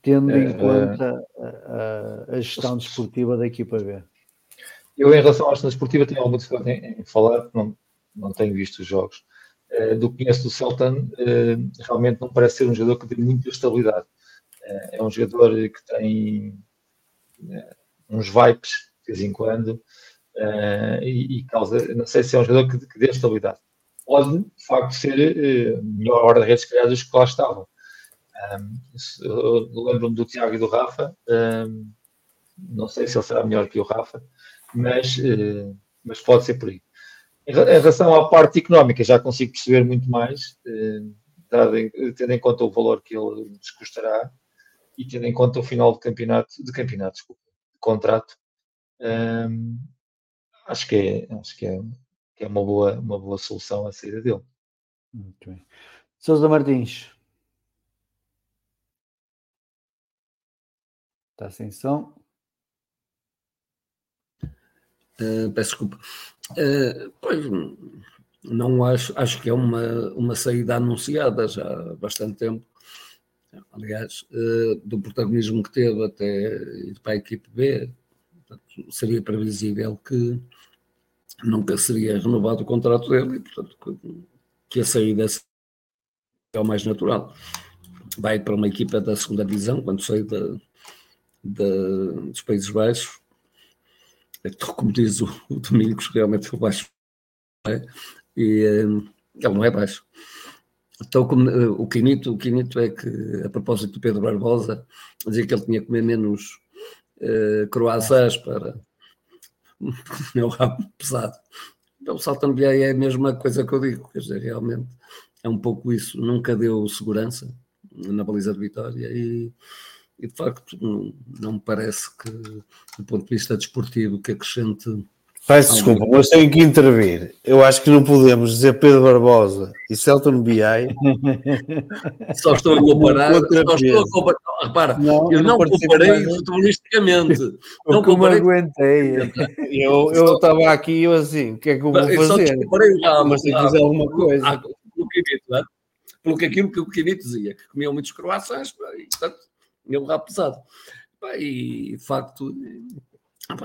tendo em Eh, conta ah, ah, a gestão desportiva da equipa B? Eu, em relação à gestão esportiva, tenho alguma dificuldade em, em falar, não, não tenho visto os jogos. Eh, do que conheço do Celtan, eh, realmente não parece ser um jogador que dê muita estabilidade. Eh, é um jogador que tem eh, uns vibes de vez em quando eh, e, e causa, não sei se é um jogador que, que dê estabilidade. Pode, de facto, ser eh, melhor guarda-redes, se calhar, dos que lá estavam. Um, lembro-me do Tiago e do Rafa. um, não sei se ele será melhor que o Rafa, mas, eh, mas pode ser por aí. Em relação à parte económica, já consigo perceber muito mais, dado em- tendo em conta o valor que ele nos custará e tendo em conta o final de campeonato, de campeonato, desculpa, de contrato. Ehm, acho que é, acho que é, que é uma, boa, uma boa solução a saída dele. Muito bem. Sousa Martins. Está sem som. Uh, peço desculpa. Uh, pois, não acho, acho que é uma, uma saída anunciada já há bastante tempo. Aliás, uh, do protagonismo que teve até ir para a equipe B, portanto, seria previsível que nunca seria renovado o contrato dele e, portanto, que, que a saída é o mais natural. Vai para uma equipa da segunda divisão, quando sai da, da, dos Países Baixos, é como diz o, o Domingos, realmente o baixo é, e um, ele não é baixo. Então, como, uh, o, Quinito, o Quinito é que, a propósito do Pedro Barbosa, dizia que ele tinha que comer menos uh, croissants para meu rabo pesado. Então, o Saltão Biai é a mesma coisa que eu digo, quer dizer, realmente é um pouco isso. Nunca deu segurança na baliza de vitória e e de facto não, não me parece que, do ponto de vista desportivo, que acrescente. Peço desculpa, mas tenho que intervir. Eu acho que não podemos dizer Pedro Barbosa e Celton BI. Só estou a comparar. Só estou a comparar. Não, repara, Não, eu não participo comparei mais. futebolisticamente. Não que comparei. aguentei. Eu eu estava aqui e eu assim, o que é que eu vou Eu fazer? rabo. Mas tem que fazer alguma coisa. ah, Pelo Quinito, é? Pelo que aquilo que o Quinito dizia, que comiam muitos croissants, portanto, um rabo pesado. E de facto,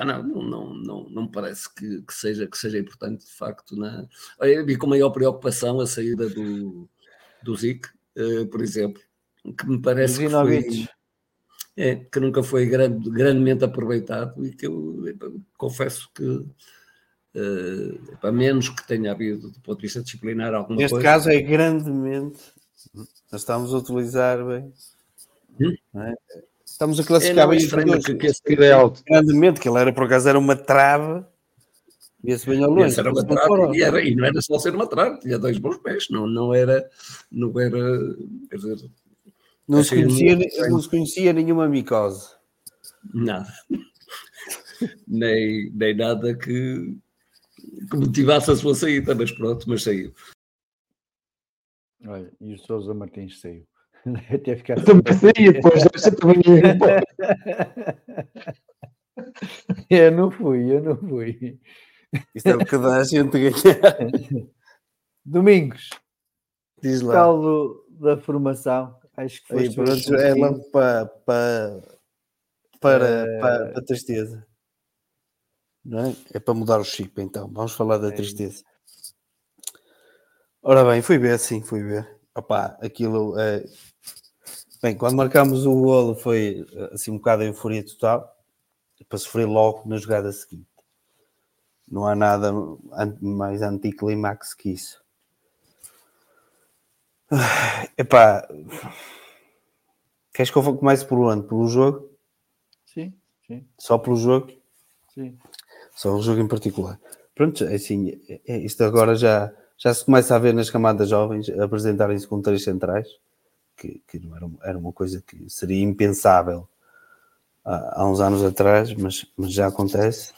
não, não, não, não, me parece que, que, seja, que seja importante, de facto. Na... Eu vi com maior preocupação a saída do, do Zic, uh, por exemplo, que me parece que, foi, é, que nunca foi grande, grandemente aproveitado e que eu confesso que uh, para menos que tenha havido do ponto de vista disciplinar alguma Neste coisa. caso é grandemente, nós estamos a utilizar bem. Hum? É? Estamos a classificar bem estranho que, que esse é alto. Grandemente, que ele era por acaso era uma trave. Via-se bem ao longe. Era uma trave, e, era, e não era só ser uma trave, tinha dois bons pés, não, não era, não era, quer dizer, não se, conhecia, não se conhecia nenhuma micose. Nada. nem, nem nada que, que motivasse a sua saída, mas pronto, mas saiu. Olha, e o Sousa Martins saiu. Até ficar também saí, depois dessa também ia embora. Eu não fui, eu não fui. Isto é o que dá a gente ganhar. Domingos. Diz lá. Caldo da formação. Acho que foi. pronto, é logo para, para, para, é... para, para a tristeza. Não é? é para mudar o chip, então. Vamos falar da é. tristeza. Ora bem, fui ver, sim, fui ver. Opá, aquilo é, Bem, quando marcámos o golo foi assim um bocado a euforia total para sofrer logo na jogada seguinte. Não há nada mais anticlimax que isso. Epá, queres que eu comece por onde? Pelo jogo? Sim, sim. Só pelo jogo? Sim. Só o jogo em particular. Pronto, é assim, é, isto agora já, já se começa a ver nas camadas jovens apresentarem-se com três centrais que, que não era, era uma coisa que seria impensável há, há uns anos atrás, mas, mas já acontece.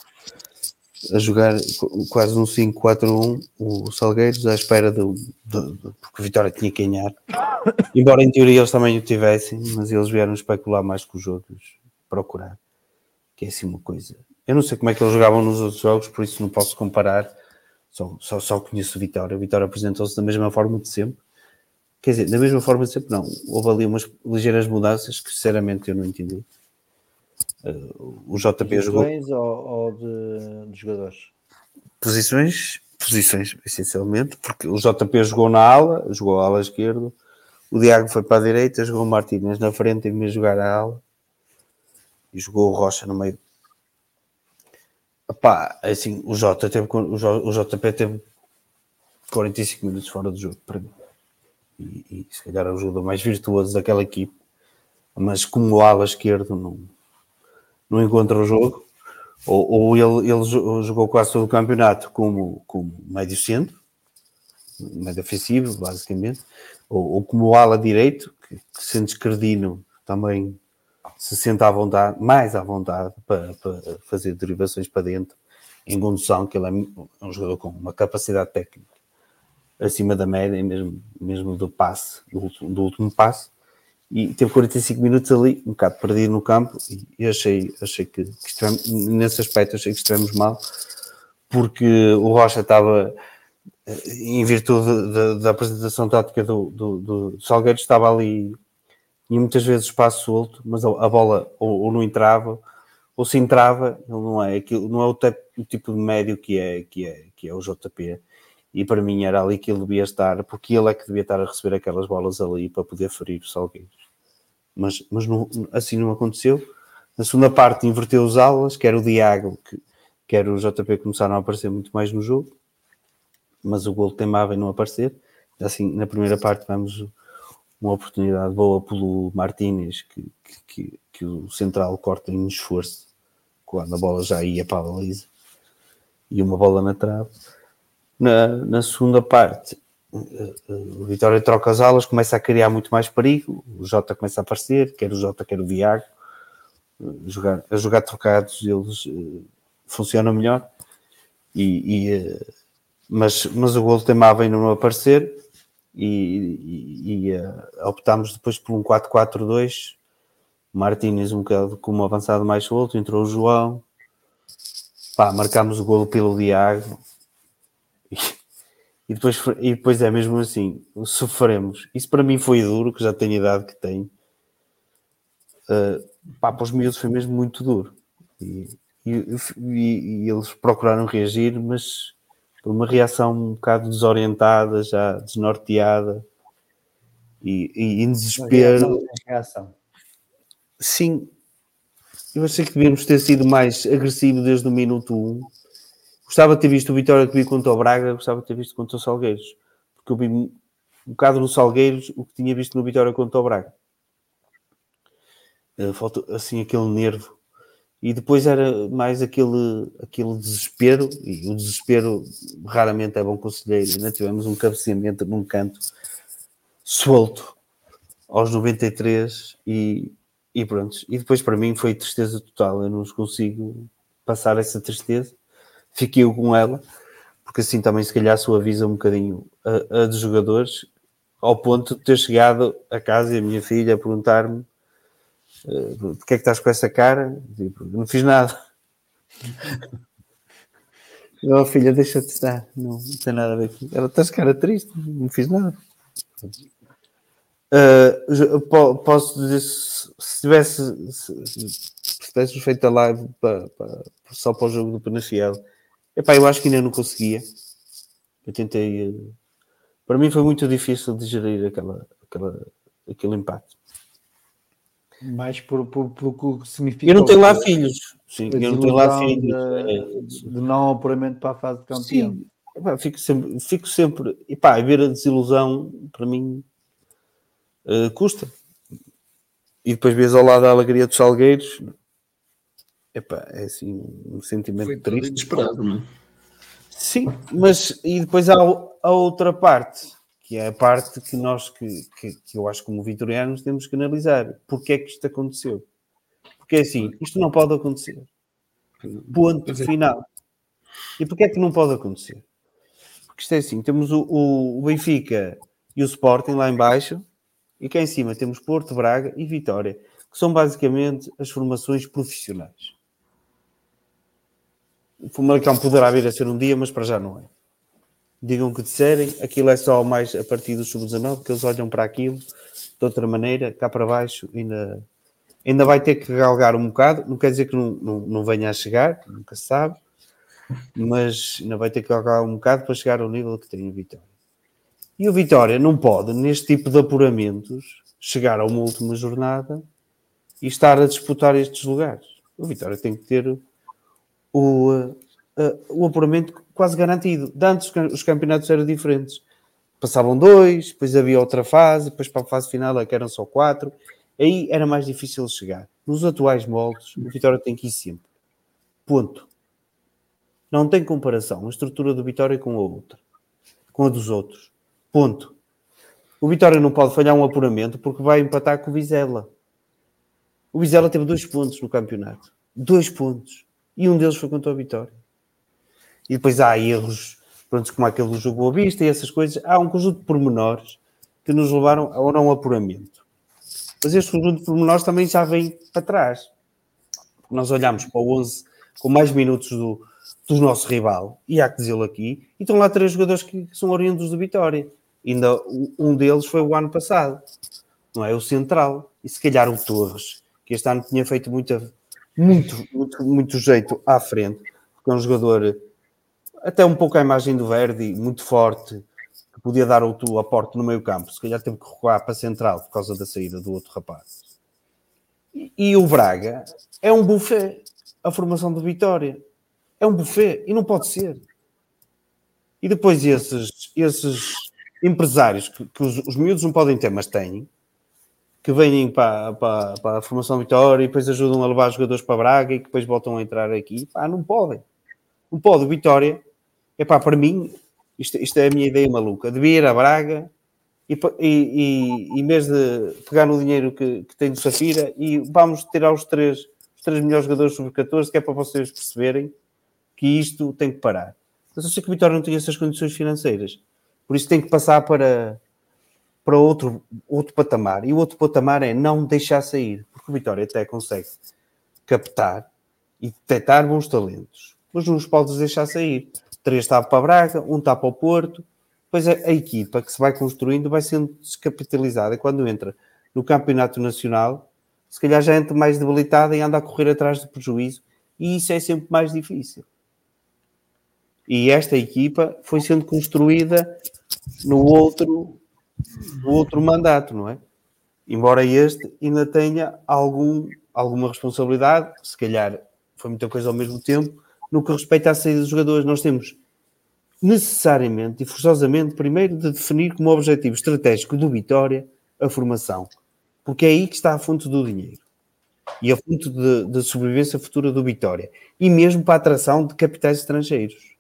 A jogar quase um 5-4-1, o Salgueiros à espera do, do, do, porque a Vitória tinha que ganhar. Embora em teoria eles também o tivessem, mas eles vieram especular mais com os jogos, procurar. Que é assim uma coisa. Eu não sei como é que eles jogavam nos outros jogos, por isso não posso comparar. Só, só, só conheço o Vitória. O Vitória apresentou-se da mesma forma de sempre Quer dizer, da mesma forma sempre não. Houve ali umas ligeiras mudanças que sinceramente eu não entendi. Uh, o JP Posições jogou. ou, ou de, de, jogadores? Posições, posições, essencialmente, porque o JP jogou na ala, jogou a ala esquerda, o Diago foi para a direita, jogou o Martínez na frente em vez de jogar a ala e jogou o Rocha no meio. Epá, assim, o, J teve, o JP teve 45 minutos fora do jogo para mim. E, e se calhar é o jogador mais virtuoso daquela equipe, mas como ala esquerdo não, não encontra o jogo, ou, ou ele, ele jogou quase todo o campeonato como, como médio centro, médio ofensivo, basicamente, ou, ou como ala direito, que, que sendo esquerdino também se sente à vontade, mais à vontade para, para fazer derivações para dentro, em condução, que ele é um jogador com uma capacidade técnica acima da média, mesmo, mesmo do passe, do do último passe, e teve 45 minutos ali, um bocado perdido no campo, e achei, achei que, que nesse aspecto achei que estivemos mal, porque o Rocha estava, em virtude da, da apresentação tática do, do, do Salgueiro, estava ali, e muitas vezes espaço solto, mas a, bola ou, ou, não entrava, ou se entrava, ele não é, aquilo, não é o, o tipo de médio que é, que é, que é o JP, e para mim era ali que ele devia estar, porque ele é que devia estar a receber aquelas bolas ali para poder ferir o Salgueiros. Mas, mas não, assim não aconteceu. Na segunda parte inverteu os alas, quer o Diago, que, quer o JP começaram a aparecer muito mais no jogo, mas o gol teimava em não aparecer. Assim, na primeira parte tivemos uma oportunidade boa pelo Martínez, que, que, que, o central corta em esforço, quando a bola já ia para a baliza, e uma bola na trave. Na, na segunda parte, o Vitória troca as alas, começa a criar muito mais perigo, o Jota começa a aparecer, quer o Jota, quer o Diago, jogar, a jogar trocados eles funcionam melhor, e, e mas, mas o gol temava em não aparecer, e, e, e uh, optámos depois por um 4-4-2, Martínez um bocado como avançado mais solto, entrou o João, pá, marcámos o golo pelo Diago, e depois, e depois é mesmo assim, sofremos. Isso para mim foi duro, que já tenho a idade que tenho. Uh, pá, para os miúdos foi mesmo muito duro. E, e, e, e eles procuraram reagir, mas uma reação um bocado desorientada, já desnorteada e, e em desespero. Reação. Sim, eu achei que devíamos ter sido mais agressivo desde o minuto 1. Gostava de ter visto o Vitória que vi contra o Braga, gostava de ter visto contra o Salgueiros, porque eu vi um bocado no Salgueiros o que tinha visto no Vitória contra o Braga. Uh, falta assim aquele nervo e depois era mais aquele, aquele desespero, e o desespero raramente é bom conselheiro. Ainda tivemos um cabeceamento num canto solto aos 93 e, e pronto. E depois para mim foi tristeza total. Eu não consigo passar essa tristeza. Fiquei com ela, porque assim também se calhar suaviza um bocadinho a, a dos jogadores, ao ponto de ter chegado a casa e a minha filha a perguntar-me porque é que estás com essa cara? Tipo, não fiz nada. Oh, filha, deixa-te estar. Não, não tem nada a ver com Ela estás cara triste, não fiz nada. Uh, posso dizer se, se tivesse se, se tivesse feito a live para, para, só para o jogo do Penafiel, epá, eu acho que ainda não conseguia. Eu tentei. Uh, para mim foi muito difícil digerir aquela, aquela, aquele impacto mais por, por, pelo que significa. Eu não tenho lá filhos. Sim, eu não tenho lá filhos. De, é. de não apuramento para a fase de campeão. Sim. Epá, fico sempre, fico sempre. E pá, ver a desilusão para mim uh, custa. E depois vês ao lado a alegria dos Salgueiros. Epá, é assim um sentimento Foi triste. Inesperado, não é? Sim, mas e depois há a outra parte que é a parte que nós, que, que, que, eu acho como vitorianos, temos que analisar. Porquê é que isto aconteceu? Porque é assim, isto não pode acontecer. Ponto final. E porquê é que não pode acontecer? Porque isto é assim, temos o, o, o Benfica e o Sporting lá embaixo, e cá em cima temos Porto, Braga e Vitória, que são basicamente as formações profissionais. O Famalicão poderá vir a ser um dia, mas para já não é digam o que disserem, aquilo é só mais a partir do sub-19, que eles olham para aquilo de outra maneira, cá para baixo, ainda, ainda vai ter que galgar um bocado, não quer dizer que não, não, não venha a chegar, nunca se sabe, mas ainda vai ter que galgar um bocado para chegar ao nível que tem o Vitória. E o Vitória não pode, neste tipo de apuramentos, chegar a uma última jornada e estar a disputar estes lugares. O Vitória tem que ter o, uh, o apuramento quase garantido. De antes os campeonatos eram diferentes. Passavam dois, depois havia outra fase, depois para a fase final é que eram só quatro. Aí era mais difícil chegar. Nos atuais moldes, o Vitória tem que ir sempre. Ponto. Não tem comparação a estrutura do Vitória com a outra, com a dos outros. Ponto. O Vitória não pode falhar um apuramento porque vai empatar com o Vizela. O Vizela teve dois pontos no campeonato. Dois pontos. E um deles foi contra o Vitória e depois há erros, pronto, como aquele do jogo à vista e essas coisas. Há um conjunto de pormenores que nos levaram ao não apuramento. Mas este conjunto de pormenores também já vem para trás. Nós olhamos para o 11 com mais minutos do, do nosso rival, e há que dizê-lo aqui, e estão lá três jogadores que, são oriundos do Vitória. Ainda um deles foi o ano passado, não é? O Central, e se calhar o Torres, que este ano tinha feito muita, muito, muito, muito jeito à frente, porque é um jogador até um pouco a imagem do Verdi, muito forte, que podia dar outro aporte no meio campo. Se calhar teve que recuar para a central por causa da saída do outro rapaz. E, o Braga é um buffet. A formação do Vitória é um buffet e não pode ser. E depois esses, esses empresários que, que os, os miúdos não podem ter, mas têm, que vêm para, para, para a formação Vitória e depois ajudam a levar jogadores para Braga e que depois voltam a entrar aqui. Pá, não podem. Não pode. O Vitória Epá, para mim, isto, isto é a minha ideia maluca, devia ir a Braga e, e, e, em vez de pegar no dinheiro que, que tem do Safira e vamos tirar os três, os três melhores jogadores sobre 14, que é para vocês perceberem que isto tem que parar. Mas eu sei que o Vitória não tem essas condições financeiras, por isso tem que passar para, para outro, outro patamar. E o outro patamar é não deixar sair, porque o Vitória até consegue captar e detectar bons talentos, mas não os podes deixar sair três está para Braga, um está para o Porto, depois a, a, equipa que se vai construindo vai sendo descapitalizada quando entra no campeonato nacional, se calhar já entra mais debilitada e anda a correr atrás do prejuízo E isso é sempre mais difícil. E esta equipa foi sendo construída no outro, no outro mandato, não é? Embora este ainda tenha algum, alguma responsabilidade, se calhar foi muita coisa ao mesmo tempo, no que respeita à saída dos jogadores. Nós temos necessariamente e forçosamente, primeiro, de definir como objetivo estratégico do Vitória a formação, porque é aí que está a fonte do dinheiro e a fonte de sobrevivência futura do Vitória, e mesmo para a atração de capitais estrangeiros.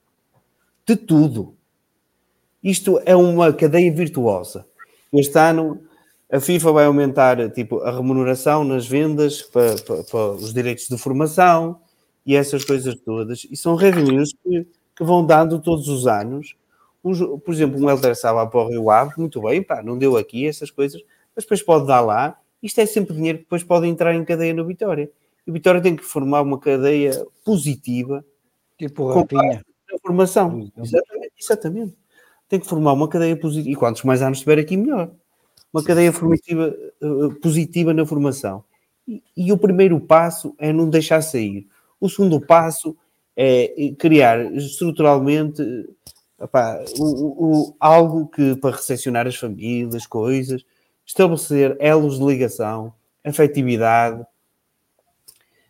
De tudo. Isto é uma cadeia virtuosa. Este ano a FIFA vai aumentar tipo, a remuneração nas vendas para, para, para os direitos de formação e essas coisas todas. E são revenues que que vão dando todos os anos. por exemplo, um Helder Saba para o Rio Ave, muito bem, pá, não deu aqui essas coisas, mas depois pode dar lá. Isto é sempre dinheiro que depois pode entrar em cadeia no Vitória. E o Vitória tem que formar uma cadeia positiva. Tipo Rapinha. A formação. Exatamente, exatamente. Tem que formar uma cadeia positiva. E quantos mais anos estiver aqui, melhor. Uma cadeia formativa uh, positiva na formação. E, e o primeiro passo é não deixar sair. O segundo passo é criar estruturalmente o, o, algo que para recepcionar as famílias, coisas, estabelecer elos de ligação, afetividade,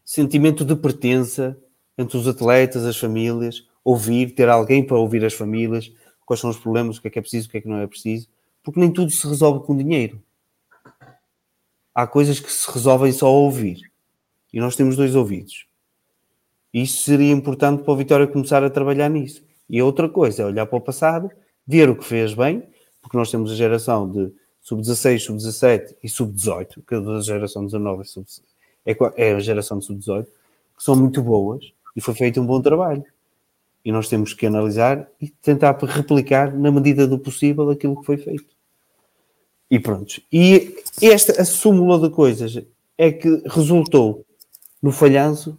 sentimento de pertença entre os atletas, as famílias, ouvir, ter alguém para ouvir as famílias, quais são os problemas, o que é que é preciso, o que é que não é preciso, porque nem tudo se resolve com dinheiro. Há coisas que se resolvem só a ouvir. E nós temos dois ouvidos. Isso seria importante para o Vitória começar a trabalhar nisso. E outra coisa é olhar para o passado, ver o que fez bem, porque nós temos a geração de sub-16, sub-17 e sub-18, que a geração 19 é, é, a geração de sub-18, que são muito boas e foi feito um bom trabalho. E nós temos que analisar e tentar replicar, na medida do possível, aquilo que foi feito. E pronto. E esta a súmula de coisas é que resultou no falhanço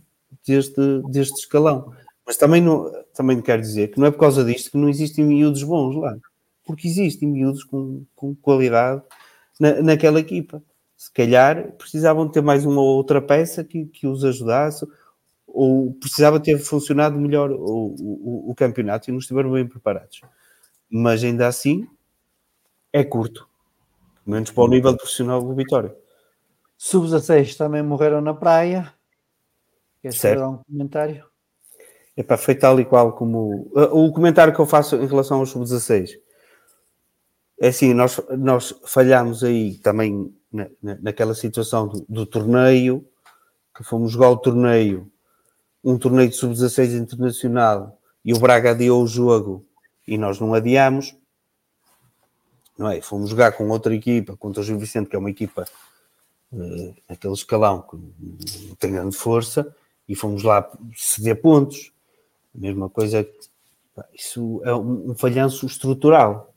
deste, deste escalão. Mas também, não, também quero dizer que não é por causa disto que não existem miúdos bons lá. Porque existem miúdos com, com qualidade na, naquela equipa. Se calhar precisavam ter mais uma ou outra peça que, que os ajudasse, ou precisava ter funcionado melhor o, o, o campeonato e não estiveram bem preparados. Mas ainda assim, é curto. Menos para o nível profissional do Vitória. Sub-16 também morreram na praia. Queres certo. um comentário? É para foi tal e qual como. O comentário que eu faço em relação ao sub-16 é assim: nós, nós falhámos aí também na, na, naquela situação do, do, torneio, que fomos jogar o torneio, um torneio de sub-16 internacional, e o Braga adiou o jogo e nós não adiamos, não é? Fomos jogar com outra equipa, contra o Gil Vicente, que é uma equipa uh, aquele escalão que não tem grande força, e fomos lá ceder pontos. A mesma coisa, isso é um, falhanço estrutural.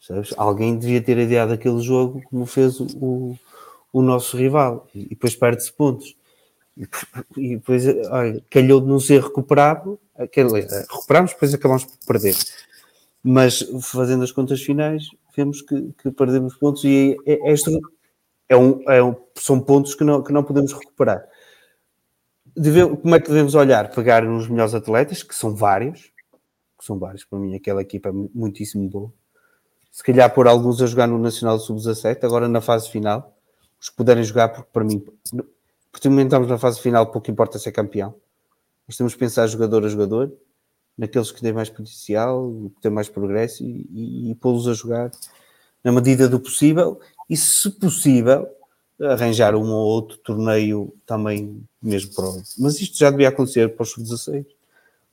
Sabes? Alguém devia ter adiado aquele jogo como fez o, o nosso rival e depois perde-se pontos. E depois, olha, calhou de não ser recuperado. Recuperámos, depois acabamos por perder. Mas fazendo as contas finais, vemos que, que perdemos pontos e é, é, é, um, é um, são pontos que não, que não podemos recuperar deve, como é que devemos olhar? Pegar nos melhores atletas, que são vários, que são vários, para mim aquela equipa é muitíssimo boa. Se calhar pôr alguns a jogar no Nacional Sub-17, agora na fase final, os puderem jogar, porque para mim, porque estamos na fase final, pouco importa ser campeão. Nós temos que pensar jogador a jogador, naqueles que têm mais potencial, que têm mais progresso e, e, e pô-los a jogar na medida do possível e, se possível, arranjar um ou outro torneio também mesmo para Mas isto já devia acontecer para os sub-16,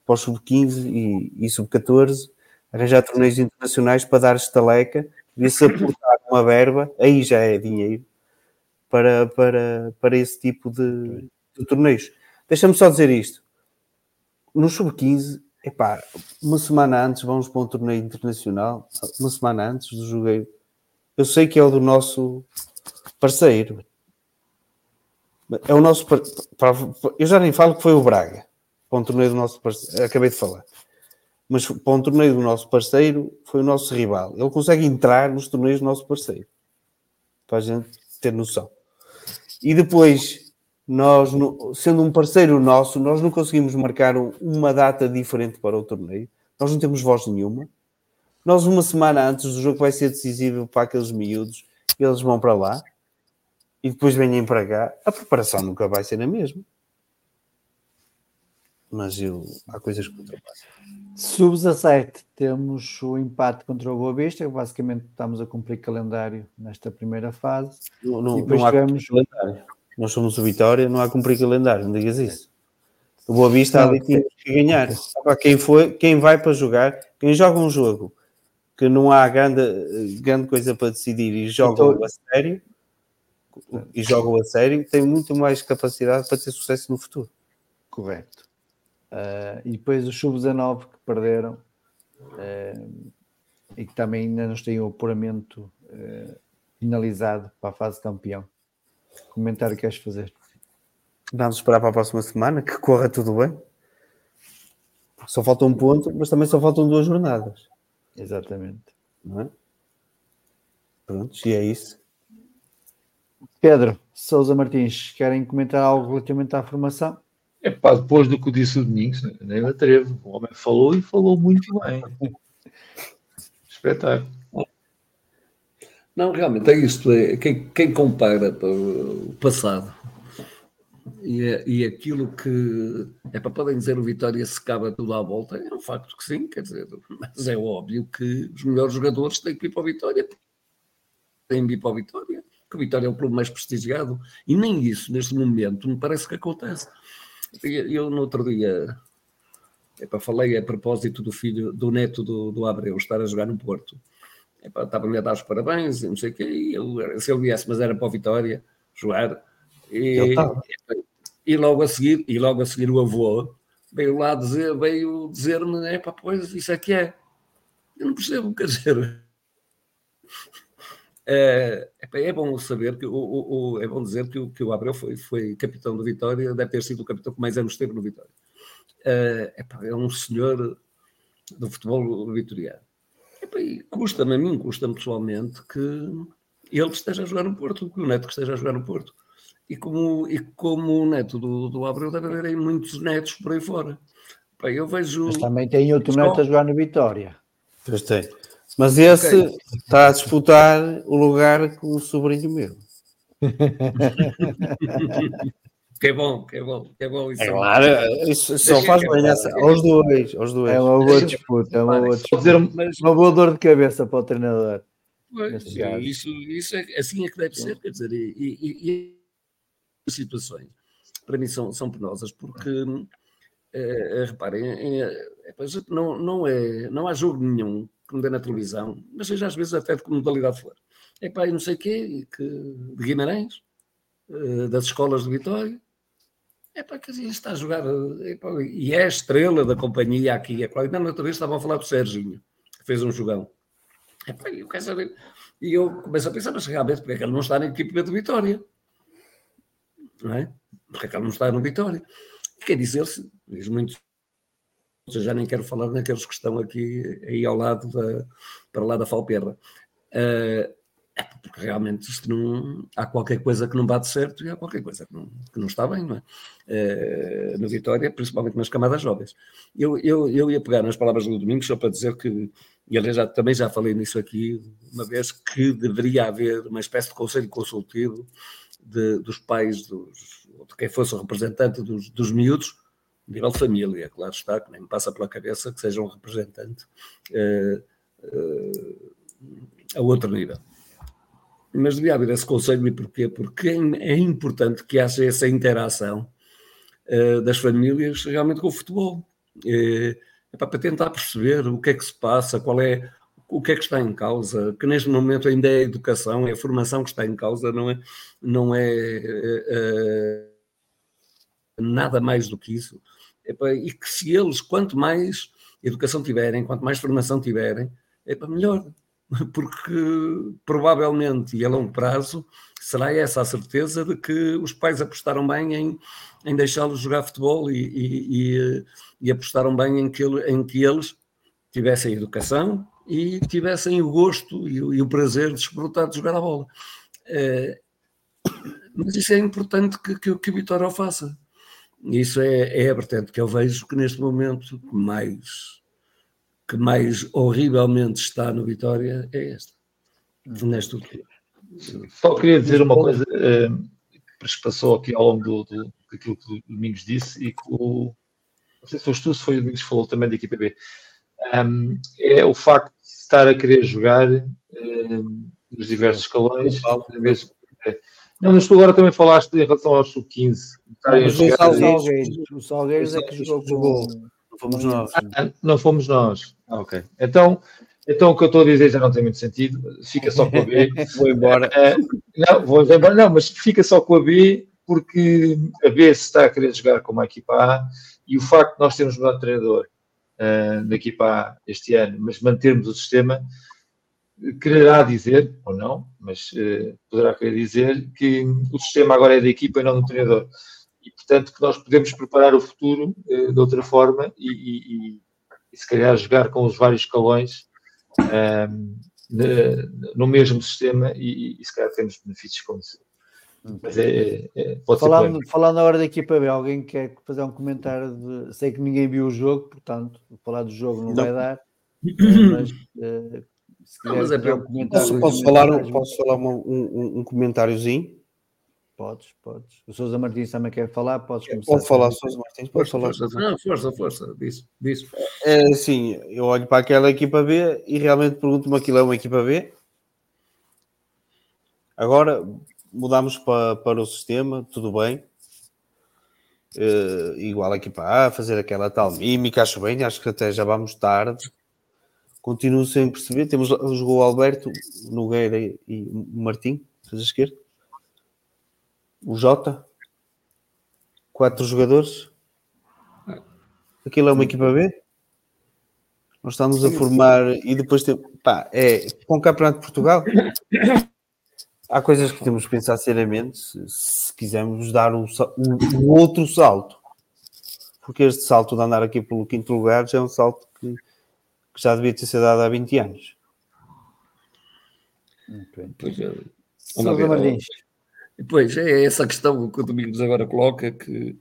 para os sub-15 e, e sub-14, arranjar torneios internacionais para dar estaleca, devia-se aportar uma verba, aí já é dinheiro, para, para, para esse tipo de, de torneios. Deixa-me só dizer isto. No sub-15, epá, uma semana antes vamos para um torneio internacional, uma semana antes do jogueiro. Eu sei que é o do nosso parceiro. É o nosso. Eu já nem falo que foi o Braga, para um torneio do nosso parceiro. Acabei de falar. Mas para um torneio do nosso parceiro, foi o nosso rival. Ele consegue entrar nos torneios do nosso parceiro. Para a gente ter noção. E depois, nós, sendo um parceiro nosso, nós não conseguimos marcar uma data diferente para o torneio. Nós não temos voz nenhuma. Nós, uma semana antes do jogo, vai ser decisivo para aqueles miúdos, eles vão para lá e depois vêm para cá. A preparação nunca vai ser a mesma. Mas eu, há coisas que ultrapassam. Sub-17, temos o empate contra o Boa Vista, basicamente estamos a cumprir calendário nesta primeira fase. Não, não, não há tivemos... calendário. Nós somos o Vitória, não há cumprir calendário, não digas isso. O Boa Vista ali tinha que ganhar. Quem, foi, quem vai para jogar, quem joga um jogo que não há grande, grande coisa para decidir e joga então, a sério, e jogam a sério, tem muito mais capacidade para ter sucesso no futuro. Correto. Uh, e depois os sub-19 que perderam uh, e que também ainda não têm o apuramento uh, finalizado para a fase campeão. Comentário que queres fazer? Vamos esperar para a próxima semana que corra tudo bem. Só falta um ponto, mas também só faltam duas jornadas. Exatamente. Não é? Pronto, e é isso. Pedro, Souza Martins, querem comentar algo relativamente à formação? É pá, depois do que disse o Domingos, nem me atrevo. O homem falou e falou muito bem. Espetáculo. Não, realmente é isto. É, quem, quem compara o passado e, é, e aquilo que é para podem dizer o Vitória se acaba tudo à volta, é um facto que sim, quer dizer, mas é óbvio que os melhores jogadores têm que ir para o Vitória, têm que ir para o Vitória, que o Vitória é o clube mais prestigiado, e nem isso neste momento me parece que acontece. Eu no outro dia para falei a propósito do filho, do neto do, do Abreu estar a jogar no Porto estava-me a dar os parabéns e não sei o quê, e eu, se ele viesse, mas era para o Vitória jogar, e, e, logo a seguir, e logo a seguir o avô veio lá dizer, veio dizer-me, é pá, pois isso é que é. Eu não percebo, quer dizer. É, é bom saber que o, o, é bom dizer que o, que o Abreu foi, foi capitão do Vitória, deve ter sido o capitão que mais anos teve no Vitória. É, é um senhor do futebol vitoriano. Custa-me a mim, custa-me pessoalmente que ele esteja a jogar no Porto, que o Neto esteja a jogar no Porto. E como, e como o neto do, do Abreu, deve haver aí muitos netos por aí fora. Bem, eu vejo. Mas também tem outro neto a jogar no Vitória. Pois tem. Mas esse okay. está a disputar o lugar com o sobrinho meu. Que é bom, que é bom, que é bom. Isso é claro, isso só faz bem essa, aos dois, aos dois. É uma boa disputa, é uma boa, disputa. uma boa dor de cabeça para o treinador. Pois, isso, isso é, assim é que deve ser, quer dizer, e, e, e situações para mim são, são penosas, porque é, reparem, é, é, não, não, é, não há jogo nenhum que me dê na televisão, mas seja às vezes até de que modalidade for. É pá, não sei o quê, que, de Guimarães, das escolas de Vitória, é para que está a jogar. e é a estrela da companhia aqui. É claro, na outra vez estavam a falar do Serginho, que fez um jogão. Epá, eu quero saber. E eu começo a pensar, mas realmente, porque é que ele não está na equipe de Vitória? Não é? Porque é que ele não está no Vitória? Quer dizer-se, diz muito. Eu já nem quero falar naqueles que estão aqui aí ao lado da, para lá da Falperra. Uh, é porque realmente isto não. Há qualquer coisa que não bate certo e há qualquer coisa que não, que não está bem, não é? Uh, na Vitória, principalmente nas camadas jovens. Eu, eu, eu ia pegar nas palavras do Domingos só para dizer que, e aliás já, também já falei nisso aqui uma vez, que deveria haver uma espécie de conselho consultivo de, dos pais, dos, de quem fosse o representante dos, dos miúdos, nível de família, claro está, que nem me passa pela cabeça que seja um representante uh, uh, a outro nível mas devia haver esse conselho, e porquê? Porque é importante que haja essa interação uh, das famílias realmente com o futebol. É para tentar perceber o que é que se passa, qual é o que é que está em causa, que neste momento ainda é a educação, é a formação que está em causa, não é, não é uh, nada mais do que isso. E que se eles, quanto mais educação tiverem, quanto mais formação tiverem, é para melhor porque provavelmente e a longo prazo será essa a certeza de que os pais apostaram bem em, em deixá-los jogar futebol e, e, e, e, apostaram bem em que, em que eles tivessem educação e tivessem o gosto e o, e o prazer de desfrutar de jogar a bola. É, Mas isso é importante que, que, que o Vitória o faça. Isso é, é a vertente que eu vejo que neste momento mais que mais horrivelmente está no Vitória é esta. Nesta altura. Só queria dizer uma coisa eh, que se passou aqui ao longo do, do, daquilo que o Domingos disse e que o não sei se foste tu, se foi o Domingos que falou também da equipa B. Um, é o facto de estar a querer jogar um, nos diversos escalões. Não, mas tu agora também falaste em relação aos sub-15. O Salgueiros, o Salgueiros é que jogou. Não fomos nós. Ah, não fomos nós. Ah, ok. Então, então o que eu estou a dizer já não tem muito sentido. Fica só com a B. vou embora. Uh, não, vou embora. Não, mas fica só com a B porque a B se está a querer jogar como a equipa A e o facto de nós termos mudado de treinador uh, da equipa A este ano, mas mantermos o sistema, quererá dizer, ou não, mas uh, poderá querer dizer que o sistema agora é da equipa e não do treinador. E, portanto, que nós podemos preparar o futuro uh, de outra forma e, e, e, se calhar jogar com os vários escalões no mesmo sistema e, e, se calhar temos benefícios com isso. Mas é, é, pode falando, ser falando na hora da equipa B, alguém quer fazer um comentário de. Sei que ninguém viu o jogo, portanto, falar do jogo não, não. vai dar. Mas uh, mas é um comentário. Posso, posso falar, posso falar um, um, um, comentáriozinho? Podes, podes. O Sousa Martins também quer falar, podes começar. Pode falar, Sousa Martins, pode falar. Força, não, força, força, diz, diz. É, sim, eu olho para aquela equipa B e realmente pergunto-me aquilo é uma equipa B. Agora, mudámos para, para o sistema, tudo bem. Uh, igual aqui para A, fazer aquela tal mímica, acho bem, acho que até já vamos tarde. Continuo sem perceber. Temos, jogou o Alberto, Nogueira e o Martim, a esquerda. O Jota, quatro jogadores. Aquilo é uma equipa B. Nós estamos a formar e depois tem, pá, é com o Campeonato de Portugal há coisas que temos que pensar seriamente se, se quisermos dar um, um, um, outro salto. Porque este salto de andar aqui pelo quinto lugar já é um salto que, já devia ter sido dado há 20 anos. Pois é. Martins. Pois é essa questão que o Domingos agora coloca que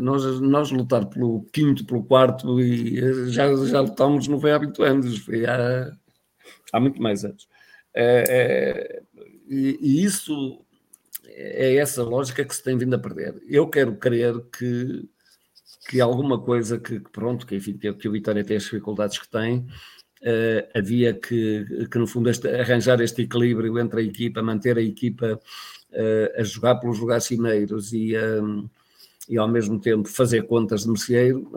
nós, nós lutar pelo quinto, pelo quarto e já, já lutámos não foi há 20 anos, foi há, há muito mais anos. É, é, e, e, isso é essa lógica que se tem vindo a perder. Eu quero crer que, que alguma coisa que, pronto, que, enfim, que, o Vitória tem as dificuldades que tem, uh, havia que, que no fundo, este, arranjar este equilíbrio entre a equipa, manter a equipa uh, a jogar pelos lugares cimeiros e, um, e ao mesmo tempo fazer contas de merceeiro,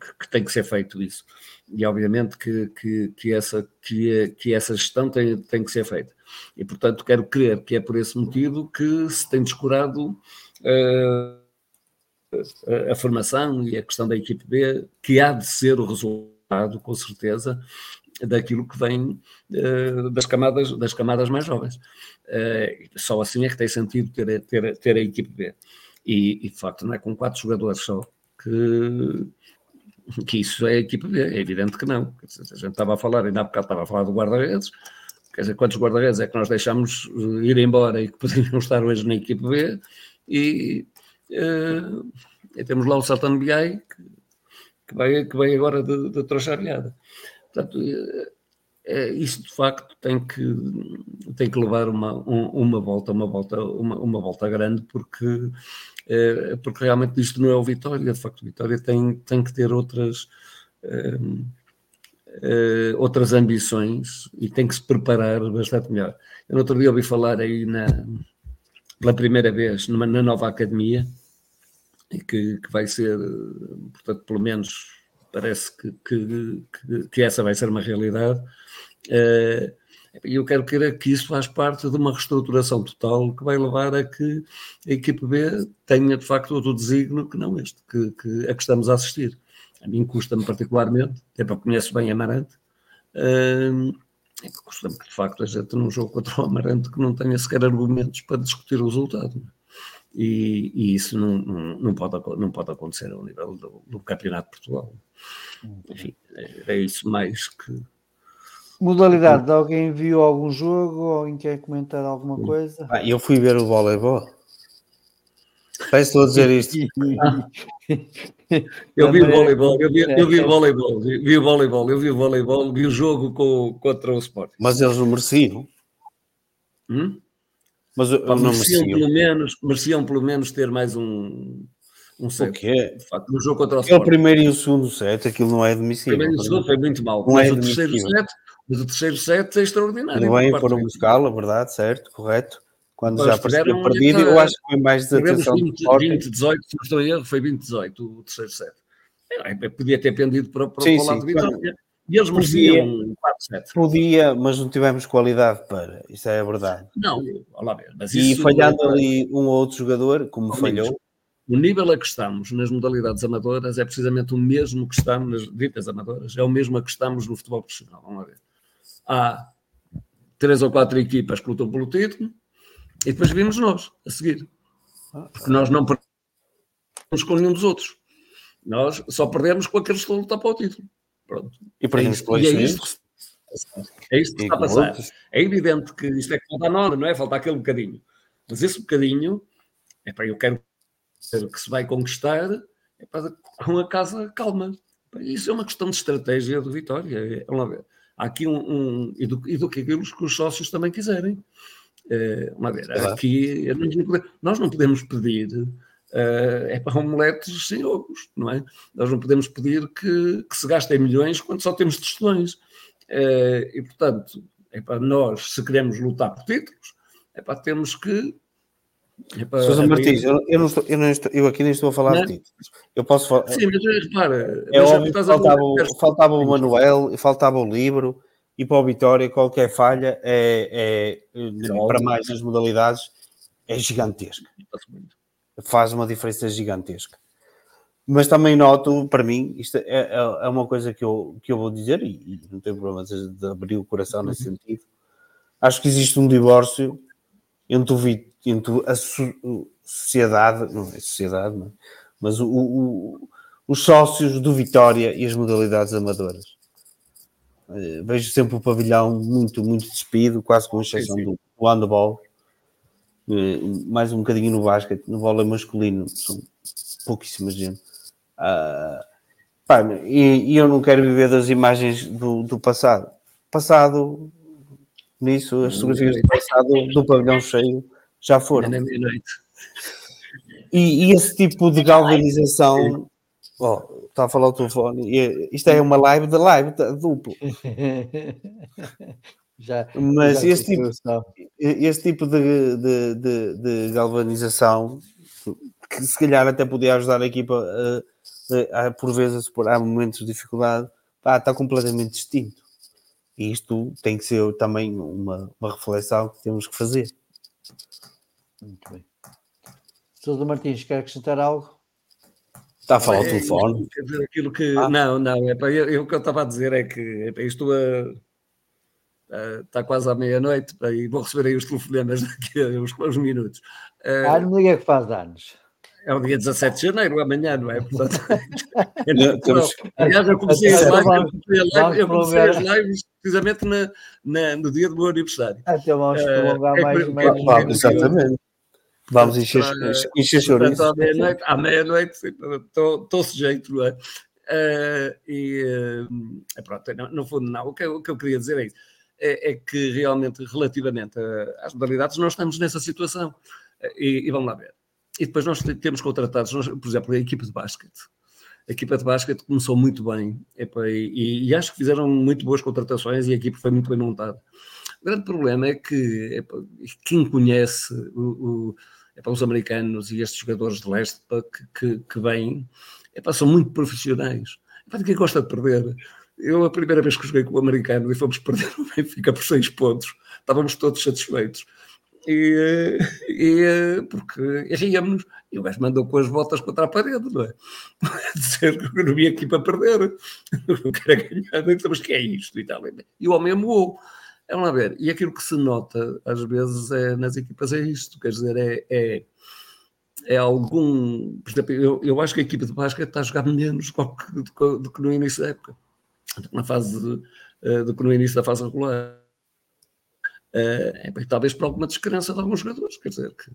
que, que tem que ser feito isso e obviamente que, que, que, essa, que, que essa gestão tem, tem que ser feita. E, portanto, quero crer que é por esse motivo que se tem descurado uh, a, formação e a questão da equipe B, que há de ser o resultado, com certeza, daquilo que vem uh, das, camadas, das camadas mais jovens. Uh, só assim é que tem sentido ter, ter, ter a equipe B. E, e, de facto, não é com quatro jogadores só que que isso é a equipa B, é evidente que não. A gente estava a falar, ainda há bocado estava a falar do guarda-redes, quer dizer, quantos guarda-redes é que nós deixamos eh, ir embora e que poderiam estar hoje na equipa B, e, uh, temos lá o Saltano Biai, que, que, vai, que vai agora de, de trouxa Portanto, é, isso de facto tem que, tem que levar uma, um, uma volta, uma volta, uma, uma volta grande, porque porque realmente isto não é o Vitória, de facto o Vitória tem, tem que ter outras, uh, uh, outras ambições e tem que se preparar bastante melhor. Eu no outro dia ouvi falar aí na, pela primeira vez numa, na nova academia, que, que vai ser, portanto, pelo menos parece que, que, que, essa vai ser uma realidade. Uh, e eu quero crer que isso faz parte de uma reestruturação total que vai levar a que a equipe B tenha de facto outro desígnio que não este, que, que a que estamos a assistir. A mim custa-me particularmente, até porque conheço bem Amarante, uh, custa-me que de facto a gente num jogo contra o Amarante que não tenha sequer argumentos para discutir o resultado. E, e isso não, não, não, pode, não pode acontecer ao nível do, do Campeonato de Portugal. Enfim, é, é isso mais que Modalidade, alguém viu algum jogo? Alguém quer comentar alguma coisa? Ah, eu fui ver o voleibol. Parece estou a dizer isto. Eu vi o voleibol, eu vi, eu vi o voleibol, vi, vi o voleibol, eu vi o voleibol, vi o jogo com, contra o Sport. Mas eles não mereciam. Hum? Mas eu Pá, não mereciam, pelo menos, mereciam pelo menos ter mais um, um O set. quê? De facto, no jogo contra o Sport. primeiro e o segundo set, aquilo não é admissível. Primeiro e o segundo foi muito mal. Não mas, é o terceiro set, mas o terceiro set é extraordinário. Bem, O foram set. buscá-la, verdade, certo, correto. Quando Mas já parecia perdido, eu acho que foi mais desatenção do 20, Sporting. 20, 18, se não estou em erro, foi 20, 18 o terceiro set. É, é, podia ter pendido para, para, Sim, para o lado sim, de claro. E eles mereciam um 4 set. Podia, mas não tivemos qualidade para, isso é a verdade. Não, olha ver. Mas E isso, falhando ali um ou outro jogador, como falhou, O nível a que estamos nas modalidades amadoras é precisamente o mesmo que estamos nas ditas amadoras, é o mesmo a que estamos no futebol profissional. Vamos ver. Há três ou quatro equipas que lutam pelo título e depois vimos nós a seguir. Porque nós não perdemos com nenhum dos outros. Nós só perdemos com aqueles que estão a lutar para o título. Pronto. e perdemos É pelos isto- e é isto, é isto que está a passar. outros. É evidente que isto é que falta a nona, não é? Falta aquele bocadinho. Mas esse bocadinho, é para eu quero que se vai conquistar é para com a casa calma. Isso é uma questão de estratégia do Vitória. É, ver. Há aqui um. um e, do, e do que aquilo que os sócios também quiserem. É, vamos lá ver. Aqui nós não podemos, nós não podemos pedir. Eh, é para omeletes sem ovos, não é? Nós não podemos pedir que, que se gastem milhões quando só temos tostões. Eh, e, portanto, é para nós, se queremos lutar por títulos, é para temos que. É para, Sousa Martins, eu, eu não estou, eu, não estou- eu aqui nem estou a falar Não. de títulos. Eu posso falar. Sim, mas eh, repara. É óbvio faltava, o- faltava o Manuel, faltava o livro, e para o Vitória qualquer falha é, é, É para mais nas modalidades é gigantesca. Faz uma diferença gigantesca. Mas também noto, para mim, isto é, é- é uma coisa que eu, que eu vou dizer, e, não tenho problema de abrir o coração nesse sentido. Acho que existe um divórcio entre, o, entre a so- sociedade, não é sociedade, não é? mas o- o- os sócios do Vitória e as modalidades amadoras. Eh, Vejo sempre o pavilhão muito, muito despido, quase com exceção Sim, sim. do, handball, mais um bocadinho no basquete, no vôlei masculino, são pouquíssima gente. Ah, pá, e, e eu não quero viver das imagens do, do passado. Passado, nisso, as fotografias do passado do pavilhão cheio já foram. E, e esse tipo de galvanização. Oh, está a falar o telefone. e isto é uma live de live tá, duplo. já, Mas já esse tipo, esse tipo de, de, de, de galvanização, que se calhar até podia ajudar a equipa a, a- a, por vezes a superar momentos de dificuldade, pá, está completamente distinto. E isto tem que ser também uma, uma reflexão que temos que fazer. Muito bem. Sousa Martins, quer acrescentar algo? Está a falar o É, telefone. Quer dizer, aquilo que. Ah. Não, não, é para eu, eu- o que eu estava a dizer é que é para isto a- está quase à meia-noite e vou receber aí os telefonemas daqui a uns, uns minutos. Eh, Ah, não me diga que faz anos. é o dia 17 de janeiro, amanhã, não é? Portanto, Temos- aliás, eu comecei as Então, lives, eu vamos- comecei, a live- vamos eu comecei as lives precisamente na, na- no dia do meu aniversário. Até vamos Eh, prolongar é mais, por- mais é- um Vamos, bocadinho. exatamente. Vamos encher, chouriços. à meia-noite, estou sujeito, não é? Eh, e eh, pronto, no, no fundo, não. O que, o que eu queria dizer é isso. É, é que realmente, relativamente a- às modalidades, nós estamos nessa situação. Eh, E, e vamos lá ver. E depois nós te- temos contratados, nós, por exemplo, a equipe de basquete. A equipa de basquete começou muito bem e, e acho que fizeram muito boas contratações e a equipe foi muito bem montada. O grande problema é que epá, quem conhece o, o- epá, os americanos e estes jogadores de leste que, que, que vêm são muito profissionais. Epá, de quem gosta de perder? Eu, a primeira vez que joguei com o americano e fomos perder o Benfica por seis pontos, estávamos todos satisfeitos. E, e, porque ríamos e o gajo mandou com as botas contra a parede, não é? Dizer que não vim aqui para perder, eu quero ganhar, mas que é isto e tal. E o homem amoou. Vamos lá ver. E aquilo que se nota, às vezes, é, nas equipas é isto. Quer dizer, é, é, é algum... Por exemplo, eu, eu acho que a equipa de basquete está a jogar menos do que- do que no início da época. Na fase, de- do que no início da fase regular. Uh, talvez por alguma descrença de alguns jogadores, quer dizer, que,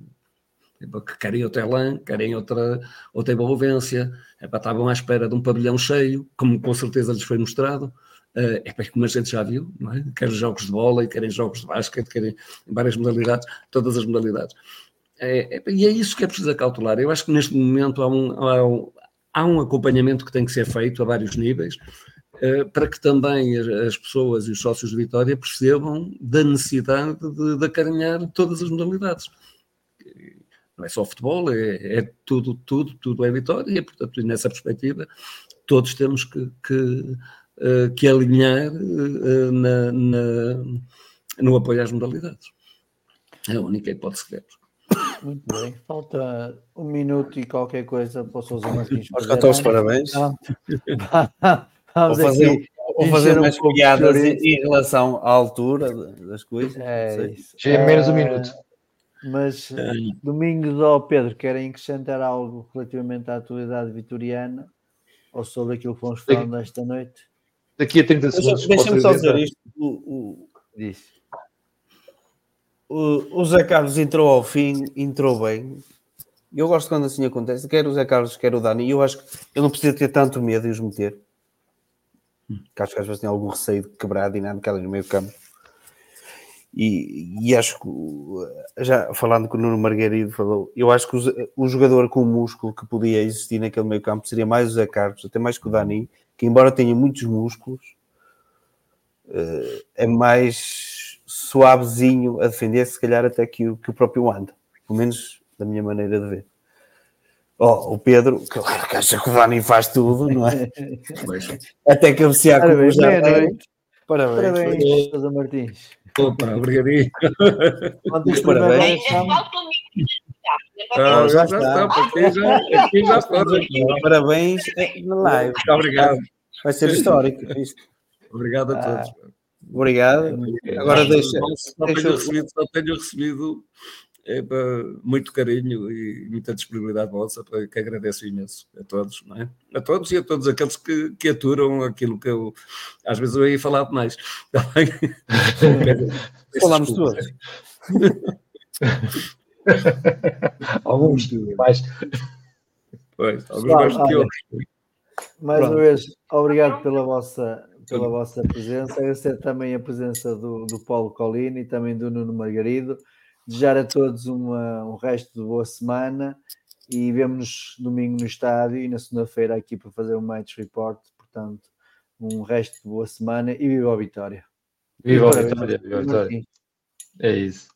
que querem outro Elan, querem outra, outra envolvência, para estavam à espera de um pavilhão cheio, como com certeza lhes foi mostrado, uh, é como a gente já viu, não é? querem jogos de bola, querem jogos de basquete, querem várias modalidades, todas as modalidades. É, é, e é isso que é preciso cautelar. Eu acho que neste momento há um, há um, há um acompanhamento que tem que ser feito a vários níveis, eh, para que também as pessoas e os sócios de Vitória percebam da necessidade de, de acarinhar todas as modalidades. Não é só futebol, é, é tudo, tudo, tudo é Vitória, e portanto, nessa perspectiva, todos temos que, que, eh, que alinhar eh, na, na, no apoio às modalidades. É a única hipótese que temos. Muito bem, falta um minuto e qualquer coisa para o Sousa Martins. Já os parabéns. Vamos vou fazer, aqui, vou fazer umas um piadas em, em, relação à altura das coisas. É, Já é menos um minuto. Mas é. Domingos ou Pedro, querem acrescentar algo relativamente à atualidade vitoriana ou sobre aquilo que fomos falando esta noite? Daqui a 30 segundos. Deixa-me só dizer isto. O, o, Diz. O, o Zé Carlos entrou ao fim, entrou bem. Eu gosto quando assim acontece, quer o Zé Carlos, quer o Dani. E eu acho que eu não preciso ter tanto medo de os meter que acho que às vezes tem algum receio de quebrar a dinâmica ali no meio campo. E, e, acho que, já falando com o Nuno Margarido falou, eu acho que o, o, jogador com músculo que podia existir naquele meio campo seria mais o Zé Carlos, até mais que o Dani, que embora tenha muitos músculos, eh, é mais suavezinho a defender, se calhar até que o, que o próprio Wanda, pelo menos da minha maneira de ver. Oh, o Pedro, que, que acha que o Dani faz tudo, não é? Até cabecear com o Jardim. Parabéns, parabéns, Sousa Martins. Opa, obrigadinho. parabéns. Ah, já, já está, aqui já, aqui já pode. Parabéns é, na live. Muito obrigado. Vai ser histórico isto. Obrigado a todos. Ah, obrigado. Agora deixa. Só. Tenho recebido, recebido é, muito carinho e muita disponibilidade vossa, que agradeço imenso a todos, não é? A todos e a todos aqueles que, que aturam aquilo que eu às vezes eu ia falar demais. Falamos todos. alguns mais. Pois, alguns mais que outros. Mais uma vez, obrigado pela vossa, pela vossa presença. Agradecer também a presença do, do Paulo Colini e também do Nuno Margarido. Desejar a todos uma, um resto de boa semana e vemos-nos domingo no estádio e na segunda-feira aqui para fazer um match report. Portanto, um resto de boa semana e viva a vitória! Viva a vitória! Viva a vitória! É isso.